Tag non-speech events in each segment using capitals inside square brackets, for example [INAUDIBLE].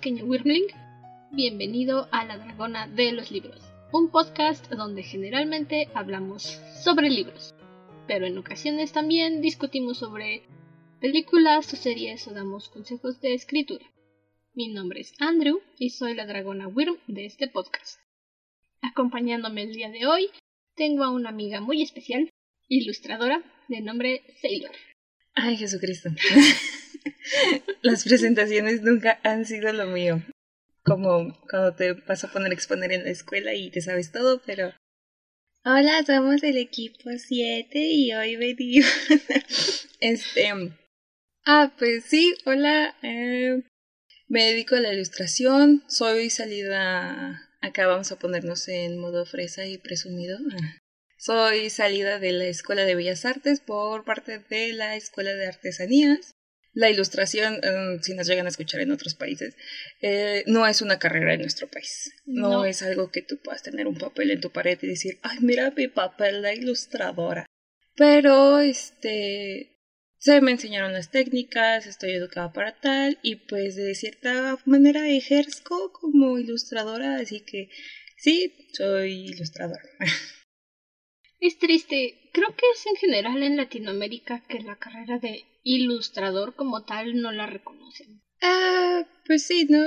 pequeño Wyrmling. Bienvenido a La Dragona de los Libros, un podcast donde generalmente hablamos sobre libros, pero en ocasiones también discutimos sobre películas o series o damos consejos de escritura. Mi nombre es Andrew y soy la dragona Wyrm de este podcast. Acompañándome el día de hoy, tengo a una amiga muy especial, ilustradora, de nombre Sailor. Ay, Jesucristo. [LAUGHS] [LAUGHS] Las presentaciones nunca han sido lo mío. Como cuando te vas a poner a exponer en la escuela y te sabes todo, pero... Hola, somos el equipo 7 y hoy venimos... [LAUGHS] este... Ah, pues sí, hola. Eh, me dedico a la ilustración. Soy salida... Acá vamos a ponernos en modo fresa y presumido. Soy salida de la Escuela de Bellas Artes por parte de la Escuela de Artesanías. La ilustración, em, si nos llegan a escuchar en otros países, eh, no es una carrera en nuestro país. No, es algo que tú puedas tener un papel en tu pared y decir, ay, mira mi papel de ilustradora. Pero, este, se me enseñaron las técnicas, estoy educada para tal y pues de cierta manera ejerzo como ilustradora, así que sí, soy ilustradora. [LAUGHS] Es triste. Creo que es en general en Latinoamérica que la carrera de ilustrador como tal no la reconocen. Ah, pues sí, no.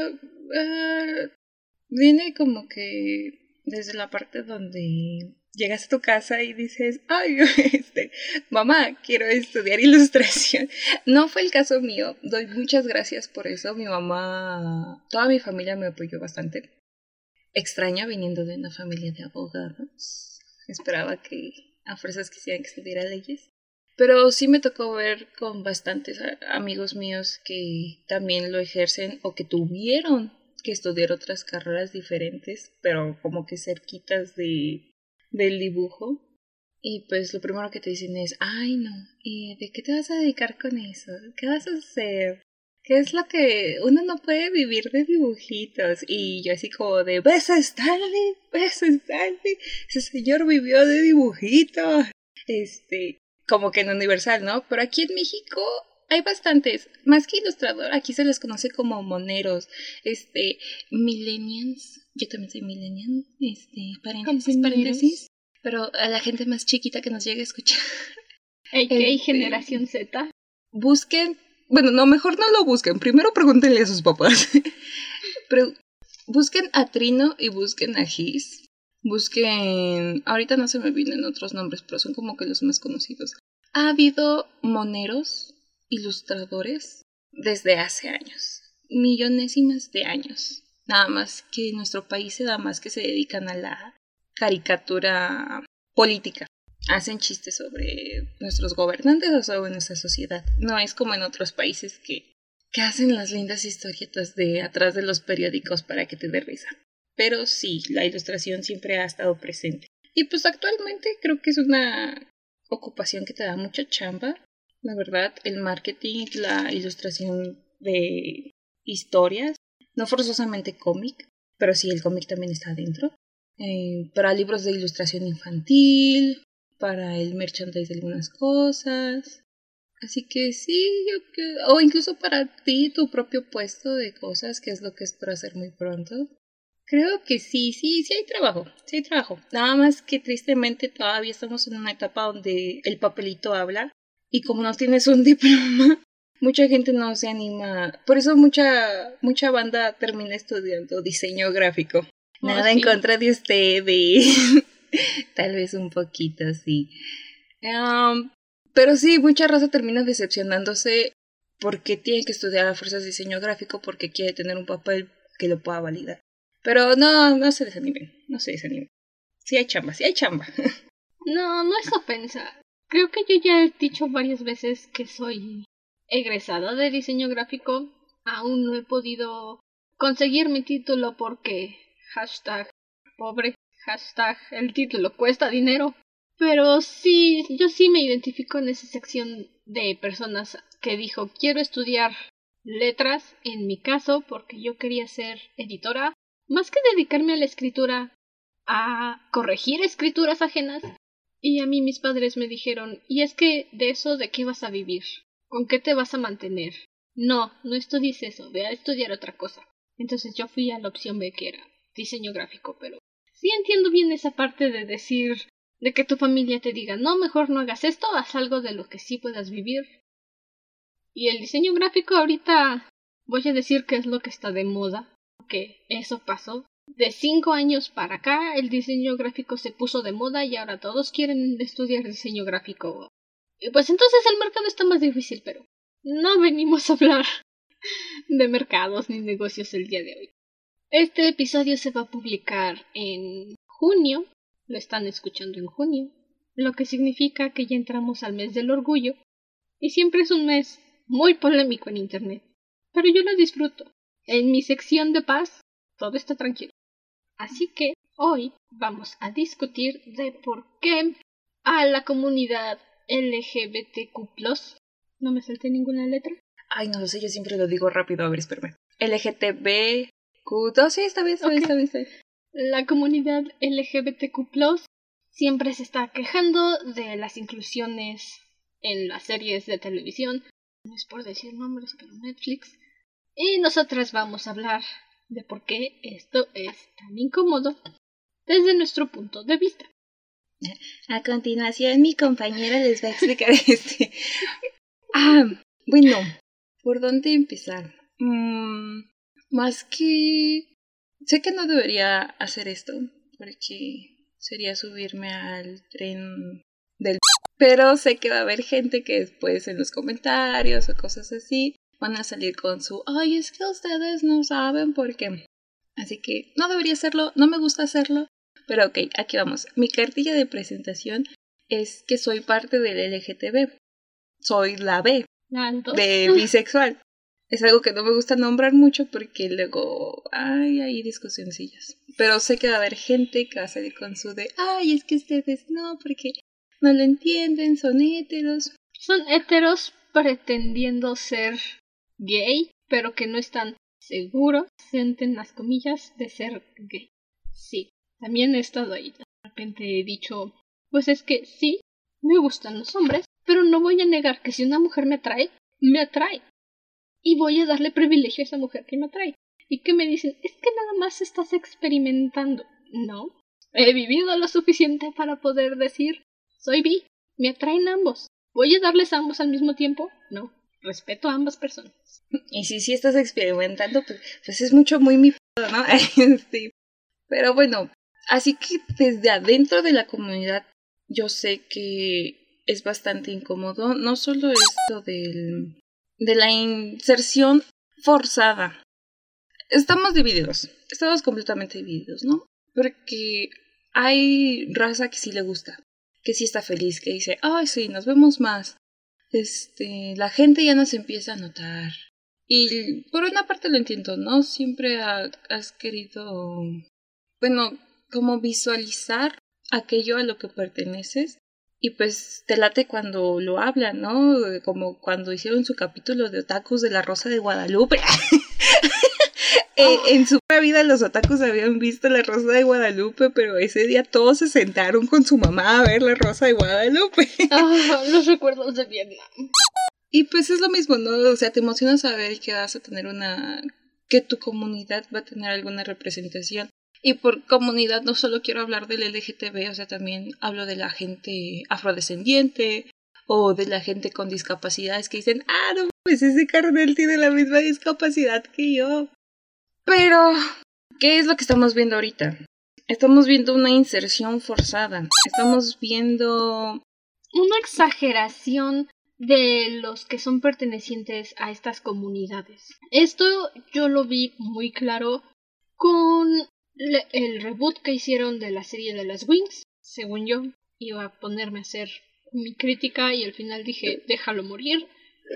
Ah, viene como que desde la parte donde llegas a tu casa y dices, ay, [LAUGHS] este, mamá, quiero estudiar ilustración. No fue el caso mío. Doy muchas gracias por eso. Mi mamá, toda mi familia me apoyó bastante. Extraño viniendo de una familia de abogados esperaba que a fuerzas quisieran que estudiara leyes. Pero sí me tocó ver con bastantes amigos míos que también lo ejercen o que tuvieron que estudiar otras carreras diferentes, pero como que cerquitas de, del dibujo. Y pues lo primero que te dicen es, ay no, ¿y de qué te vas a dedicar con eso? ¿Qué vas a hacer? ¿Qué es lo que uno no puede vivir de dibujitos? Y yo así como de, ¿ves a Stanley? ¿Ves a Stanley? Ese señor vivió de dibujitos. Este, como que en Universal, ¿no? Pero aquí en México hay bastantes. Más que ilustrador, aquí se les conoce como moneros. Este, millennials. Yo también soy millennial. Este, paréntesis, paréntesis. Pero a la gente más chiquita que nos llegue a escuchar. [LAUGHS] ¿Qué este, generación Z. Busquen bueno, no, mejor no lo busquen. Primero pregúntenle a sus papás. [LAUGHS] Pero busquen a Trino y busquen a Gis. Busquen. Ahorita no se me vienen otros nombres, pero son como que los más conocidos. Ha habido moneros, ilustradores, desde hace años. Millonésimas de años. Nada más que en nuestro país se da más que se dedican a la caricatura política hacen chistes sobre nuestros gobernantes o sobre nuestra sociedad. No es como en otros países que, que hacen las lindas historietas de atrás de los periódicos para que te dé risa. Pero sí, la ilustración siempre ha estado presente. Y pues actualmente creo que es una ocupación que te da mucha chamba. La verdad, el marketing, la ilustración de historias, no forzosamente cómic, pero sí el cómic también está adentro. Eh, para libros de ilustración infantil, para el merchandise de algunas cosas. Así que sí, yo que... o incluso para ti, tu propio puesto de cosas, que es lo que espero hacer muy pronto. Creo que sí, sí, sí hay trabajo, sí hay trabajo. Nada más que tristemente todavía estamos en una etapa donde el papelito habla y como no tienes un [LAUGHS] diploma, mucha gente no se anima. Por eso mucha mucha banda termina estudiando diseño gráfico. Oh, Nada en contra de ustedes. [LAUGHS] Tal vez un poquito, sí. pero sí, mucha raza termina decepcionándose porque tiene que estudiar a fuerzas de diseño gráfico porque quiere tener un papel que lo pueda validar. Pero no, no se desanimen, no se desanimen. Sí hay chamba, sí hay chamba. [LAUGHS] No, no es ofensa. Creo que yo ya he dicho varias veces que soy egresada de diseño gráfico. Aún no he podido conseguir mi título porque hashtag pobre hashtag el título cuesta dinero. Pero sí, yo sí me identifico en esa sección de personas que dijo quiero estudiar letras, en mi caso, porque yo quería ser editora, más que dedicarme a la escritura, a corregir escrituras ajenas. Y a mí mis padres me dijeron, ¿y es que de eso de qué vas a vivir? ¿Con qué te vas a mantener? No, no estudies eso, ve a estudiar otra cosa. Entonces yo fui a la opción B que era diseño gráfico, pero sí entiendo bien esa parte de decir de que tu familia te diga, no, mejor no hagas esto, haz algo de lo que sí puedas vivir. Y el diseño gráfico ahorita voy a decir que es lo que está de moda, que eso pasó. De cinco años para acá el diseño gráfico se puso de moda y ahora todos quieren estudiar diseño gráfico. Y pues entonces el mercado está más difícil, pero no venimos a hablar [LAUGHS] de mercados ni negocios el día de hoy. Este episodio se va a publicar en junio, lo están escuchando en junio, lo que significa que ya entramos al mes del orgullo, y siempre es un mes muy polémico en Internet, pero yo lo disfruto. En mi sección de paz, todo está tranquilo. Así que hoy vamos a discutir de por qué a la comunidad LGBTQ no me salté ninguna letra. Ay, no lo sé, yo siempre lo digo rápido. A ver, espérame. LGTBQ2, sí, esta vez, esta vez, La comunidad LGBTQ siempre se está quejando de las inclusiones en las series de televisión. No es por decir nombres, pero Netflix. Y nosotras vamos a hablar de por qué esto es tan incómodo desde nuestro punto de vista. A continuación, mi compañera les va a explicar [LAUGHS] este. Ah, bueno, ¿por dónde empezar? Mm, más que... Sé que no debería hacer esto, porque sería subirme al tren del... Pero sé que va a haber gente que después en los comentarios o cosas así van a salir con su... Ay, es que ustedes no saben por qué. Así que no debería hacerlo, no me gusta hacerlo. Pero ok, aquí vamos. Mi cartilla de presentación es que soy parte del LGTB soy la B de [LAUGHS] bisexual. Es algo que no me gusta nombrar mucho porque luego ay, hay discusioncillas. Pero sé que va a haber gente que va a salir con su de, ay, es que ustedes no, porque no lo entienden, son héteros. Son héteros pretendiendo ser gay, pero que no están seguros, sienten las comillas, de ser gay. Sí, también he estado ahí. De repente he dicho, pues es que sí, me gustan los hombres, pero no voy a negar que si una mujer me atrae, me atrae. Y voy a darle privilegio a esa mujer que me atrae. Y que me dicen, es que nada más estás experimentando. No. He vivido lo suficiente para poder decir, soy bi, me atraen ambos. ¿Voy a darles ambos al mismo tiempo? No. Respeto a ambas personas. Y si sí estás experimentando, pues, pues es mucho muy mi ¿no? [LAUGHS] Este, pero bueno, así que desde adentro de la comunidad yo sé que es bastante incómodo, no solo esto del, de la inserción forzada. Estamos divididos, estamos completamente divididos, ¿no? Porque hay raza que sí le gusta, que sí está feliz, que dice, ay, sí, nos vemos más. Este, la gente ya nos empieza a notar. Y por una parte lo entiendo, ¿no? Siempre has querido, bueno, como visualizar aquello a lo que perteneces y pues te late cuando lo hablan, ¿no? Como cuando hicieron su capítulo de otakus de la Rosa de Guadalupe. [LAUGHS] [LAUGHS] Eh, en su vida los otakus habían visto la Rosa de Guadalupe, pero ese día todos se sentaron con su mamá a ver la Rosa de Guadalupe. [LAUGHS] Ah, los recuerdos de Vietnam. Y pues es lo mismo, ¿no? O sea, te emociona saber que vas a tener una... que tu comunidad va a tener alguna representación. Y por comunidad no solo quiero hablar del LGTB, o sea, también hablo de la gente afrodescendiente o de la gente con discapacidades que dicen, ah, no, pues ese carnal tiene la misma discapacidad que yo. Pero, ¿qué es lo que estamos viendo ahorita? Estamos viendo una inserción forzada. Estamos viendo... Una exageración de los que son pertenecientes a estas comunidades. Esto yo lo vi muy claro con el reboot que hicieron de la serie de las Wings, según yo, iba a ponerme a hacer mi crítica y al final dije, déjalo morir,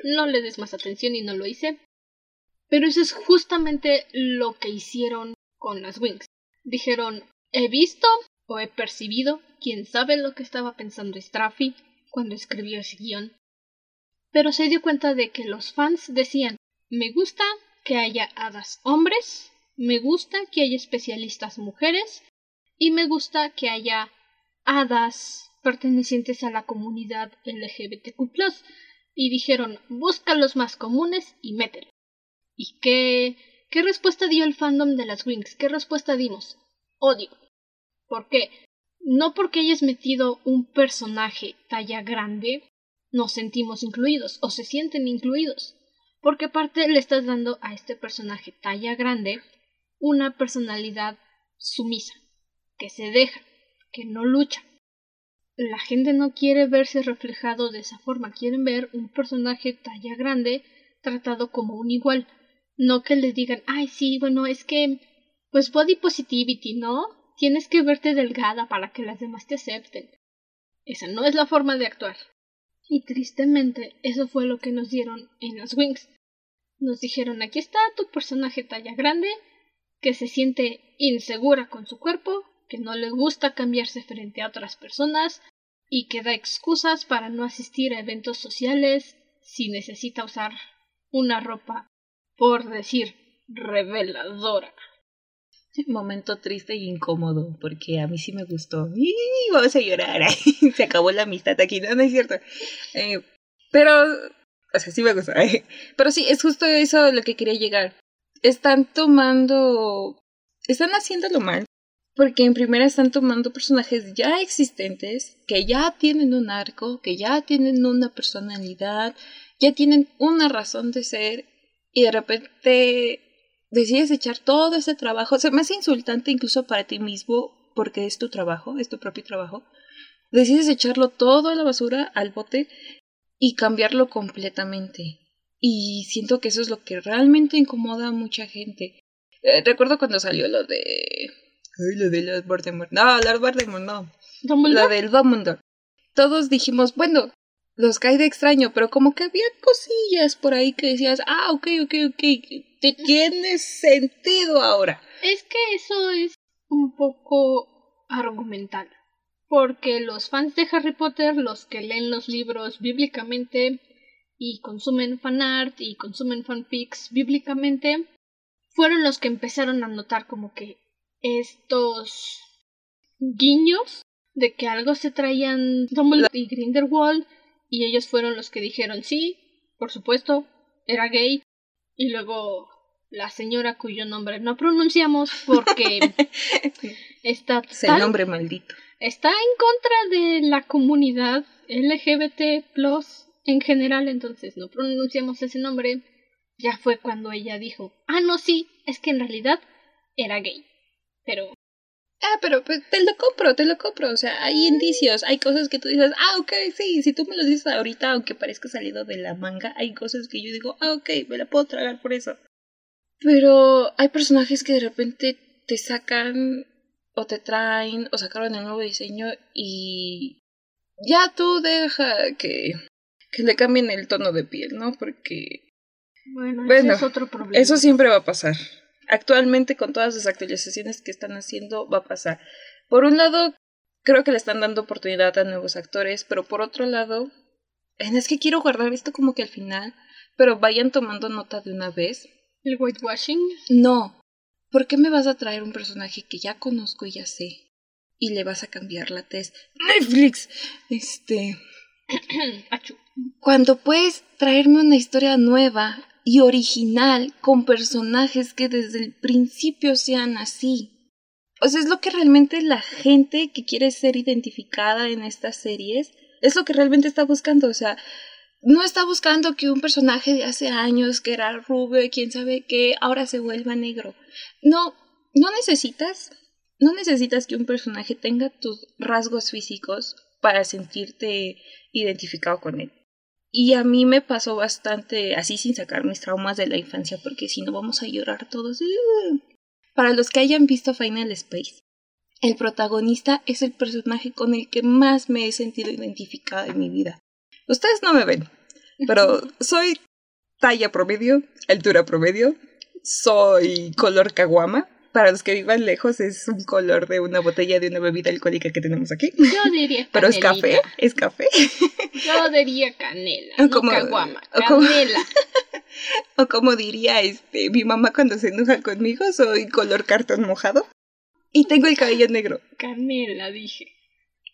no le des más atención y no lo hice. Pero eso es justamente lo que hicieron con las Wings. Dijeron, he visto o he percibido, quién sabe lo que estaba pensando Straffy cuando escribió ese guion. Pero se dio cuenta de que los fans decían, me gusta que haya hadas hombres me gusta que haya especialistas mujeres y me gusta que haya hadas pertenecientes a la comunidad LGBTQ+. Y dijeron, busca los más comunes y mételo. ¿Y qué ¿qué respuesta dio el fandom de las Wings? ¿Qué respuesta dimos? Odio. ¿Por qué? No porque hayas metido un personaje talla grande, nos sentimos incluidos o se sienten incluidos. Porque aparte le estás dando a este personaje talla grande una personalidad sumisa, que se deja, que no lucha. La gente no quiere verse reflejado de esa forma, quieren ver un personaje talla grande tratado como un igual, no que les digan, ay sí, bueno, es que, pues body positivity, ¿no? Tienes que verte delgada para que las demás te acepten. Esa no es la forma de actuar. Y tristemente, eso fue lo que nos dieron en las Wings. Nos dijeron, aquí está tu personaje talla grande, que se siente insegura con su cuerpo, que no le gusta cambiarse frente a otras personas y que da excusas para no asistir a eventos sociales si necesita usar una ropa, por decir, reveladora. Momento triste y incómodo, porque a mí sí me gustó. ¡Y vamos a llorar! [LAUGHS] Se acabó la amistad aquí, no, no es cierto. Eh, pero, o sea, sí me gustó. Pero sí, es justo eso lo que quería llegar están tomando, están haciéndolo mal, porque en primera están tomando personajes ya existentes, que ya tienen un arco, que ya tienen una personalidad, ya tienen una razón de ser, y de repente decides echar todo ese trabajo. Se me hace insultante incluso para ti mismo, porque es tu trabajo, es tu propio trabajo. Decides echarlo todo a la basura, al bote, y cambiarlo completamente. Y siento que eso es lo que realmente incomoda a mucha gente. Eh, recuerdo cuando salió lo de. Ay, lo de Lord Voldemort. No, Lord Voldemort no. Lo del Dumbledore. Todos dijimos, bueno, los cae de extraño, pero como que había cosillas por ahí que decías, ah, ok, ok, ok, tiene sentido ahora. Es que eso es un poco argumental. Porque los fans de Harry Potter, los que leen los libros bíblicamente, y consumen fanart y consumen fanfics bíblicamente, fueron los que empezaron a notar como que estos guiños de que algo se traían Dumbledore y Grindelwald y ellos fueron los que dijeron sí, por supuesto, era gay y luego la señora cuyo nombre no pronunciamos porque [LAUGHS] está el nombre maldito está en contra de la comunidad LGBT en general, entonces no pronunciamos ese nombre. Ya fue cuando ella dijo, ah, no, sí, es que en realidad era gay. Pero... Ah, pero pues, te lo compro, te lo compro. O sea, hay indicios, hay cosas que tú dices, ah, ok, sí, si tú me lo dices ahorita, aunque parezca salido de la manga, hay cosas que yo digo, ah, ok, me la puedo tragar por eso. Pero hay personajes que de repente te sacan o te traen o sacaron el nuevo diseño y ya tú deja que que le cambien el tono de piel, ¿no? Porque... Bueno, es otro problema. Eso siempre va a pasar. Actualmente con todas las actualizaciones que están haciendo va a pasar. Por un lado, creo que le están dando oportunidad a nuevos actores, pero por otro lado, es que quiero guardar esto como que al final, pero vayan tomando nota de una vez. ¿El whitewashing? No. ¿Por qué me vas a traer un personaje que ya conozco y ya sé? Y le vas a cambiar la test. Netflix. Este. [CLEARS THROAT] Cuando puedes traerme una historia nueva y original con personajes que desde el principio sean así. O sea, es lo que realmente la gente que quiere ser identificada en estas series es lo que realmente está buscando. O sea, no está buscando que un personaje de hace años que era rubio y quién sabe qué ahora se vuelva negro. No, no necesitas, no necesitas que un personaje tenga tus rasgos físicos para sentirte identificado con él. Y a mí me pasó bastante así sin sacar mis traumas de la infancia, porque si no vamos a llorar todos. Para los que hayan visto Final Space, el protagonista es el personaje con el que más me he sentido identificada en mi vida. Ustedes no me ven, pero [LAUGHS] soy talla promedio, altura promedio, soy color caguama, para los que vivan lejos es un color de una botella de una bebida alcohólica que tenemos aquí. Yo diría [LAUGHS] Pero es café, es café. Yo diría canela, o como, caguama, canela. [LAUGHS] O como, diría este mi mamá cuando se enoja conmigo, soy color cartón mojado y tengo el cabello negro. Canela, dije.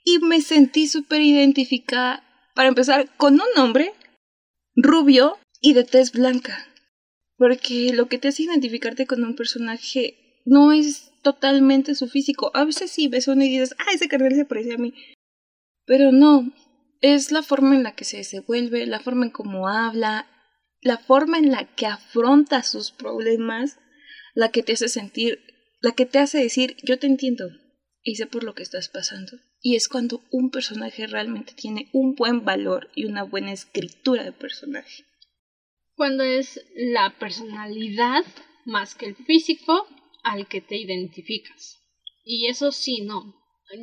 Y me sentí súper identificada, para empezar, con un hombre rubio y de tez blanca. Porque lo que te hace identificarte con un personaje no es totalmente su físico. A veces sí ves uno y dices, ah, ese carnal se parece a mí. Pero no, es la forma en la que se desenvuelve, la forma en cómo habla, la forma en la que afronta sus problemas, la que te hace sentir, la que te hace decir, yo te entiendo y sé por lo que estás pasando. Y es cuando un personaje realmente tiene un buen valor y una buena escritura de personaje. Cuando es la personalidad más que el físico al que te identificas. Y eso sí, no.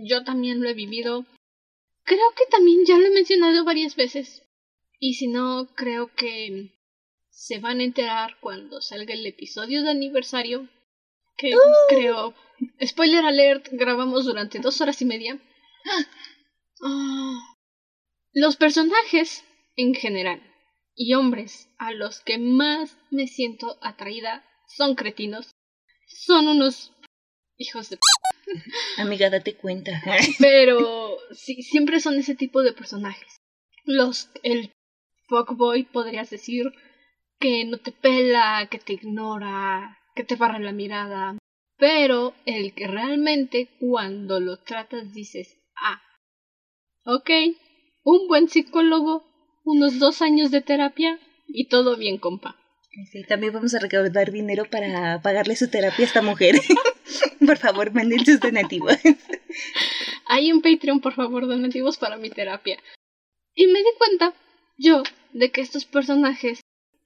Yo también lo he vivido Creo que también ya lo he mencionado varias veces. Y si no, creo que se van a enterar cuando salga el episodio de aniversario. Que ¡Uh! creo. Spoiler alert, grabamos durante dos horas y media. [GASPS] Ah. los personajes, en general, y hombres a los que más me siento atraída son cretinos. Son unos hijos de Amiga, date cuenta. [LAUGHS] Pero sí, siempre son ese tipo de personajes. Los, el fuckboy podrías decir que no te pela, que te ignora, que te barra la mirada. Pero el que realmente cuando lo tratas dices, ah, ok, un buen psicólogo, unos dos años de terapia y todo bien, compa. Sí, también vamos a recaudar dinero para pagarle su terapia a esta mujer. [LAUGHS] por favor, manden sus donativos. Hay un Patreon, por favor, donativos para mi terapia. Y me di cuenta, yo, de que estos personajes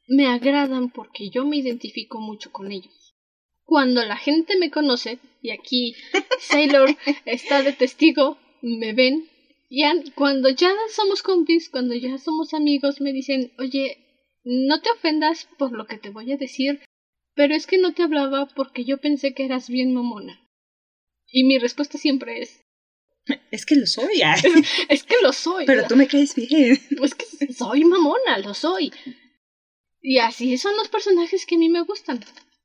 me agradan porque yo me identifico mucho con ellos. Cuando la gente me conoce, y aquí Sailor [LAUGHS] está de testigo, me ven, y cuando ya somos compis, cuando ya somos amigos, me dicen, oye, no te ofendas por lo que te voy a decir, pero es que no te hablaba porque yo pensé que eras bien mamona. Y mi respuesta siempre es... Es que lo soy. Ah. [LAUGHS] es que lo soy. Pero tú me caes bien. Pues que soy mamona, lo soy. Y así son los personajes que a mí me gustan.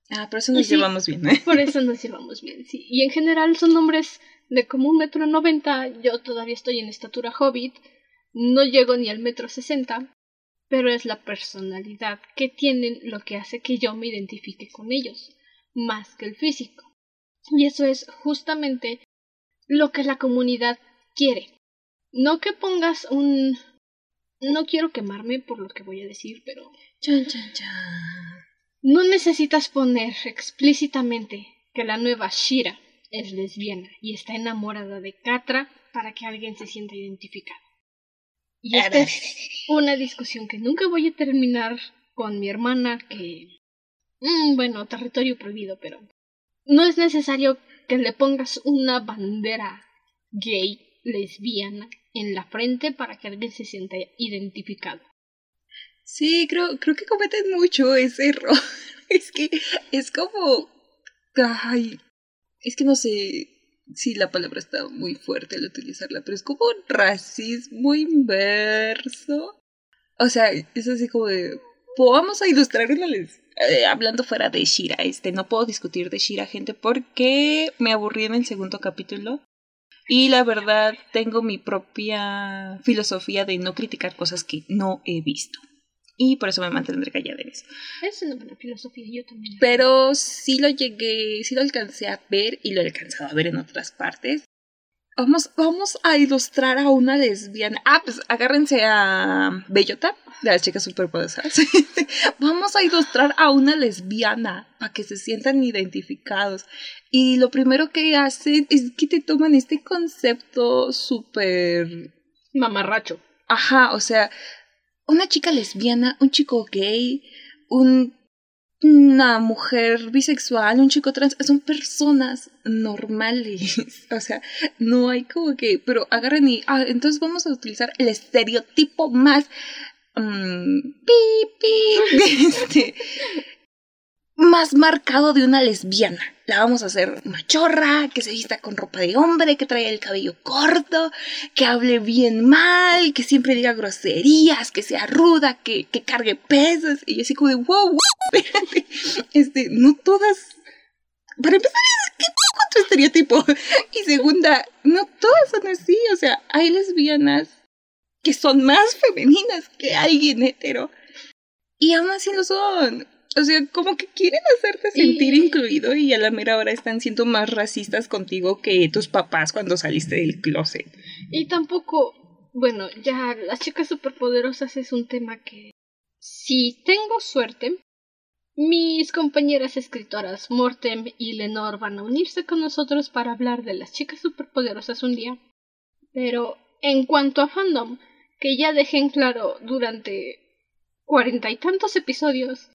Ah, por eso nos llevamos bien. ¿eh? Por eso nos llevamos bien, sí. Y en general son hombres de como un metro noventa. Yo todavía estoy en estatura hobbit. No llego ni al metro sesenta pero es la personalidad que tienen lo que hace que yo me identifique con ellos, más que el físico. Y eso es justamente lo que la comunidad quiere. No que pongas un... No quiero quemarme por lo que voy a decir, pero... Chan, chan, chan. No necesitas poner explícitamente que la nueva Shira es lesbiana y está enamorada de Katra para que alguien se sienta identificado. Y esta es una discusión que nunca voy a terminar con mi hermana, que... Mm, bueno, territorio prohibido, pero... No es necesario que le pongas una bandera gay, lesbiana, en la frente para que alguien se sienta identificado. Sí, creo, creo que cometen mucho ese error. [LAUGHS] es que es como... Ay, es que no sé sí, la palabra está muy fuerte al utilizarla, pero es como racismo inverso. O sea, es así como de, vamos a ilustrar eh, hablando fuera de Shira, este, no puedo discutir de Shira, gente, porque me aburrí en el segundo capítulo. Y la verdad, tengo mi propia filosofía de no criticar cosas que no he visto y por eso me mantendré callada en eso. Es una buena filosofía, yo también. Pero sí lo llegué, sí lo alcancé a ver y lo he alcanzado a ver en otras partes. Vamos, vamos a ilustrar a una lesbiana. Ah, pues agárrense a Bellota, de las chicas superpoderosas. [LAUGHS] vamos a ilustrar a una lesbiana para que se sientan identificados. Y lo primero que hacen es que te toman este concepto súper... Mamarracho. Ajá, o sea, una chica lesbiana, un chico gay, un, una mujer bisexual, un chico trans, son personas normales. [LAUGHS] o sea, no hay como que, pero agarren y, ah, entonces vamos a utilizar el estereotipo más... Um, [LAUGHS] este, más marcado de una lesbiana. La vamos a hacer machorra, que se vista con ropa de hombre, que traiga el cabello corto, que hable bien mal, que siempre diga groserías, que sea ruda, que, que cargue pesos. Y yo así como de, wow, wow, espérate. [LAUGHS] Este, no todas... Para empezar, ¿qué con tu estereotipo? [LAUGHS] Y segunda, no todas son así. O sea, hay lesbianas que son más femeninas que alguien hetero. Y aún así lo son O sea, como que quieren hacerte sentir incluido y a la mera hora están siendo más racistas contigo que tus papás cuando saliste del closet. Y tampoco, bueno, ya las chicas superpoderosas es un tema que si tengo suerte, mis compañeras escritoras Mortem y Lenore van a unirse con nosotros para hablar de las chicas superpoderosas un día. Pero en cuanto a fandom, que ya dejé en claro durante cuarenta y tantos episodios,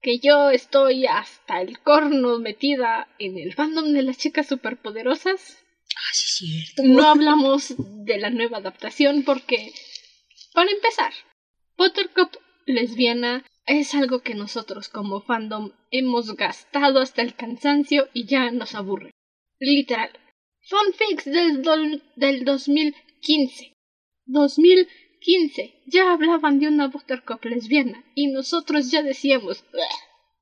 que yo estoy hasta el corno metida en el fandom de las chicas superpoderosas. Ah, sí, cierto. No hablamos de la nueva adaptación porque, para empezar, Buttercup lesbiana es algo que nosotros como fandom hemos gastado hasta el cansancio y ya nos aburre. Literal. Fanfics del, del 2015. 2015. Ya hablaban de una Buttercup lesbiana y nosotros ya decíamos,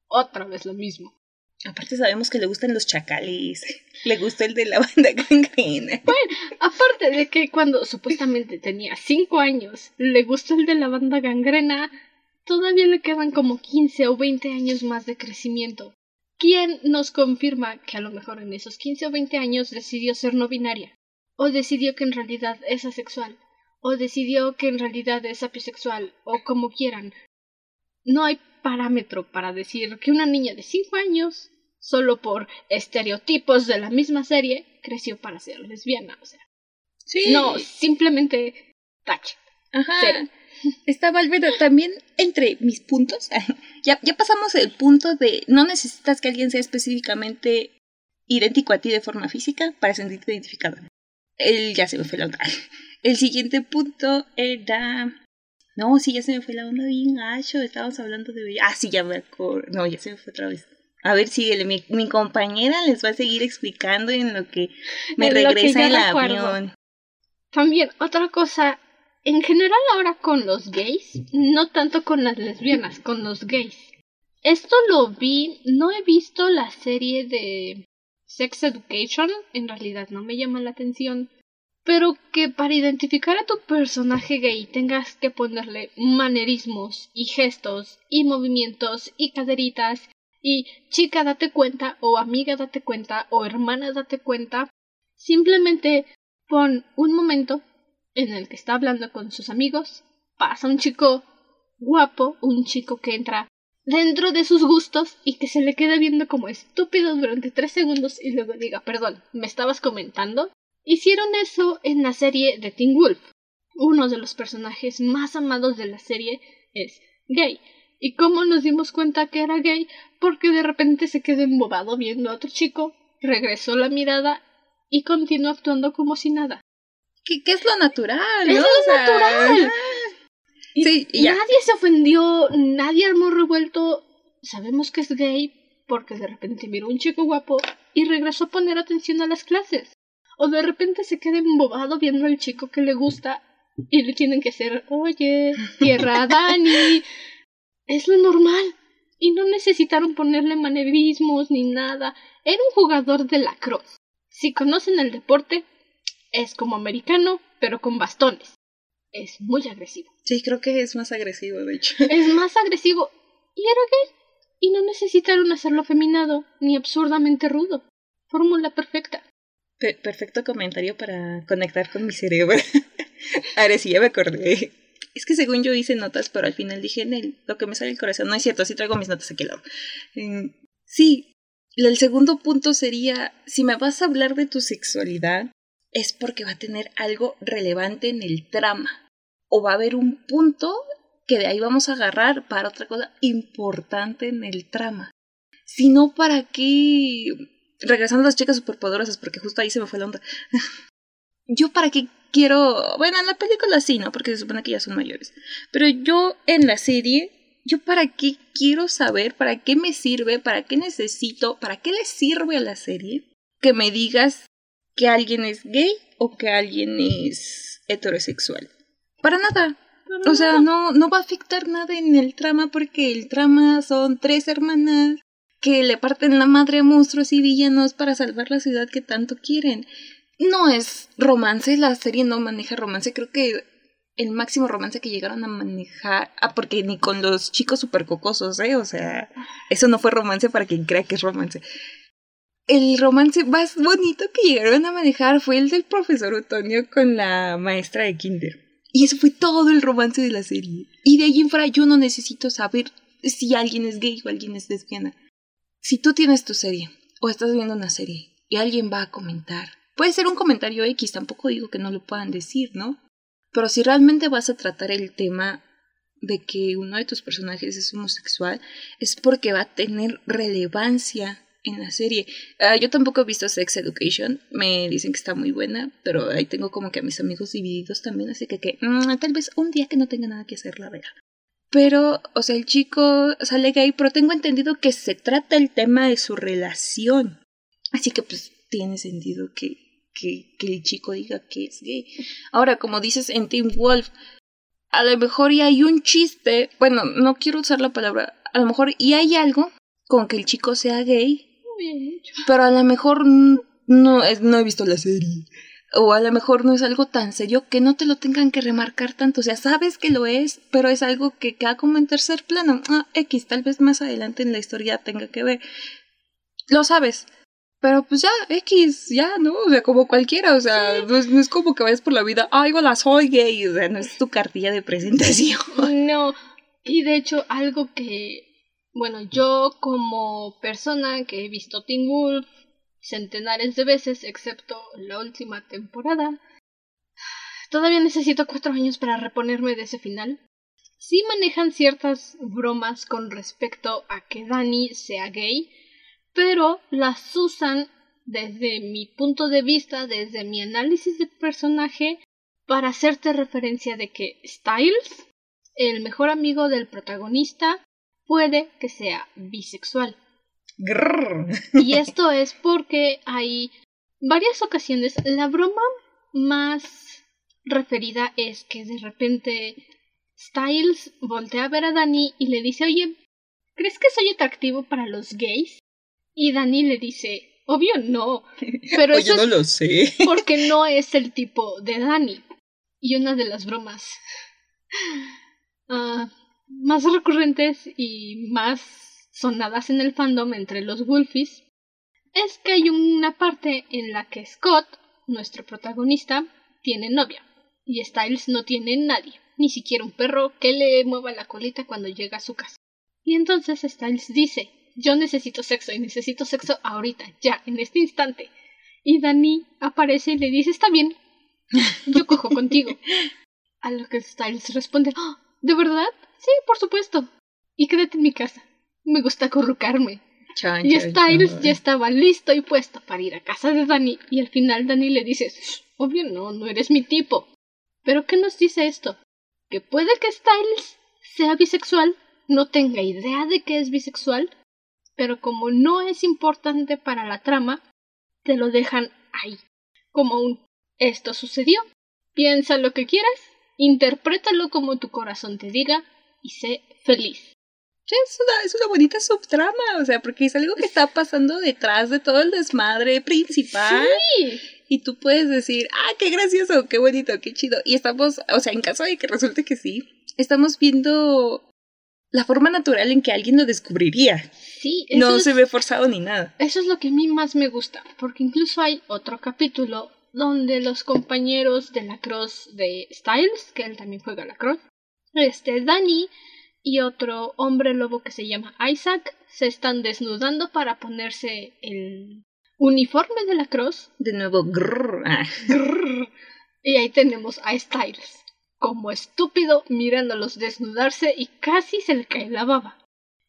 otra vez lo mismo. Aparte sabemos que le gustan los chacales. Le gusta el de la banda [LAUGHS] gangrena. Bueno, aparte de que cuando supuestamente tenía cinco años, le gustó el de la banda gangrena, todavía le quedan como 15 o 20 años más de crecimiento. ¿Quién nos confirma que a lo mejor en esos 15 o 20 años decidió ser no binaria? ¿O decidió que en realidad es asexual? ¿O decidió que en realidad es apisexual? O como quieran. No hay parámetro para decir que una niña de 5 años, solo por estereotipos de la misma serie, creció para ser lesbiana. O sea. Sí. No, simplemente tache. Ajá. [LAUGHS] Estaba Albedo también entre mis puntos. [LAUGHS] ya, ya pasamos el punto de no necesitas que alguien sea específicamente idéntico a ti de forma física para sentirte identificado. Él ya se me fue la onda. [LAUGHS] El siguiente punto era. No, sí, ya se me fue la onda bien gacho. Estábamos hablando de. Ah, sí, ya me acuerdo. No, ya se me fue otra vez. A ver si mi, mi compañera les va a seguir explicando en lo que me regresa el avión. También, otra cosa en general ahora con los gays, no tanto con las lesbianas, con los gays. Esto lo vi, no he visto la serie de Sex Education, en realidad no me llama la atención, pero que para identificar a tu personaje gay tengas que ponerle manerismos y gestos y movimientos y caderitas y chica date cuenta o amiga date cuenta o hermana date cuenta, simplemente pon un momento en el que está hablando con sus amigos, pasa un chico guapo, un chico que entra dentro de sus gustos y que se le queda viendo como estúpido durante tres segundos y luego diga, perdón, ¿me estabas comentando? Hicieron eso en la serie de Teen Wolf. Uno de los personajes más amados de la serie es gay. ¿Y cómo nos dimos cuenta que era gay? Porque de repente se quedó embobado viendo a otro chico, regresó la mirada y continuó actuando como si nada. ¿Qué, es lo natural? Es lo natural. Y, nadie se ofendió, nadie armó revuelto. Sabemos que es gay porque de repente miró un chico guapo y regresó a poner atención a las clases. O de repente se queda embobado viendo al chico que le gusta y le tienen que hacer, oye, tierra [LAUGHS] Dani. es lo normal. Y no necesitaron ponerle manerismos ni nada. Era un jugador de lacrosse. Si conocen el deporte, es como americano, pero con bastones. Es muy agresivo. Sí, creo que es más agresivo, de hecho. Es más agresivo. Y era gay. Y no necesitaron hacerlo feminado, ni absurdamente rudo. Fórmula perfecta. Perfecto comentario para conectar con mi cerebro. [LAUGHS] Ahora sí, ya me acordé. Es que según yo hice notas, pero al final dije, en el, lo que me sale el corazón. No es cierto, sí traigo mis notas aquí al sí, el segundo punto sería, si me vas a hablar de tu sexualidad, es porque va a tener algo relevante en el trama. O va a haber un punto que de ahí vamos a agarrar para otra cosa importante en el trama. Si no, ¿para qué? Regresando a las chicas superpoderosas, porque justo ahí se me fue la onda. [LAUGHS] yo para qué quiero... Bueno, en la película sí, ¿no? Porque se supone que ya son mayores. Pero yo en la serie, yo para qué quiero saber, para qué me sirve, para qué necesito, para qué le sirve a la serie que me digas que alguien es gay o que alguien es heterosexual. Para nada. o sea, no, no va a afectar nada en el trama porque el trama son tres hermanas que le parten la madre a monstruos y villanos para salvar la ciudad que tanto quieren. No es romance, la serie no maneja romance, creo que el máximo romance que llegaron a manejar. Ah, porque ni con los chicos super cocosos, ¿eh? O sea, eso no fue romance para quien crea que es romance. El romance más bonito que llegaron a manejar fue el del profesor Otonio con la maestra de Kinder. Y eso fue todo el romance de la serie. Y de ahí en fuera yo no necesito saber si alguien es gay o alguien es lesbiana. Si tú tienes tu serie o estás viendo una serie y alguien va a comentar, puede ser un comentario X, tampoco digo que no lo puedan decir, ¿no? Pero si realmente vas a tratar el tema de que uno de tus personajes es homosexual, es porque va a tener relevancia en la serie. Ah, yo tampoco he visto Sex Education, me dicen que está muy buena, pero ahí tengo como que a mis amigos divididos también, así que, que mm, tal vez un día que no tenga nada que hacer la vea. Pero, o sea, el chico sale gay, pero tengo entendido que se trata el tema de su relación. Así que pues tiene sentido que, que, que el chico diga que es gay. Ahora, como dices en Team Wolf, a lo mejor ya hay un chiste, bueno, no quiero usar la palabra, a lo mejor y hay algo con que el chico sea gay, pero a lo mejor no, no he visto la serie. O a lo mejor no es algo tan serio que no te lo tengan que remarcar tanto. O sea, sabes que lo es, pero es algo que queda como en tercer plano. Ah, X, tal vez más adelante en la historia tenga que ver. Lo sabes. Pero pues ya, X, ya, ¿no? O sea, como cualquiera, o sea, no, es, como que vayas por la vida, ay, hola, soy gay, o sea, no es tu cartilla de presentación. [LAUGHS] No, y de hecho, algo que bueno, yo como persona que he visto Teen Wolf centenares de veces, excepto la última temporada, todavía necesito cuatro años para reponerme de ese final. Sí manejan ciertas bromas con respecto a que Dani sea gay, pero las usan desde mi punto de vista, desde mi análisis de personaje, para hacerte referencia de que Styles, el mejor amigo del protagonista, puede que sea bisexual. Y esto es porque hay varias ocasiones. La broma más referida es que de repente Styles voltea a ver a Dani y le dice, oye, ¿crees que soy atractivo para los gays? Y Dani le dice, obvio no. Pero eso no lo sé. Porque no es el tipo de Dani. Y una de las bromas uh, más recurrentes y más sonadas en el fandom entre los Wolfies es que hay una parte en la que Scott, nuestro protagonista, tiene novia y Styles no tiene nadie, ni siquiera un perro que le mueva la colita cuando llega a su casa. Y entonces Styles dice, yo necesito sexo y necesito sexo ahorita, ya, en este instante. Y Dani aparece y le dice, está bien, yo cojo contigo. [LAUGHS] A lo que Styles responde, ¡Ah! ¿de verdad? Sí, por supuesto. Y quédate en mi casa. Me gusta acurrucarme. y Styles ya estaba listo y puesto para ir a casa de Dani y al final Dani le dice, obvio no, no eres mi tipo. Pero ¿qué nos dice esto? Que puede que Styles sea bisexual, no tenga idea de que es bisexual, pero como no es importante para la trama, te lo dejan ahí, como un esto sucedió. Piensa lo que quieras, interprétalo como tu corazón te diga, y sé feliz. Es una, es una bonita subtrama, o sea, porque es algo que está pasando detrás de todo el desmadre principal. Sí. Y tú puedes decir, ah, qué gracioso, qué bonito, qué chido. Y estamos, o sea, en caso de que resulte que sí, estamos viendo la forma natural en que alguien lo descubriría. Sí, no se ve forzado ni nada. Eso es lo que a mí más me gusta, porque incluso hay otro capítulo donde los compañeros de la cross de Styles, que él también juega la cross, este Danny y otro hombre lobo que se llama Isaac se están desnudando para ponerse el uniforme de la Cross. De nuevo, grrr. Ah. Y ahí tenemos a Styles, como estúpido, mirándolos desnudarse y casi se le cae la baba.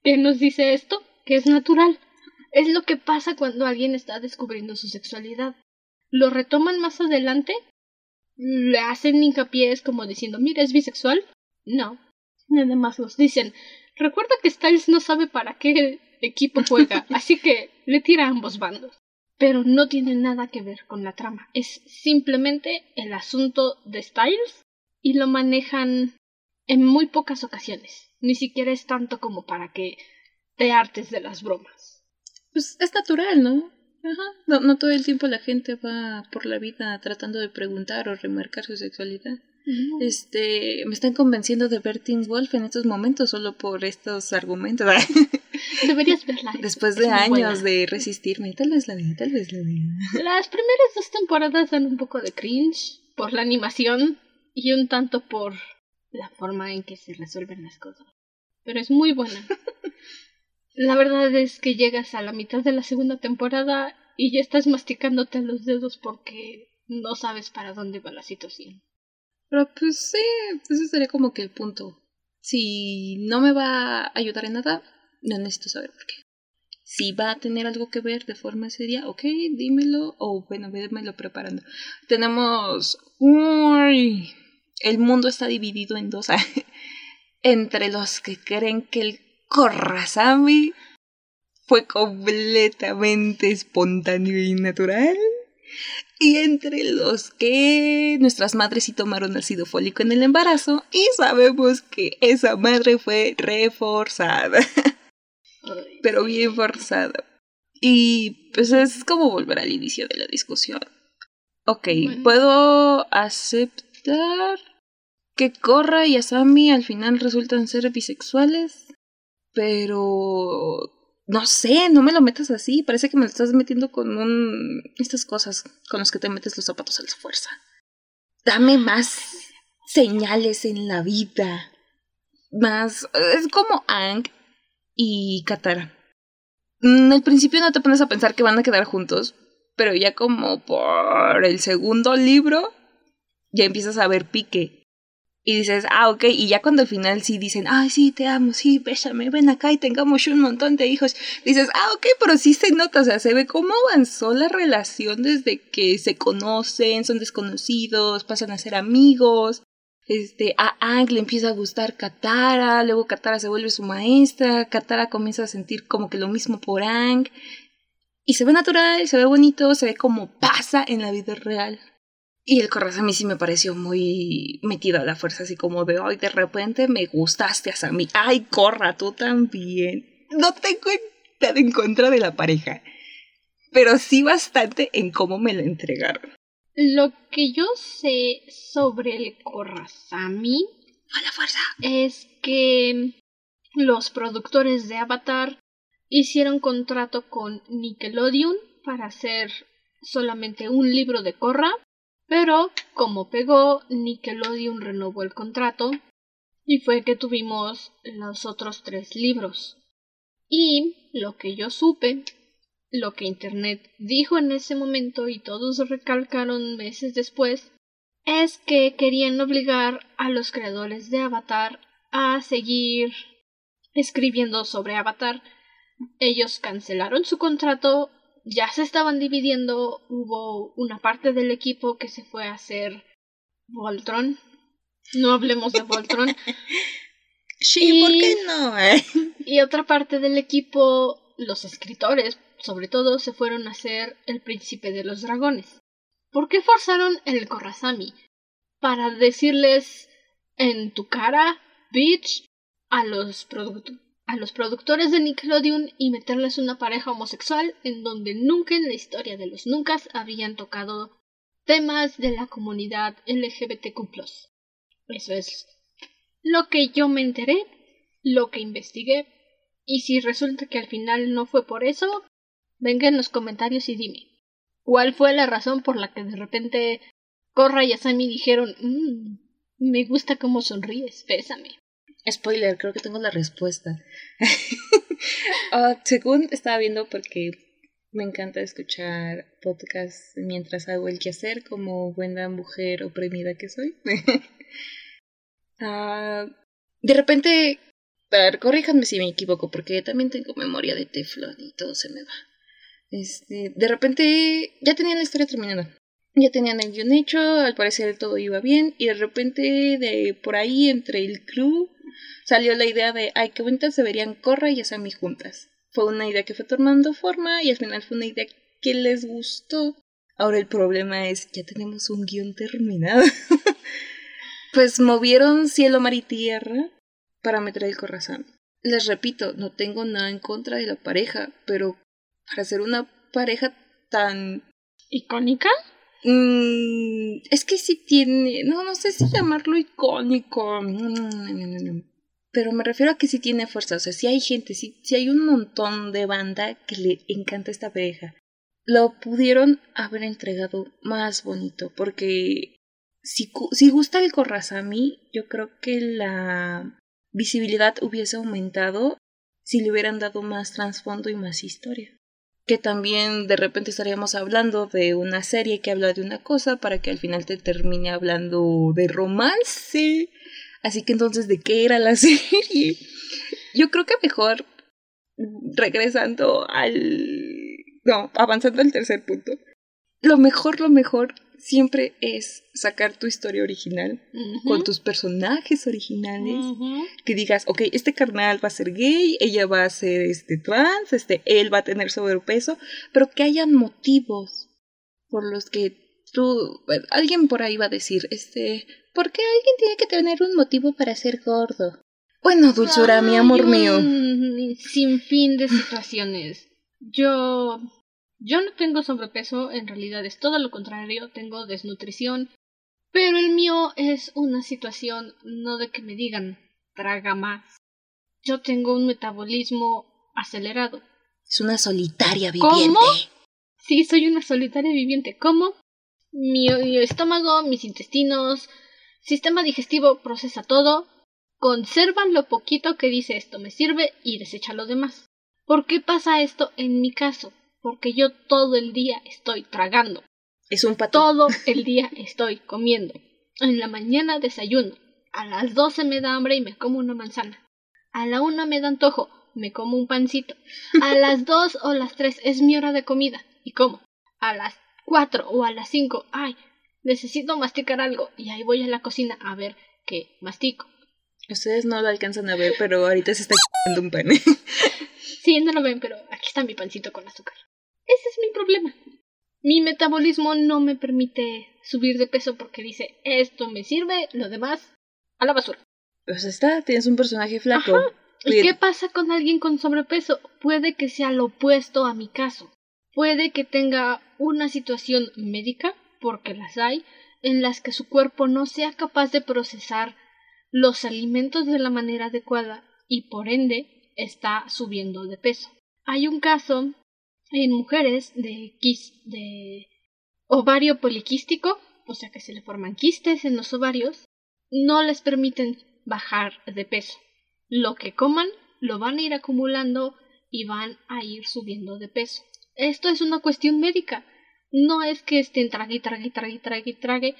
¿Qué nos dice esto? Que es natural. Es lo que pasa cuando alguien está descubriendo su sexualidad. Lo retoman más adelante, le hacen hincapié, es como diciendo, mira, es bisexual, no, nada más nos dicen. Recuerda que Styles no sabe para qué equipo juega, [LAUGHS] así que le tira a ambos bandos. Pero no tiene nada que ver con la trama. Es simplemente el asunto de Styles y lo manejan en muy pocas ocasiones. Ni siquiera es tanto como para que te hartes de las bromas. Pues es natural, ¿no? Ajá. No, no todo el tiempo la gente va por la vida tratando de preguntar o remarcar su sexualidad. Este, me están convenciendo de ver Teen Wolf en estos momentos solo por estos argumentos. [LAUGHS] Deberías verla. Después de años de resistirme, tal vez la vea, tal vez la vea. Las primeras dos temporadas dan un poco de cringe por la animación y un tanto por la forma en que se resuelven las cosas. Pero es muy buena. [LAUGHS] la verdad es que llegas a la mitad de la segunda temporada y ya estás masticándote los dedos porque no sabes para dónde va la situación. Pero pues sí, ese sería como que el punto. Si no me va a ayudar en nada, no necesito saber por qué. Si va a tener algo que ver de forma seria, ok, dímelo, o bueno, vémelo preparando. Tenemos... Uy, el mundo está dividido en dos. [LAUGHS] Entre los que creen que el Korrasami fue completamente espontáneo y natural y entre los que nuestras madres sí tomaron ácido fólico en el embarazo y sabemos que esa madre fue reforzada. [LAUGHS] Pero bien forzada. Y pues es como volver al inicio de la discusión. Ok, puedo aceptar que Korra y Asami al final resultan ser bisexuales, pero no sé, no me lo metas así. Parece que me lo estás metiendo con un. Estas cosas con las que te metes los zapatos a la fuerza. Dame más señales en la vida. Más. Es como Ang y Katara. En el principio no te pones a pensar que van a quedar juntos, pero ya como por el segundo libro, ya empiezas a ver pique. Y dices, ah, ok, y ya cuando al final sí dicen, ay, sí, te amo, sí, bésame, ven acá y tengamos un montón de hijos, dices, ah, ok, pero sí se nota, o sea, se ve cómo avanzó la relación desde que se conocen, son desconocidos, pasan a ser amigos, este, a Ang le empieza a gustar Katara, luego Katara se vuelve su maestra, Katara comienza a sentir como que lo mismo por Ang, y se ve natural, se ve bonito, se ve como pasa en la vida real. Y el corazón a mí sí me pareció muy metido a la fuerza, así como de, hoy de repente me gustaste a mí. Ay, corra, tú también. No tengo nada en contra de la pareja, pero sí bastante en cómo me la entregaron. Lo que yo sé sobre el Korrasami a la fuerza es que los productores de Avatar hicieron contrato con Nickelodeon para hacer solamente un libro de Korra pero como pegó, Nickelodeon renovó el contrato y fue que tuvimos los otros tres libros. Y lo que yo supe, lo que Internet dijo en ese momento y todos recalcaron meses después, es que querían obligar a los creadores de Avatar a seguir escribiendo sobre Avatar. Ellos cancelaron su contrato ya se estaban dividiendo, hubo una parte del equipo que se fue a hacer Voltron. No hablemos de Voltron. [LAUGHS] sí, ¿por qué no? Eh? y otra parte del equipo, los escritores, sobre todo, se fueron a hacer El Príncipe de los Dragones. ¿Por qué forzaron el Korrasami? Para decirles en tu cara, bitch, a los productores a los productores de Nickelodeon y meterles una pareja homosexual en donde nunca en la historia de los nunca habían tocado temas de la comunidad LGBTQ. Eso es lo que yo me enteré, lo que investigué, y si resulta que al final no fue por eso, venga en los comentarios y dime. ¿Cuál fue la razón por la que de repente Corra y Asami dijeron, mmm, me gusta cómo sonríes, pésame? Spoiler, creo que tengo la respuesta. [LAUGHS] Ah, según estaba viendo, porque me encanta escuchar podcasts mientras hago el quehacer, como buena mujer oprimida que soy. [LAUGHS] Ah, de repente, a corríjanme si me equivoco, porque también tengo memoria de teflón y todo se me va. Este, de repente ya tenían la historia terminada. Ya tenían el guion hecho, al parecer todo iba bien, y de repente de por ahí entre el crew salió la idea de, ay, qué bonitas se verían Corra y Asami juntas. Fue una idea que fue tomando forma y al final fue una idea que les gustó. Ahora el problema es, ya tenemos un guion terminado. [LAUGHS] pues movieron cielo, mar y tierra para meter el corazón. Les repito, no tengo nada en contra de la pareja, pero para ser una pareja tan icónica, Mm, es que sí tiene, no, no sé si llamarlo icónico, mm, pero me refiero a que sí tiene fuerza, o sea, si hay gente, sí, si hay un montón de banda que le encanta esta pareja. Lo pudieron haber entregado más bonito, porque si, si gusta el Corrazami, yo creo que la visibilidad hubiese aumentado si le hubieran dado más trasfondo y más historia que también de repente estaríamos hablando de una serie que habla de una cosa para que al final te termine hablando de romance. Así que entonces, ¿de qué era la [LAUGHS] serie? Yo creo que mejor regresando al... No, avanzando al tercer punto. Lo mejor, lo mejor siempre es sacar tu historia original con tus personajes originales. Que digas, ok, este carnal va a ser gay, ella va a ser este trans, este, él va a tener sobrepeso, pero que hayan motivos por los que tú, alguien por ahí va a decir, este, ¿por qué alguien tiene que tener un motivo para ser gordo? Bueno, dulzura, mi amor mío. Sin fin de situaciones. Yo yo no tengo sobrepeso, en realidad es todo lo contrario, tengo desnutrición, pero el mío es una situación no de que me digan traga más. Yo tengo un metabolismo acelerado. Es una solitaria viviente. ¿Cómo? Sí, soy una solitaria viviente. ¿Cómo? Mi, mi estómago, mis intestinos, sistema digestivo procesa todo, conservan lo poquito que dice esto me sirve y desecha lo demás. ¿Por qué pasa esto en mi caso? Porque yo todo el día estoy tragando. Es un pato. Todo el día estoy comiendo. En la mañana desayuno. A las doce me da hambre y me como una manzana. A la una me da antojo, me como un pancito. A las dos o las tres es mi hora de comida y como. A las cuatro o a las cinco, ay, necesito masticar algo y ahí voy a la cocina a ver qué mastico. Ustedes no lo alcanzan a ver, pero ahorita se está [LAUGHS] comiendo un pan. sí, no lo ven, pero aquí está mi pancito con azúcar. Ese es mi problema. Mi metabolismo no me permite subir de peso porque dice, esto me sirve, lo demás, a la basura. Pues está, tienes un personaje flaco. ¿Y qué pasa con alguien con sobrepeso? Puede que sea lo opuesto a mi caso. Puede que tenga una situación médica, porque las hay, en las que su cuerpo no sea capaz de procesar los alimentos de la manera adecuada y por ende está subiendo de peso. Hay un caso en mujeres de, de ovario poliquístico, o sea que se le forman quistes en los ovarios, no les permiten bajar de peso. Lo que coman lo van a ir acumulando y van a ir subiendo de peso. Esto es una cuestión médica. No es que estén trague, trague, trague, trague, trague.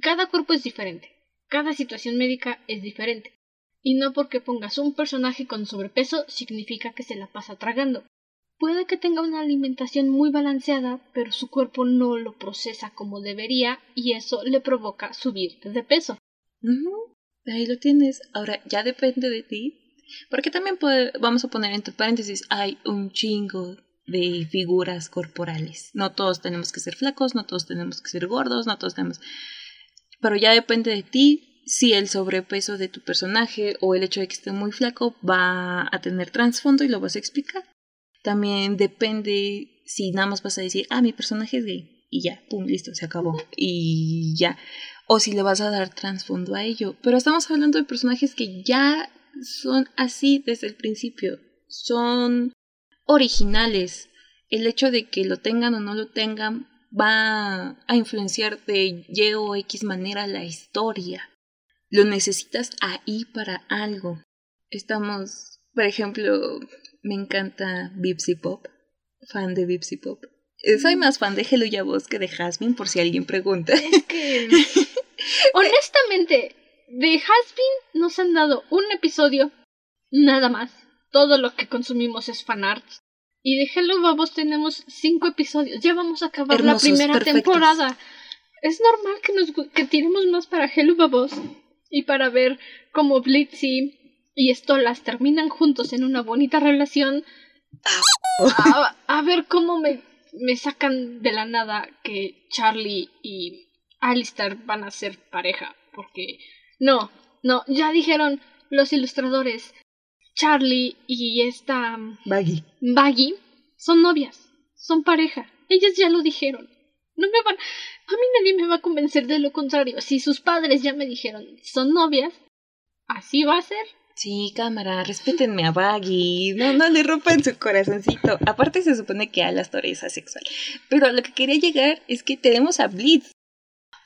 Cada cuerpo es diferente. Cada situación médica es diferente. Y no porque pongas un personaje con sobrepeso significa que se la pasa tragando. Puede que tenga una alimentación muy balanceada, pero su cuerpo no lo procesa como debería y eso le provoca subir de peso. Ahí lo tienes. Ahora ya depende de ti. Porque también puede, vamos a poner entre paréntesis, hay un chingo de figuras corporales. No todos tenemos que ser flacos, no todos tenemos que ser gordos, no todos tenemos... Pero ya depende de ti si el sobrepeso de tu personaje o el hecho de que esté muy flaco va a tener trasfondo y lo vas a explicar. También depende si nada más vas a decir, ah, mi personaje es gay. Y ya, pum, listo, se acabó. Y ya. O si le vas a dar trasfondo a ello. Pero estamos hablando de personajes que ya son así desde el principio. Son originales. El hecho de que lo tengan o no lo tengan va a influenciar de Y o X manera la historia. Lo necesitas ahí para algo. Estamos, por ejemplo, me encanta Bipsy Pop, fan de Bipsy Pop. Eh, soy más fan de Hello Voz que de Jasmine, por si alguien pregunta. Es que, [LAUGHS] honestamente, de Jasmine nos han dado un episodio, nada más. Todo lo que consumimos es fanart. Y de Hello Babos tenemos cinco episodios. Ya vamos a acabar la primera temporada. Es normal que nos que tiremos más para Hello Babos y para ver cómo Blitzy y esto las terminan juntos en una bonita relación. A, ver cómo me, me sacan de la nada que Charlie y Alistair van a ser pareja. Porque no, no, ya dijeron los ilustradores. Charlie y esta Baggy. Baggy son novias, son pareja. Ellas ya lo dijeron. No me van. A mí nadie me va a convencer de lo contrario. Si sus padres ya me dijeron son novias, así va a ser. Sí, cámara, respétenme a Baggy. No, no le rompan su corazoncito. Aparte se supone que Alastor es asexual. Pero a lo que quería llegar es que tenemos a Blitz.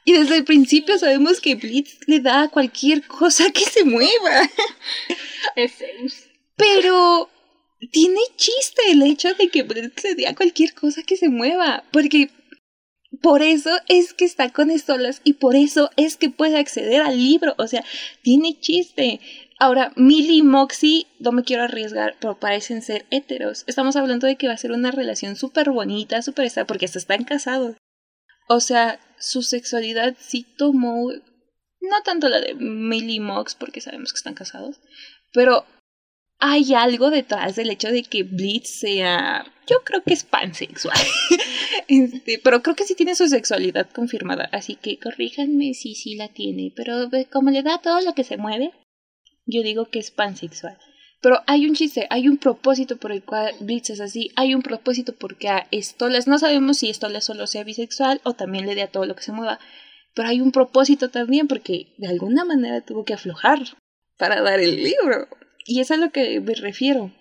Y desde el principio sabemos que Blitz le da a cualquier cosa que se mueva. Es. Pero tiene chiste el hecho de que Blitz le dé a cualquier cosa que se mueva. Porque por eso es que está con Estolas y por eso es que puede acceder al libro. O sea, tiene chiste. Ahora, Millie y Moxie, no me quiero arriesgar, pero parecen ser héteros. Estamos hablando de que va a ser una relación súper bonita, súper esta, porque hasta están casados. O sea, su sexualidad sí tomó, no tanto la de Millie y Mox, porque sabemos que están casados, pero hay algo detrás del hecho de que Blitz sea, yo creo que es pansexual, [LAUGHS] este, pero creo que sí tiene su sexualidad confirmada, así que corríjanme si sí la tiene, pero como le da todo lo que se mueve, yo digo que es pansexual. Pero hay un chiste, hay un propósito por el cual Blitz es así, hay un propósito porque a Stolas, no sabemos si Stolas solo sea bisexual o también le dé a todo lo que se mueva, pero hay un propósito también porque de alguna manera tuvo que aflojar para dar el libro. Y es a lo que me refiero.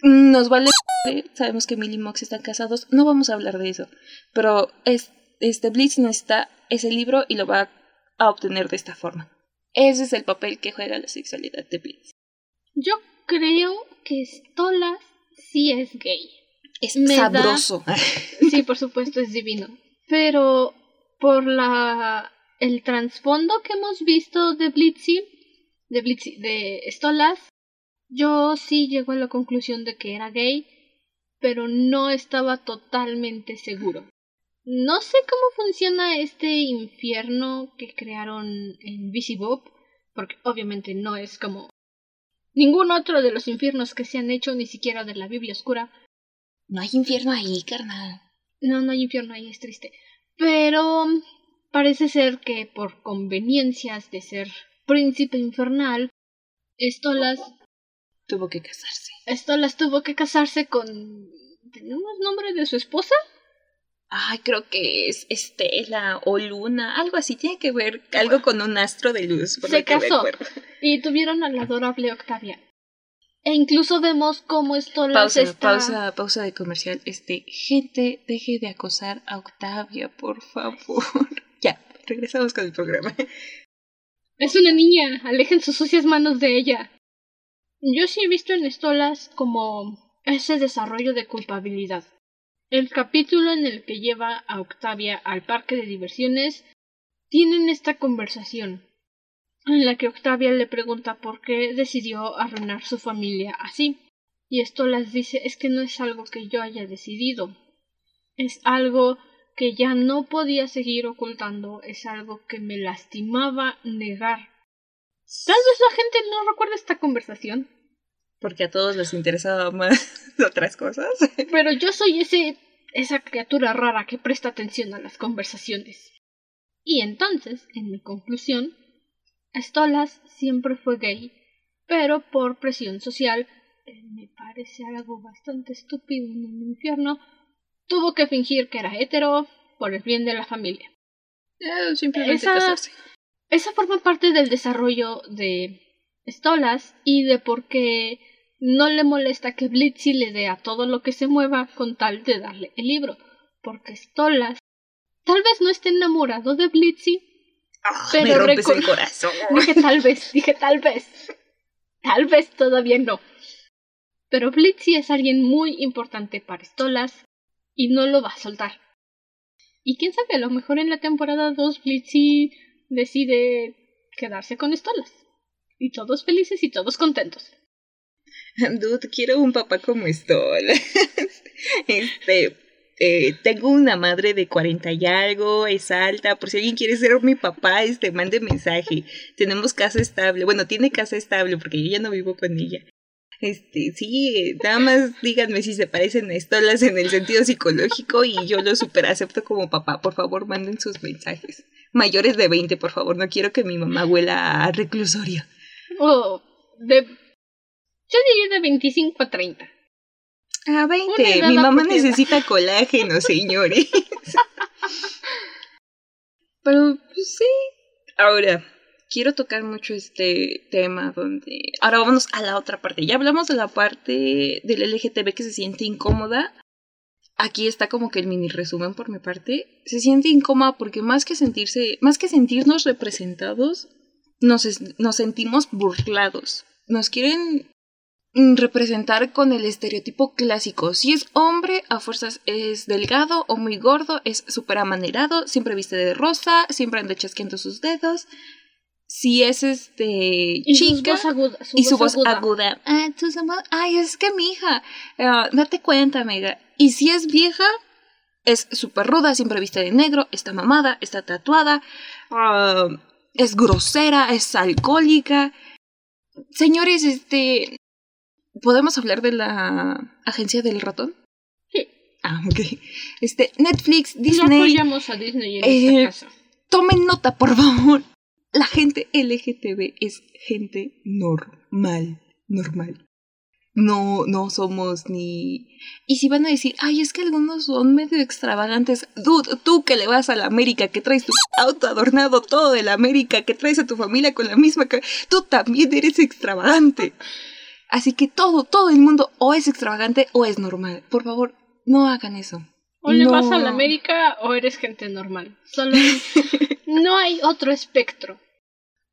Nos vale, sabemos que Millie y Mox están casados, no vamos a hablar de eso, pero es, este Blitz necesita ese libro y lo va a obtener de esta forma. Ese es el papel que juega la sexualidad de Blitz. Yo creo que Stolas sí es gay. Es sabroso. [LAUGHS] Sí, por supuesto, es divino. Pero por la el trasfondo que hemos visto de Blitzy, de Blitzy, de Stolas, yo sí llego a la conclusión de que era gay, pero no estaba totalmente seguro. No sé cómo funciona este infierno que crearon en Visibob, porque obviamente no es como ningún otro de los infiernos que se han hecho, ni siquiera de la Biblia Oscura. No hay infierno ahí, carnal. No, no hay infierno ahí, es triste. Pero parece ser que por conveniencias de ser príncipe infernal, Estolas tuvo que casarse. Estolas tuvo que casarse con... ¿Tenemos nombre de su esposa? Ay, creo que es Estela o Luna, algo así, tiene que ver algo con un astro de luz. Se casó y tuvieron a la adorable Octavia. E incluso vemos cómo esto pausa, está... Pausa, pausa de comercial. Este, gente, deje de acosar a Octavia, por favor. [LAUGHS] ya, regresamos con el programa. Es una niña, alejen sus sucias manos de ella. Yo sí he visto en Estolas como ese desarrollo de culpabilidad. El capítulo en el que lleva a Octavia al parque de diversiones tienen esta conversación, en la que Octavia le pregunta por qué decidió arruinar su familia así. Y esto las dice es que no es algo que yo haya decidido. Es algo que ya no podía seguir ocultando, es algo que me lastimaba negar. Tal vez la gente no recuerda esta conversación, porque a todos les interesaba más [LAUGHS] otras cosas. Pero yo soy ese esa criatura rara que presta atención a las conversaciones. Y entonces, en mi conclusión, Stolas siempre fue gay, pero por presión social, me parece algo bastante estúpido en el infierno, tuvo que fingir que era hetero por el bien de la familia. Eh, simplemente casarse. Esa forma parte del desarrollo de Stolas y de por qué no le molesta que Blitzy le dé a todo lo que se mueva con tal de darle el libro, porque Stolas tal vez no esté enamorado de Blitzy, ah, pero me rompes el corazón. [LAUGHS] Dije tal vez, dije tal vez. Tal vez todavía no. Pero Blitzy es alguien muy importante para Stolas y no lo va a soltar. Y quién sabe, a lo mejor en la temporada 2 Blitzy decide quedarse con Stolas. Y todos felices y todos contentos. [LAUGHS] Dude, quiero un papá como Stoll. [LAUGHS] este, eh, tengo una madre de cuarenta y algo, es alta, por si alguien quiere ser mi papá, este, mande mensaje. Tenemos casa estable, bueno, tiene casa estable porque yo ya no vivo con ella. Este, sí, nada más díganme si se parecen a estolas en el sentido psicológico y yo lo super acepto como papá. Por favor, manden sus mensajes. Mayores de 20, por favor, no quiero que mi mamá huela a reclusorio. Oh, de yo diría de 25 a 30. A 20. Mi mamá necesita colágeno, señores. [LAUGHS] Pero, pues sí. Ahora, quiero tocar mucho este tema donde... Ahora vámonos a la otra parte. Ya hablamos de la parte del LGTB que se siente incómoda. Aquí está como que el mini resumen por mi parte. Se siente incómoda porque más que sentirse, más que sentirnos representados, nos, nos sentimos burlados. Nos quieren representar con el estereotipo clásico. Si es hombre, a fuerzas es delgado o muy gordo, es súper amanerado, siempre viste de rosa, siempre anda chasqueando sus dedos, si es este Y chica su voz aguda. y su voz aguda. Ah, tú Ay, es que mi hija. ah, date cuenta, amiga. Y si es vieja, es súper ruda, siempre viste de negro, está mamada, está tatuada, ah, es grosera, es alcohólica. Señores, este. ¿Podemos hablar de la agencia del ratón? Sí. Ah, ok. Este, Netflix, No Disney. apoyamos a Disney en Eh, esta casa. Tomen nota, por favor. La gente LGTB es gente normal, normal. No, no somos ni... Y si van a decir, ay, es que algunos son medio extravagantes. Dude, tú que le vas a la América, que traes tu auto adornado todo de la América, que traes a tu familia con la misma... Tú también eres extravagante. Así que todo, todo el mundo o es extravagante o es normal. Por favor, no hagan eso. O le no. vas a la América o eres gente normal. Solo [LAUGHS] no hay otro espectro.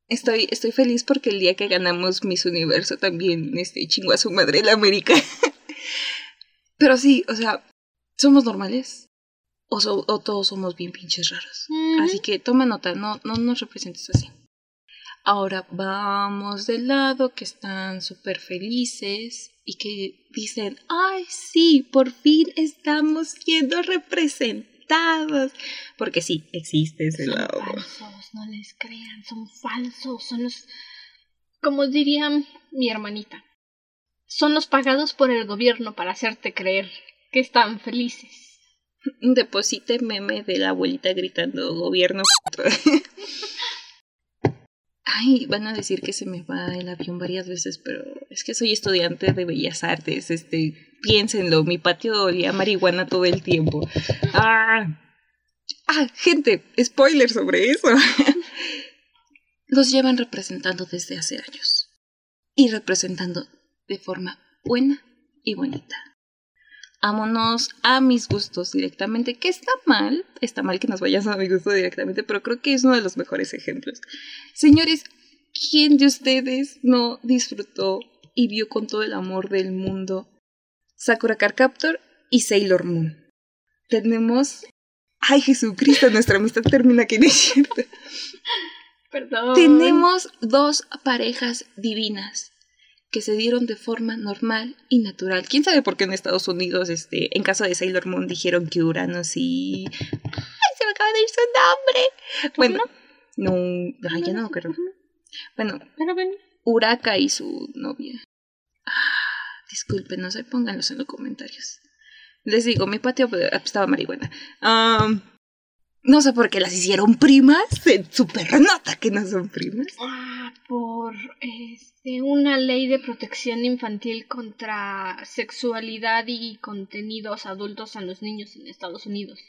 Estoy, estoy feliz porque el día que ganamos Miss Universo también este, chingó a su madre la América. [LAUGHS] Pero sí, o sea, somos normales. O, so- o todos somos bien pinches raros. Así que toma nota, no, no nos representes así. Ahora vamos del lado que están súper felices y que dicen, ay, sí, por fin estamos siendo representados. Porque sí, existe ese lado. falsos, no les crean, son falsos, son los, como diría mi hermanita, son los pagados por el gobierno para hacerte creer que están felices. [LAUGHS] Deposite meme de la abuelita gritando gobierno. [LAUGHS] Ay, van a decir que se me va el avión varias veces, pero es que soy estudiante de bellas artes. Este, piénsenlo, mi patio olía marihuana todo el tiempo. Ah, ah, gente, spoiler sobre eso. [LAUGHS] Los llevan representando desde hace años. Y representando de forma buena y bonita. Ámonos a mis gustos directamente, que está mal, está mal que nos vayas a mi gusto directamente, pero creo que es uno de los mejores ejemplos. Señores, ¿quién de ustedes no disfrutó y vio con todo el amor del mundo Sakura Captor y Sailor Moon? Tenemos... Ay, Jesucristo, nuestra amistad termina aquí, ¿no es cierto? Perdón. Tenemos dos parejas divinas que se dieron de forma normal y natural. ¿Quién sabe por qué en Estados Unidos, este, en caso de Sailor Moon, dijeron que Uranus y... ¡Ay, se me acaba de ir su nombre! Bueno, no, ay, ya no me acuerdo. Bueno, Uraka y su novia. Ah, disculpen, no sé, pónganlos en los comentarios. Les digo, mi patio eh, estaba marihuana. No sé por qué las hicieron primas. Se super nota que no son primas. ah, por este, una ley de protección infantil contra sexualidad y contenidos adultos a los niños en Estados Unidos.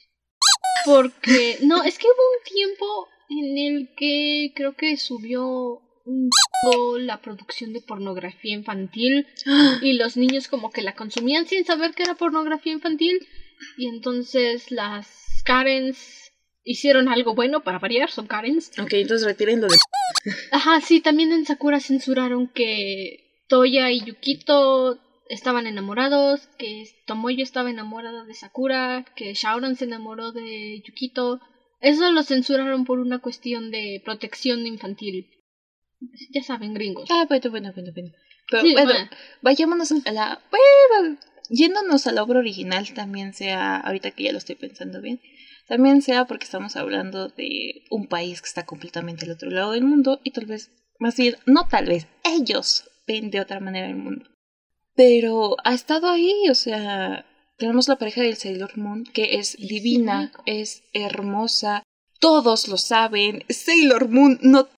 Porque, no, es que hubo un tiempo en el que creo que subió la producción de pornografía infantil [GASPS] y los niños como que la consumían sin saber que era pornografía infantil y entonces las Karens hicieron algo bueno para variar, son Karens. Ok, entonces retiren lo de... [LAUGHS] Ajá, sí, también en Sakura censuraron que Toya y Yukito estaban enamorados, que Tomoyo estaba enamorada de Sakura, que Shaoran se enamoró de Yukito. Eso lo censuraron por una cuestión de protección infantil. Ya saben, gringos. Ah, bueno, bueno, bueno, bueno. Pero Sí, bueno, bueno. vayámonos a la... Bueno, yéndonos a la obra original también sea, ahorita que ya lo estoy pensando bien, también sea porque estamos hablando de un país que está completamente al otro lado del mundo y tal vez, más bien, no tal vez, ellos ven de otra manera el mundo. Pero ha estado ahí, o sea, tenemos la pareja del Sailor Moon que es divina, es hermosa, todos lo saben, Sailor Moon no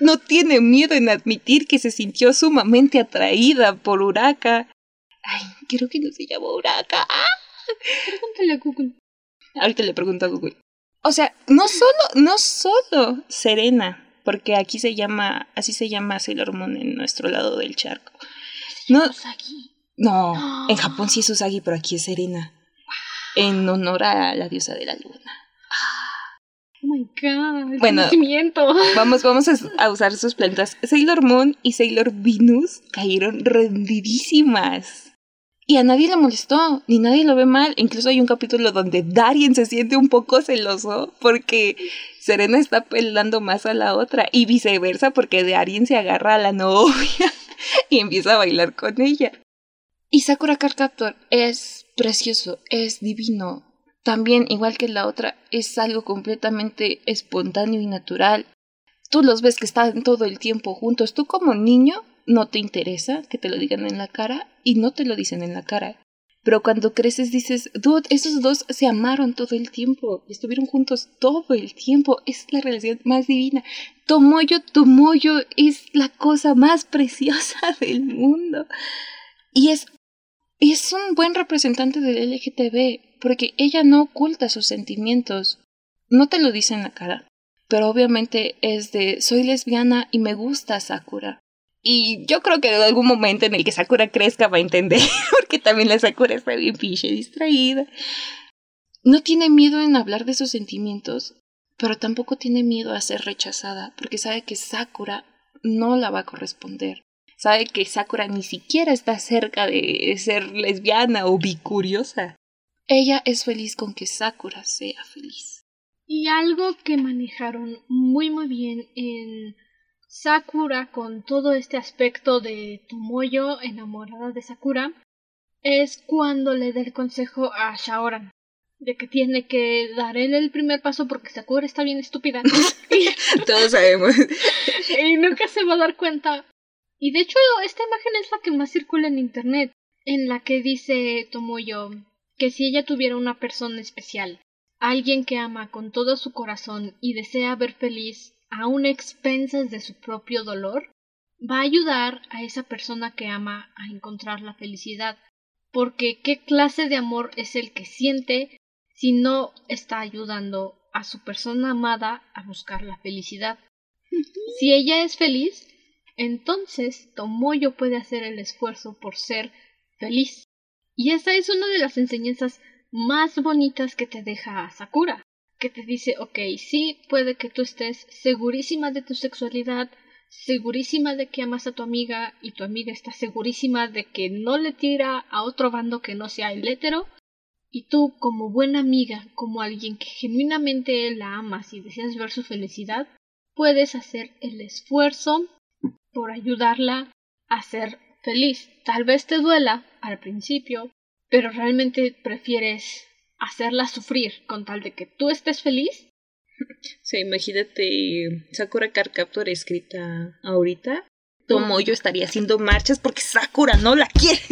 no tiene miedo en admitir que se sintió sumamente atraída por Uraka. Ay, creo que no se llama Uraka. ¡Ah! Pregúntale a Google. Ahorita le pregunto a Google. O sea, no solo, no solo Serena, porque aquí se llama, así se llama Sailor Moon en nuestro lado del charco. No, no, en Japón sí es Usagi, pero aquí es Serena. En honor a la diosa de la luna. Oh my god. Bueno, conocimiento. [LAUGHS] Vamos, vamos a, a usar sus plantas. Sailor Moon y Sailor Venus cayeron rendidísimas. Y a nadie le molestó, ni nadie lo ve mal. Incluso hay un capítulo donde Darien se siente un poco celoso porque Serena está pelando más a la otra y viceversa porque Darien se agarra a la novia [LAUGHS] y empieza a bailar con ella. Y Sakura Card Captor es precioso, es divino. También, igual que la otra, es algo completamente espontáneo y natural. Tú los ves que están todo el tiempo juntos. Tú como niño no te interesa que te lo digan en la cara y no te lo dicen en la cara. Pero cuando creces dices, dude, esos dos se amaron todo el tiempo, estuvieron juntos todo el tiempo, es la relación más divina. Tomoyo, Tomoyo es la cosa más preciosa [LAUGHS] del mundo. Y es, es un buen representante del LGTB, porque ella no oculta sus sentimientos, no te lo dice en la cara, pero obviamente es de soy lesbiana y me gusta Sakura. Y yo creo que en algún momento en el que Sakura crezca va a entender, [LAUGHS] porque también la Sakura está bien pinche distraída. No tiene miedo en hablar de sus sentimientos, pero tampoco tiene miedo a ser rechazada, porque sabe que Sakura no la va a corresponder. Sabe que Sakura ni siquiera está cerca de ser lesbiana o bicuriosa. Ella es feliz con que Sakura sea feliz. Y algo que manejaron muy muy bien en Sakura con todo este aspecto de Tomoyo enamorada de Sakura es cuando le da el consejo a Shaoran de que tiene que dar él el primer paso porque Sakura está bien estúpida. [LAUGHS] Todos sabemos. [LAUGHS] y nunca se va a dar cuenta. Y de hecho esta imagen es la que más circula en internet, en la que dice Tomoyo que si ella tuviera una persona especial, alguien que ama con todo su corazón y desea ver feliz aun expensas de su propio dolor, va a ayudar a esa persona que ama a encontrar la felicidad. Porque ¿qué clase de amor es el que siente si no está ayudando a su persona amada a buscar la felicidad? Si ella es feliz, entonces Tomoyo puede hacer el esfuerzo por ser feliz. Y esa es una de las enseñanzas más bonitas que te deja Sakura que te dice, ok, sí, puede que tú estés segurísima de tu sexualidad, segurísima de que amas a tu amiga y tu amiga está segurísima de que no le tira a otro bando que no sea el hétero, y tú como buena amiga, como alguien que genuinamente la amas y deseas ver su felicidad, puedes hacer el esfuerzo por ayudarla a ser feliz. Tal vez te duela al principio, pero realmente prefieres hacerla sufrir con tal de que tú estés feliz. Sí, imagínate Sakura Card Captor escrita ahorita. Tomoyo estaría haciendo marchas porque Sakura no la quiere.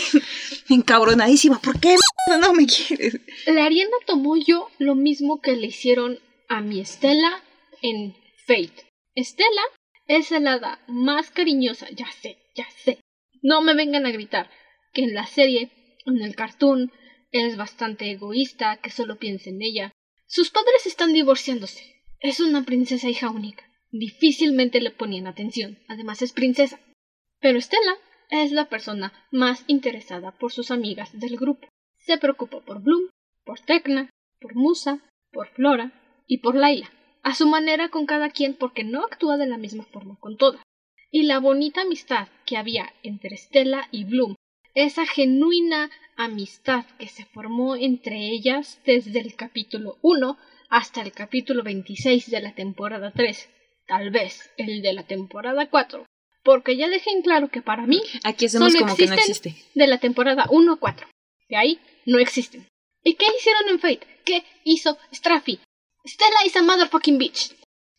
[LAUGHS] Encabronadísima. ¿Por qué no me quieres? Le harían a Tomoyo lo mismo que le hicieron a mi Estela en Fate. Estela es la hada más cariñosa, ya sé, ya sé. No me vengan a gritar que en la serie, en el cartoon, es bastante egoísta, que solo piensa en ella. Sus padres están divorciándose. Es una princesa hija única. Difícilmente le ponían atención. Además es princesa. Pero Stella es la persona más interesada por sus amigas del grupo. Se preocupa por Bloom, por Tecna, por Musa, por Flora y por Laila. A su manera con cada quien porque no actúa de la misma forma con todas. Y la bonita amistad que había entre Stella y Bloom esa genuina amistad que se formó entre ellas desde el capítulo 1 hasta el capítulo 26 de la temporada 3, tal vez el de la temporada 4, porque ya dejé en claro que para mí aquí hacemos como que no existe. De la temporada 1 a 4, de ahí no existen. ¿Y qué hicieron en Fate? ¿Qué hizo Straffy? Stella is a motherfucking bitch.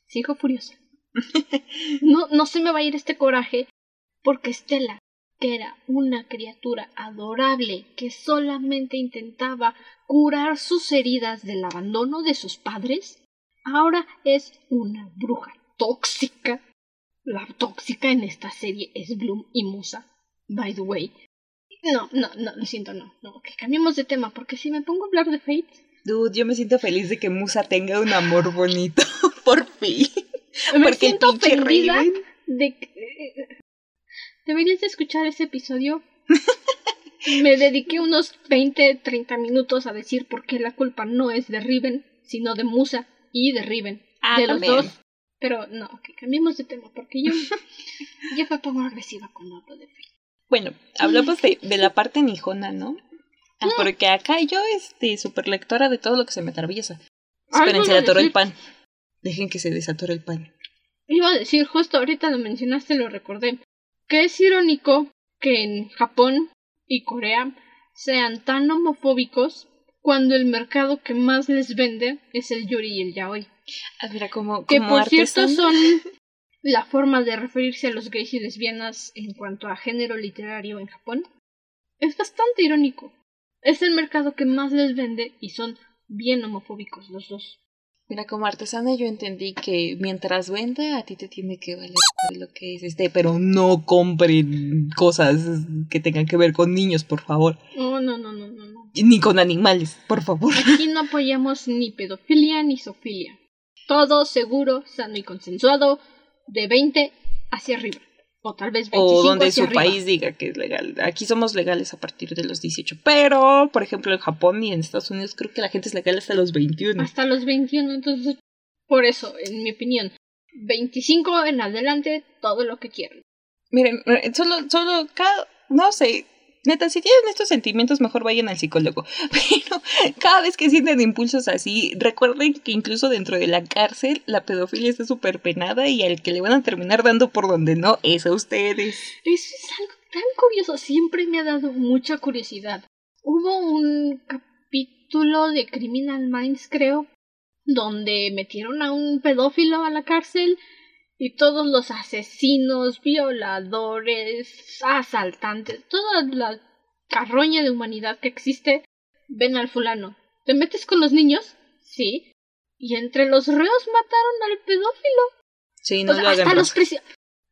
Sigo furiosa. [LAUGHS] No, no se me va a ir este coraje porque Stella que era una criatura adorable que solamente intentaba curar sus heridas del abandono de sus padres, ahora es una bruja tóxica. La tóxica en esta serie es Bloom y Musa, by the way. No, no, no, lo siento, no, no, que cambiemos de tema, porque si me pongo a hablar de Fate, Dude, yo me siento feliz de que Musa tenga un amor bonito, [LAUGHS] por fin. Me Porque siento ofendida Raven- de que... Deberías de escuchar ese episodio. [LAUGHS] Me dediqué unos 20, 30 minutos a decir por qué la culpa no es de Riven, sino de Musa y de Riven. Ah, de los también. dos. Pero no, que cambiemos de tema, porque yo [LAUGHS] ya me pongo agresiva cuando hablo de Faye. Bueno, hablamos de, de la parte nijona, ¿no? Ah, porque acá yo, este, super lectora de todo lo que se me atraviesa. Esperen, se le atoró el pan. Dejen que se desatore el pan. Iba a decir, justo ahorita lo mencionaste, lo recordé, que es irónico que en Japón y Corea sean tan homofóbicos cuando el mercado que más les vende es el yuri y el yaoi. Ah, mira, como, Que como por cierto son la forma de referirse a los gays y lesbianas en cuanto a género literario en Japón. Es bastante irónico. Es el mercado que más les vende y son bien homofóbicos los dos. Mira, como artesana yo entendí que mientras venda a ti te tiene que valer lo que es este, pero no compren cosas que tengan que ver con niños, por favor. No, no, no, no, no. Ni con animales, por favor. Aquí no apoyamos ni pedofilia ni zoofilia. Todo seguro, sano y consensuado, de 20 hacia arriba. O tal vez 25 O donde hacia su arriba. país diga que es legal. Aquí somos legales a partir de los 18. Pero, por ejemplo, en Japón y en Estados Unidos creo que la gente es legal hasta los 21. Hasta los 21, entonces, por eso, en mi opinión, 25 en adelante, todo lo que quieran. Miren, eh, solo, solo, cada, no sé, neta, si tienen estos sentimientos, mejor vayan al psicólogo. [LAUGHS] Pero cada vez que sienten impulsos así, recuerden que incluso dentro de la cárcel, la pedofilia está súper penada y al que le van a terminar dando por donde no es a ustedes. Eso es algo tan curioso, siempre me ha dado mucha curiosidad. Hubo un capítulo de Criminal Minds, creo, donde metieron a un pedófilo a la cárcel y todos los asesinos, violadores, asaltantes, toda la carroña de humanidad que existe, ven al fulano. ¿Te metes con los niños? Sí. Y entre los reos mataron al pedófilo. Sí, no O sea, lo hasta, los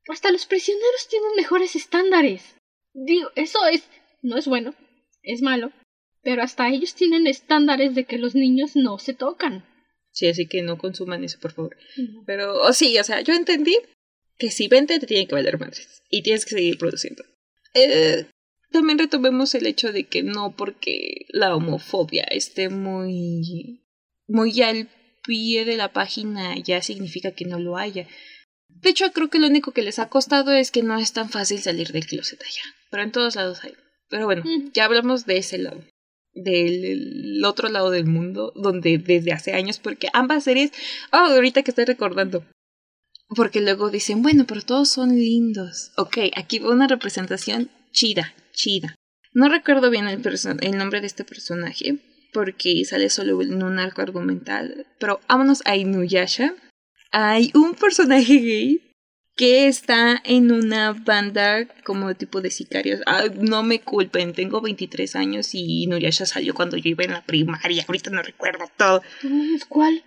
hasta los prisioneros tienen mejores estándares. Digo, eso es, no es bueno, es malo, pero hasta ellos tienen estándares de que los niños no se tocan. Sí, así que no consuman eso, por favor. Pero oh, sí, o sea, yo entendí que si vende te tiene que valer madres y tienes que seguir produciendo. Eh, también retomemos el hecho de que no porque la homofobia esté muy muy al pie de la página ya significa que no lo haya. De hecho, creo que lo único que les ha costado es que no es tan fácil salir del closet allá. Pero en todos lados hay. Pero bueno, Mm. ya hablamos de ese lado. Del el otro lado del mundo, donde desde hace años, porque ambas series, oh, ahorita que estoy recordando, porque luego dicen, bueno, pero todos son lindos. Ok, aquí va una representación chida, chida. No recuerdo bien el, el nombre de este personaje, porque sale solo en un arco argumental, pero vámonos a Inuyasha. Hay un personaje gay que está en una banda como tipo de sicarios. Ah, no me culpen, tengo 23 años y Inuyasha salió cuando yo iba en la primaria, ahorita no recuerdo todo. ¿Cuál?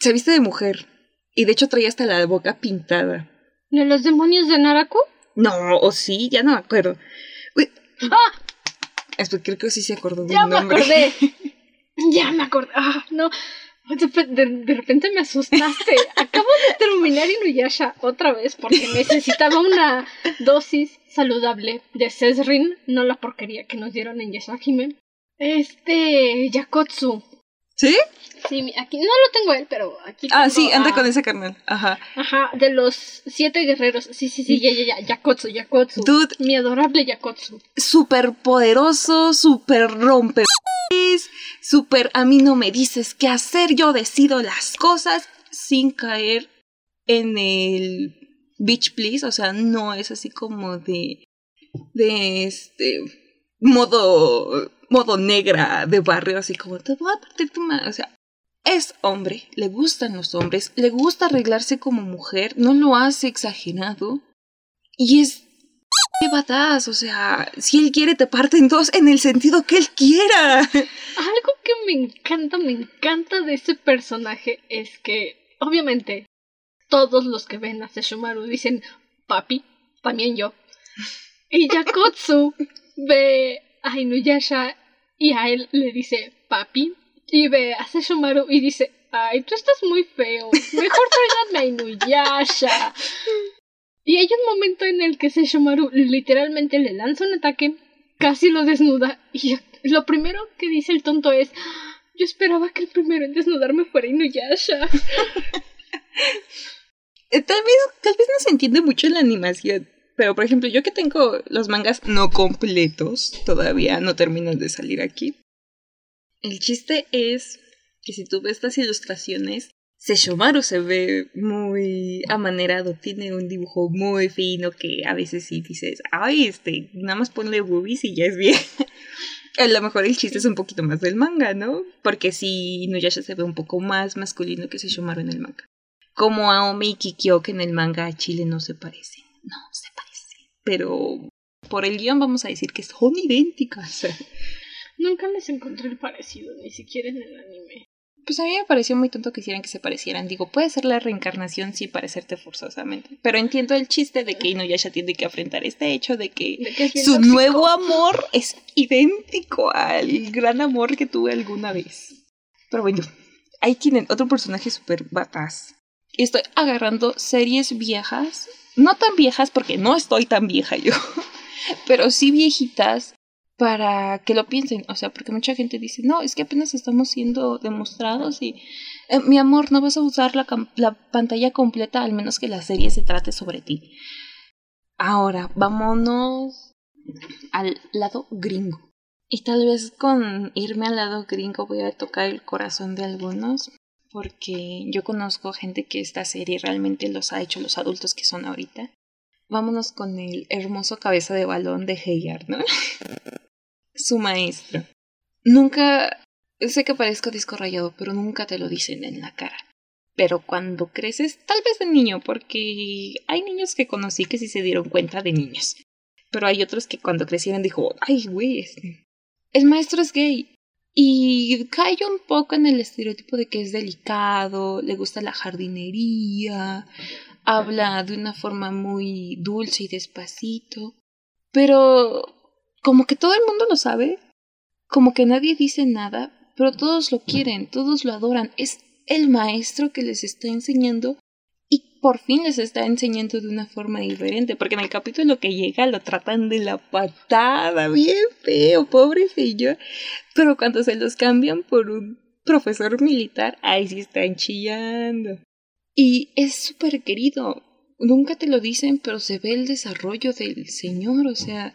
Se viste de mujer y de hecho traía hasta la boca pintada. ¿De los demonios de Naraku? No, o sí, ya no me acuerdo. Uy, ¡Ah! creo que sí se acordó de Ya un me nombre. acordé. [LAUGHS] ya me acordé. Ah, no. De, de- de repente me asustaste. [LAUGHS] Acabo de terminar Inuyasha otra vez porque necesitaba una dosis saludable de Cesrin, no la porquería que nos dieron en Yasuhime. Este. Yakotsu. ¿Sí? Sí, aquí no lo tengo él, pero aquí. Ah, tengo sí, anda a- con ese carnal. Ajá. Ajá, de los siete guerreros. Sí, sí, sí, ya, ya, ya. Yakotsu, Yakotsu. Dude, Mi adorable Yakotsu. súper poderoso, súper rompe. [LAUGHS] Súper a mí no me dices qué hacer, yo decido las cosas sin caer en el bitch please, o sea, no es así como de de este modo modo negra de barrio, así como te voy a partir tu madre, o sea, es hombre, le gustan los hombres, le gusta arreglarse como mujer, no lo hace exagerado y es qué badass, o sea, si él quiere te parte en dos en el sentido que él quiera. Algo que me encanta, me encanta de ese personaje es que, obviamente, todos los que ven a Sesshomaru dicen, papi, también yo. Y Yakotsu ve a Inuyasha y a él le dice, papi, y ve a Sesshomaru y dice, ay, tú estás muy feo, mejor tráiganme a Inuyasha. Y hay un momento en el que Sesshomaru literalmente le lanza un ataque, casi lo desnuda, y lo primero que dice el tonto es, yo esperaba que el primero en desnudarme fuera Inuyasha. [LAUGHS] Eh, tal vez, tal vez no se entiende mucho la animación. Pero, por ejemplo, yo que tengo los mangas no completos, todavía no terminan de salir aquí. El chiste es que si tú ves estas ilustraciones, Seshomaru se ve muy amanerado, tiene un dibujo muy fino que a veces sí dices, ay, este, nada más ponle boobies y ya es bien. [LAUGHS] a lo mejor el chiste es un poquito más del manga, ¿no? Porque si Nuyasha se ve un poco más masculino que Seshomaru en el manga. Como Aomi y Kikyo que en el manga a Chile no se parecen. Pero por el guion vamos a decir que son idénticas. [LAUGHS] Nunca les encontré el parecido, ni siquiera en el anime. Pues a mí me pareció muy tonto que hicieran que se parecieran. Digo, puede ser la reencarnación sin parecerte forzosamente. Pero entiendo el chiste de que Inuyasha tiene que afrontar este hecho de que, su nuevo amor es idéntico al gran amor que tuve alguna vez. Pero bueno, ahí tienen otro personaje súper bataz. Estoy agarrando series viejas. No tan viejas porque no estoy tan vieja yo. [LAUGHS] Pero sí viejitas para que lo piensen, o sea, porque mucha gente dice, no, es que apenas estamos siendo demostrados y, eh, mi amor, no vas a usar la, la pantalla completa al menos que la serie se trate sobre ti. Ahora, vámonos al lado gringo. Y tal vez con irme al lado gringo voy a tocar el corazón de algunos, porque yo conozco gente que esta serie realmente los ha hecho los adultos que son ahorita. Vámonos con el hermoso cabeza de balón de Heyar, ¿no? [LAUGHS] Su maestro. Nunca. Sé que parezco disco rayado, pero nunca te lo dicen en la cara. Pero cuando creces, tal vez de niño, porque hay niños que conocí que sí se dieron cuenta de niños. Pero hay otros que cuando crecieron dijo, ay, güey, este. El maestro es gay. Y cae un poco en el estereotipo de que es delicado, le gusta la jardinería, habla de una forma muy dulce y despacito. Pero como que todo el mundo lo sabe, como que nadie dice nada, pero todos lo quieren, todos lo adoran. Es el maestro que les está enseñando por fin les está enseñando de una forma diferente, porque en el capítulo que llega lo tratan de la patada, bien feo, pobre señor, pero cuando se los cambian por un profesor militar, ahí sí están chillando. Y es súper querido. Nunca te lo dicen, pero se ve el desarrollo del señor. O sea,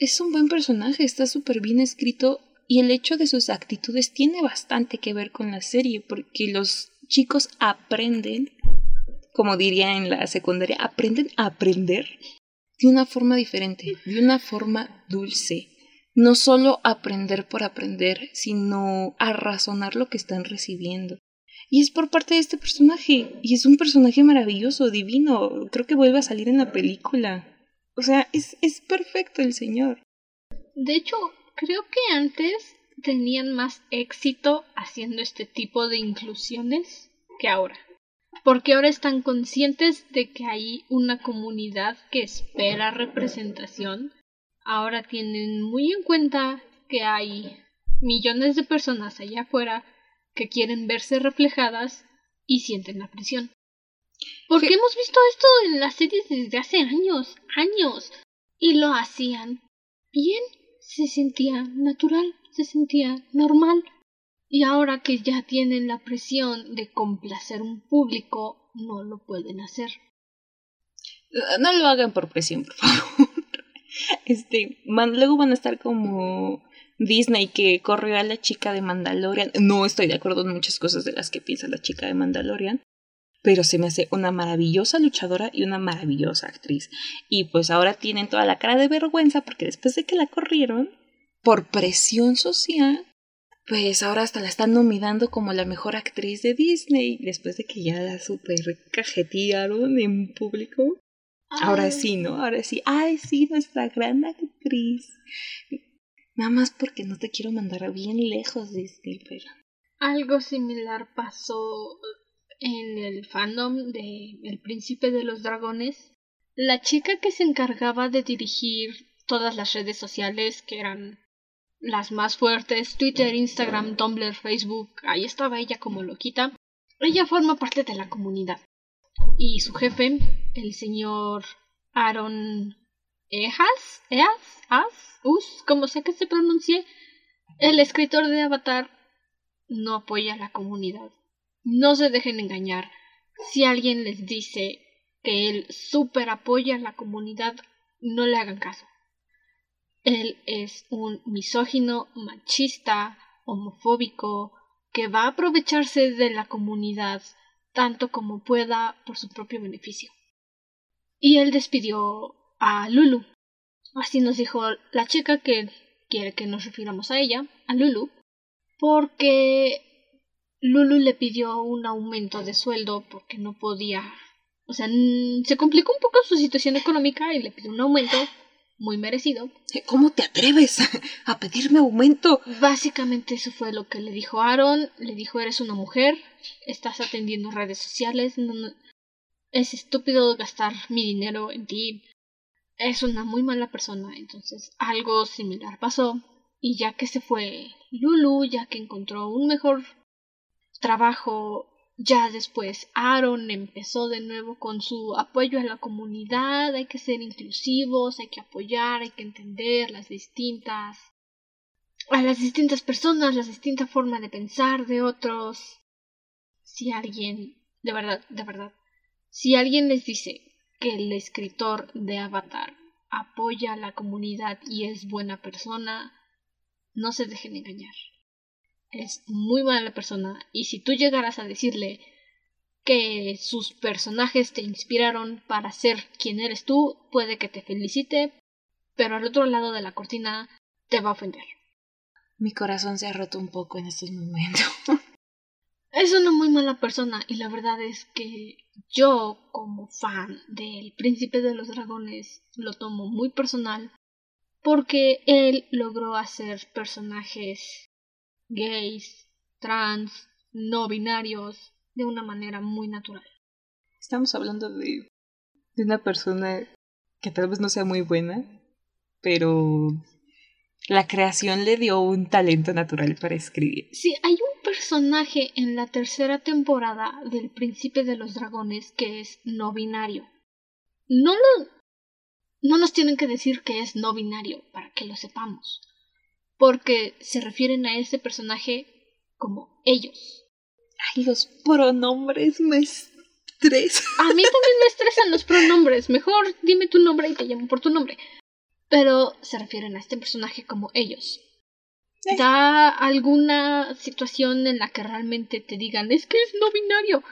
es un buen personaje, está súper bien escrito. Y el hecho de sus actitudes tiene bastante que ver con la serie, porque los chicos aprenden, como diría en la secundaria, aprenden a aprender de una forma diferente, de una forma dulce. No solo aprender por aprender, sino a razonar lo que están recibiendo. Y es por parte de este personaje. Y es un personaje maravilloso, divino. Creo que vuelve a salir en la película. O sea, es, es perfecto el señor. De hecho, creo que antes tenían más éxito haciendo este tipo de inclusiones que ahora. Porque ahora están conscientes de que hay una comunidad que espera representación. Ahora tienen muy en cuenta que hay millones de personas allá afuera que quieren verse reflejadas y sienten la presión. Porque hemos visto esto en las series desde hace años, años, y lo hacían bien, se sentía natural, se sentía normal. Y ahora que ya tienen la presión de complacer un público, no lo pueden hacer. No lo hagan por presión, por favor. [LAUGHS] Este, luego van a estar como Disney que corrió a la chica de Mandalorian. No estoy de acuerdo en muchas cosas de las que piensa la chica de Mandalorian. Pero se me hace una maravillosa luchadora y una maravillosa actriz. Y pues ahora tienen toda la cara de vergüenza porque después de que la corrieron, por presión social, pues ahora hasta la están nominando como la mejor actriz de Disney. Después de que ya la super cajetearon en público. Ahora sí, ¿no? Ahora sí. Ay, sí, nuestra gran actriz. Nada más porque no te quiero mandar bien lejos, Disney, pero... Algo similar pasó en el fandom de El Príncipe de los Dragones. La chica que se encargaba de dirigir todas las redes sociales, que eran las más fuertes, Twitter, Instagram, Tumblr, Facebook, ahí estaba ella como loquita. Ella forma parte de la comunidad. Y su jefe, el señor Aaron Ejas, Eas, As, Us, como sea que se pronuncie, el escritor de Avatar no apoya a la comunidad. No se dejen engañar. Si alguien les dice que él super apoya a la comunidad, no le hagan caso. Él es un misógino, machista, homofóbico, que va a aprovecharse de la comunidad tanto como pueda por su propio beneficio. Y él despidió a Lulu. Así nos dijo la chica que quiere que nos refiramos a ella, a Lulu, porque Lulu le pidió un aumento de sueldo porque no podía. O sea, se complicó un poco su situación económica y le pidió un aumento muy merecido. ¿Cómo te atreves a pedirme aumento? Básicamente eso fue lo que le dijo Aaron. Le dijo, eres una mujer, estás atendiendo redes sociales, es estúpido gastar mi dinero en ti. Es una muy mala persona. Entonces algo similar pasó. Y ya que se fue Lulu, ya que encontró un mejor trabajo ya después Aaron empezó de nuevo con su apoyo a la comunidad, hay que ser inclusivos, hay que apoyar, hay que entender las distintas a las distintas personas, las distintas formas de pensar de otros. Si alguien, de verdad, de verdad, si alguien les dice que el escritor de Avatar apoya a la comunidad y es buena persona, no se dejen engañar es muy mala persona y si tú llegaras a decirle que sus personajes te inspiraron para ser quien eres tú, puede que te felicite, pero al otro lado de la cortina te va a ofender. Mi corazón se ha roto un poco en estos momentos. [LAUGHS] es una muy mala persona y la verdad es que yo como fan del príncipe de los dragones lo tomo muy personal porque él logró hacer personajes gays, trans, no binarios, de una manera muy natural. Estamos hablando de, de una persona que tal vez no sea muy buena, pero la creación le dio un talento natural para escribir. Sí, hay un personaje en la tercera temporada del Príncipe de los Dragones que es no binario. No lo, no nos tienen que decir que es no binario para que lo sepamos porque se refieren a ese personaje como ellos. Ay, los pronombres me estresan. A mí también me estresan los pronombres. Mejor dime tu nombre y te llamo por tu nombre. Pero se refieren a este personaje como ellos. ¿Da alguna situación en la que realmente te digan es que es no binario?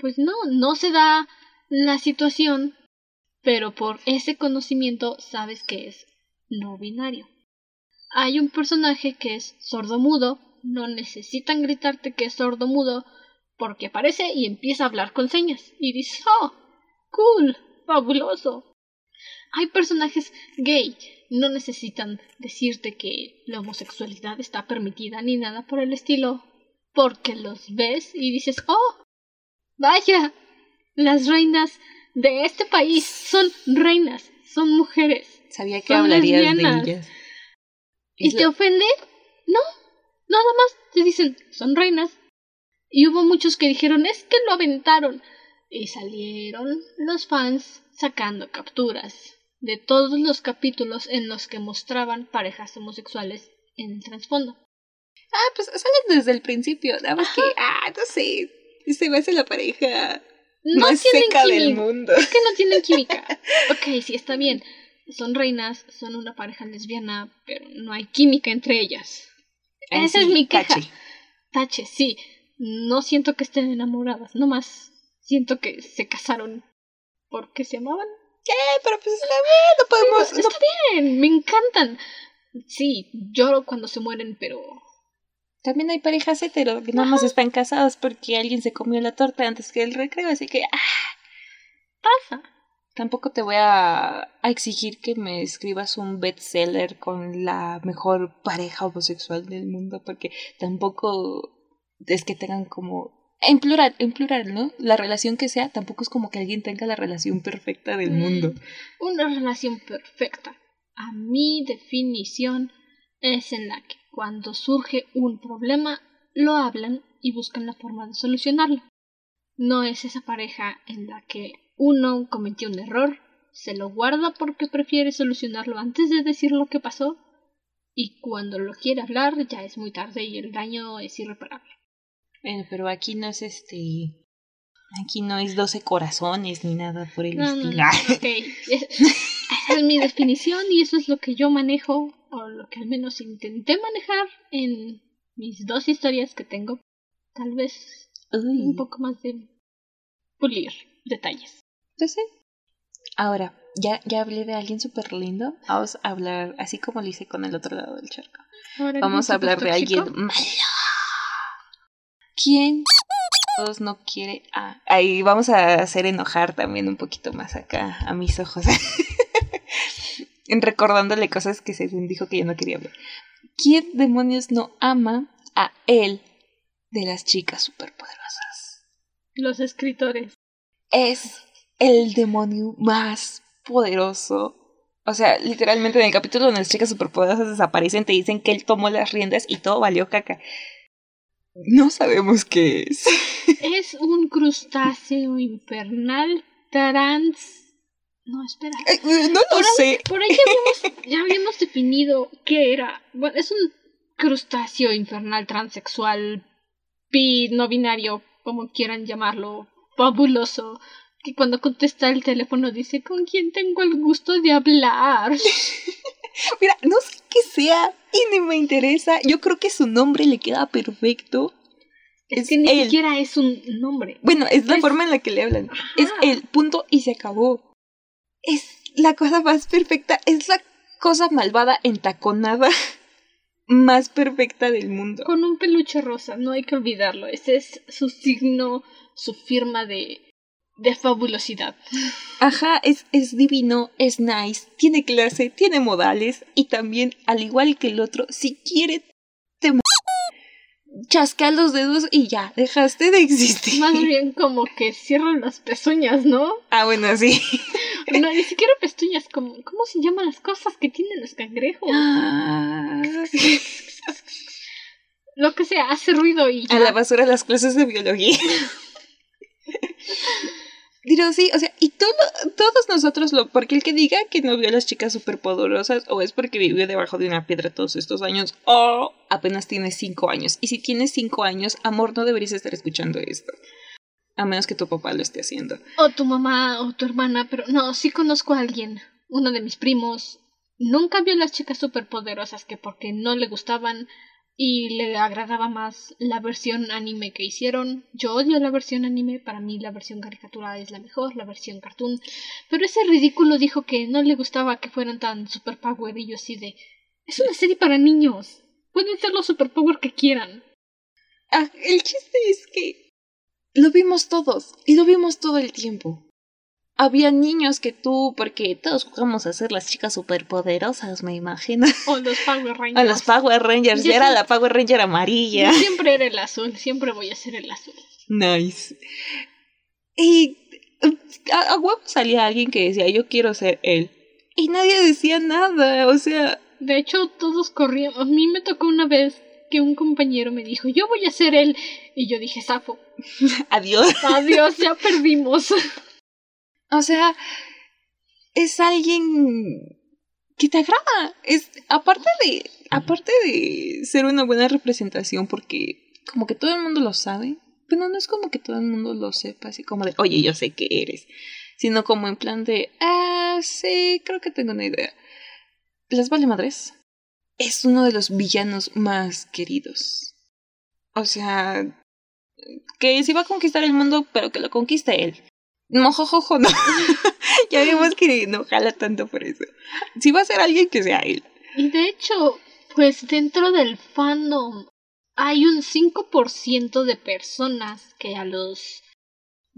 Pues no, no se da la situación, pero por ese conocimiento sabes que es no binario. Hay un personaje que es sordomudo, no necesitan gritarte que es sordomudo porque aparece y empieza a hablar con señas y dices, oh, cool, fabuloso. Hay personajes gay, no necesitan decirte que la homosexualidad está permitida ni nada por el estilo, porque los ves y dices, oh, vaya, las reinas de este país son reinas, son mujeres. Sabía que hablarías de ellas. ¿Y te ofende? No, nada más te dicen, son reinas. Y hubo muchos que dijeron, es que lo aventaron. Y salieron los fans sacando capturas de todos los capítulos en los que mostraban parejas homosexuales en el trasfondo. Ah, pues salen desde el principio, nada más que, ah, no sé, se me hace la pareja no más seca del mundo. Es que no tienen química. [LAUGHS] ok, sí, está bien son reinas, son una pareja lesbiana, pero no hay química entre ellas. Esa es mi queja. Tache. tache, sí. No siento que estén enamoradas, no más siento que se casaron porque se amaban. Eh, pero pues está bien, no podemos. está bien, me encantan. Sí, lloro cuando se mueren, pero. También hay parejas hetero que nada más están casadas porque alguien se comió la torta antes que el recreo, así que. ¡ah! Pasa. Tampoco te voy a, exigir que me escribas un bestseller con la mejor pareja homosexual del mundo, porque tampoco es que tengan como en plural, en plural, ¿no? La relación que sea, tampoco es como que alguien tenga la relación perfecta del mm, mundo. Una relación perfecta. A mi definición es en la que cuando surge un problema lo hablan y buscan la forma de solucionarlo. No es esa pareja en la que uno cometió un error, se lo guarda porque prefiere solucionarlo antes de decir lo que pasó y cuando lo quiere hablar ya es muy tarde y el daño es irreparable. Bueno, pero aquí no es este Aquí no es 12 corazones ni nada por el estilo. Esa es mi definición y eso es lo que yo manejo, o lo que al menos intenté manejar en mis dos historias que tengo. Tal vez un poco más de pulir detalles. Entonces, ahora, ya, ya hablé de alguien súper lindo. Vamos a hablar, así como lo hice con el otro lado del charco. Vamos a hablar de alguien malo. ¿Quién no quiere. Ah, ahí vamos a hacer enojar también un poquito más acá a mis ojos. [LAUGHS] Recordándole cosas que según dijo que yo no quería ver. ¿Quién demonios no ama a él de las chicas superpoderosas? Los escritores. Es el demonio más poderoso. O sea, literalmente en el capítulo donde las chicas superpoderosas desaparecen, te dicen que él tomó las riendas y todo valió caca. No sabemos qué es. [LAUGHS] Es un crustáceo infernal trans. No, espera. Eh, eh, no lo sé. por ahí ya habíamos, definido qué era. Bueno, es un crustáceo infernal transexual, pi, no binario, como quieran llamarlo, fabuloso, que cuando contesta el teléfono dice con quién tengo el gusto de hablar. [LAUGHS] Mira, no sé qué sea y ni me interesa. Yo creo que su nombre le queda perfecto. Es, que ni siquiera es un nombre. Bueno, es la forma en la que le hablan. Es el punto y se acabó. Es la cosa más perfecta. Es la cosa malvada entaconada [LAUGHS] más perfecta del mundo. Con un peluche rosa, no hay que olvidarlo. Ese es su signo, su firma de de fabulosidad. Ajá, es, es divino, es nice, tiene clase, tiene modales y también, al igual que el otro, si quiere, te chasca los dedos y ya, dejaste de existir. Más bien como que cierran las pezuñas, ¿no? Ah, bueno, sí. [LAUGHS] No, ni siquiera pezuñas, como, ¿cómo se llaman las cosas que tienen los cangrejos? Ah. Lo que sea, hace ruido y... A la basura las clases de biología. [LAUGHS] Pero sí, o sea, y todo, todos nosotros lo, porque el que diga que no vio a las chicas superpoderosas, o es porque vivió debajo de una piedra todos estos años, o apenas tiene cinco años. Y si tienes cinco años, amor, no deberías estar escuchando esto. A menos que tu papá lo esté haciendo. O tu mamá o tu hermana, pero no, sí conozco a alguien, uno de mis primos. Nunca vio las chicas superpoderosas que porque no le gustaban y le agradaba más la versión anime que hicieron. Yo odio la versión anime, para mí la versión caricatura es la mejor, la versión cartoon. Pero ese ridículo dijo que no le gustaba que fueran tan superpower y yo así de... Es una serie para niños. Pueden ser los superpower que quieran. Ah, el chiste es que lo vimos todos y lo vimos todo el tiempo había niños que tú, porque todos jugamos a ser las chicas superpoderosas, me imagino. [LAUGHS] O los Power Rangers. [LAUGHS] O los Power Rangers, yo era la Power Ranger amarilla. siempre era el azul, siempre voy a ser el azul. Nice. Y a, huevo salía alguien que decía, yo quiero ser él. Y nadie decía nada, o sea... De hecho, todos corrían. A mí me tocó una vez que un compañero me dijo, yo voy a ser él. Y yo dije, Safo. [LAUGHS] Adiós. Adiós, ya perdimos. O sea, es alguien que te agrada. Es aparte de aparte de ser una buena representación porque como que todo el mundo lo sabe, pero no es como que todo el mundo lo sepa, así como de, "Oye, yo sé que eres", sino como en plan de, "Ah, sí, creo que tengo una idea." ¿Les vale madres? Es uno de los villanos más queridos. O sea, que sí va a conquistar el mundo, pero que lo conquiste él. No, jojojo, [LAUGHS] no. ya vimos que no jala tanto por eso. Si va a ser alguien que sea él. Y de hecho, pues dentro del fandom hay un 5% de personas que a los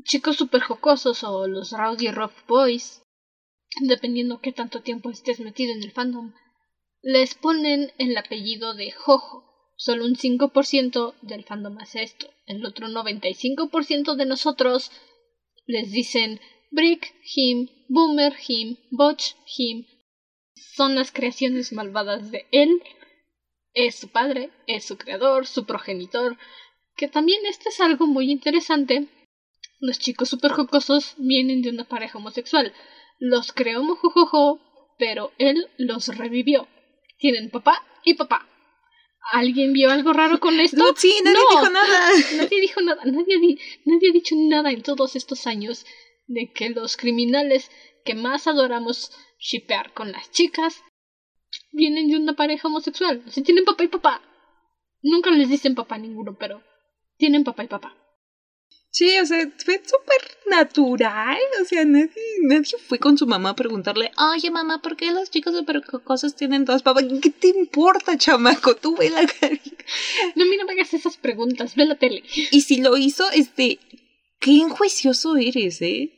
chicos super jocosos o los rowdy rough boys, dependiendo qué tanto tiempo estés metido en el fandom, les ponen el apellido de Jojo. Solo un 5% del fandom hace esto. El otro 95% de nosotros les dicen Brick him, Boomer him, Botch him. Son las creaciones malvadas de él Es su padre, es su creador, su progenitor. Que también este es algo muy interesante. Los chicos super jocosos vienen de una pareja homosexual. Los creó Mojojojo, pero él los revivió. Tienen papá y papá. ¿Alguien vio algo raro con esto? No, sí, nadie dijo nada. [LAUGHS] Nadie dijo nada. Nadie, nadie ha dicho nada en todos estos años de que los criminales que más adoramos shipear con las chicas vienen de una pareja homosexual. O sea, tienen papá y papá. Nunca les dicen papá a ninguno, pero tienen papá y papá. Sí, o sea, fue súper natural. O sea, nadie, nadie fue con su mamá a preguntarle, oye mamá, ¿por qué los chicos de cosas tienen dos papás? ¿Qué te importa, chamaco? Tú ve la. No, mira, me hagas esas preguntas, ve la tele. Y si lo hizo, este, qué enjuicioso eres, ¿eh?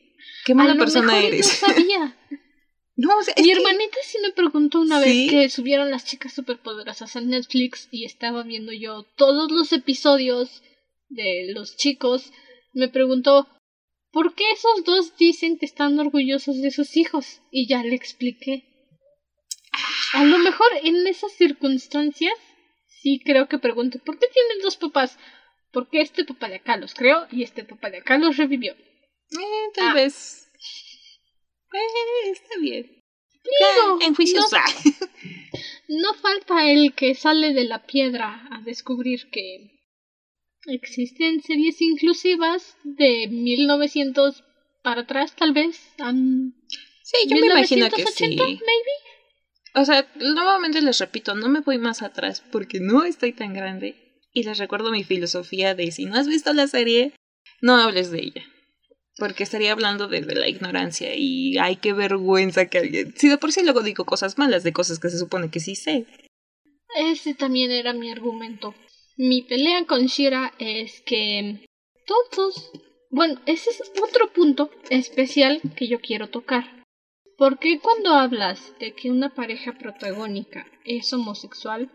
Qué mala persona eres. No sabía. [LAUGHS] no, o sea, Mi hermanita sí me preguntó una vez que subieron las chicas superpoderosas a Netflix y estaba viendo yo todos los episodios de los chicos me preguntó ¿por qué esos dos dicen que están orgullosos de sus hijos? Y ya le expliqué. A lo mejor en esas circunstancias sí creo que pregunto ¿por qué tienen dos papás? Porque este papá de acá los creó y este papá de acá los revivió. Eh, tal ah. vez. Eh, está bien. Digo, [LAUGHS] no falta el que sale de la piedra a descubrir que Existen series inclusivas de 1900 para atrás, tal vez. sí, yo me imagino que sí. O sea, nuevamente les repito, no me voy más atrás porque no estoy tan grande. Y les recuerdo mi filosofía de si no has visto la serie, no hables de ella. Porque estaría hablando desde la ignorancia y ay, qué vergüenza que alguien... Si de por sí luego digo cosas malas de cosas que se supone que sí sé. Ese también era mi argumento. Mi pelea con Shira es que todos, bueno, ese es otro punto especial que yo quiero tocar. Porque cuando hablas de que una pareja protagónica es homosexual,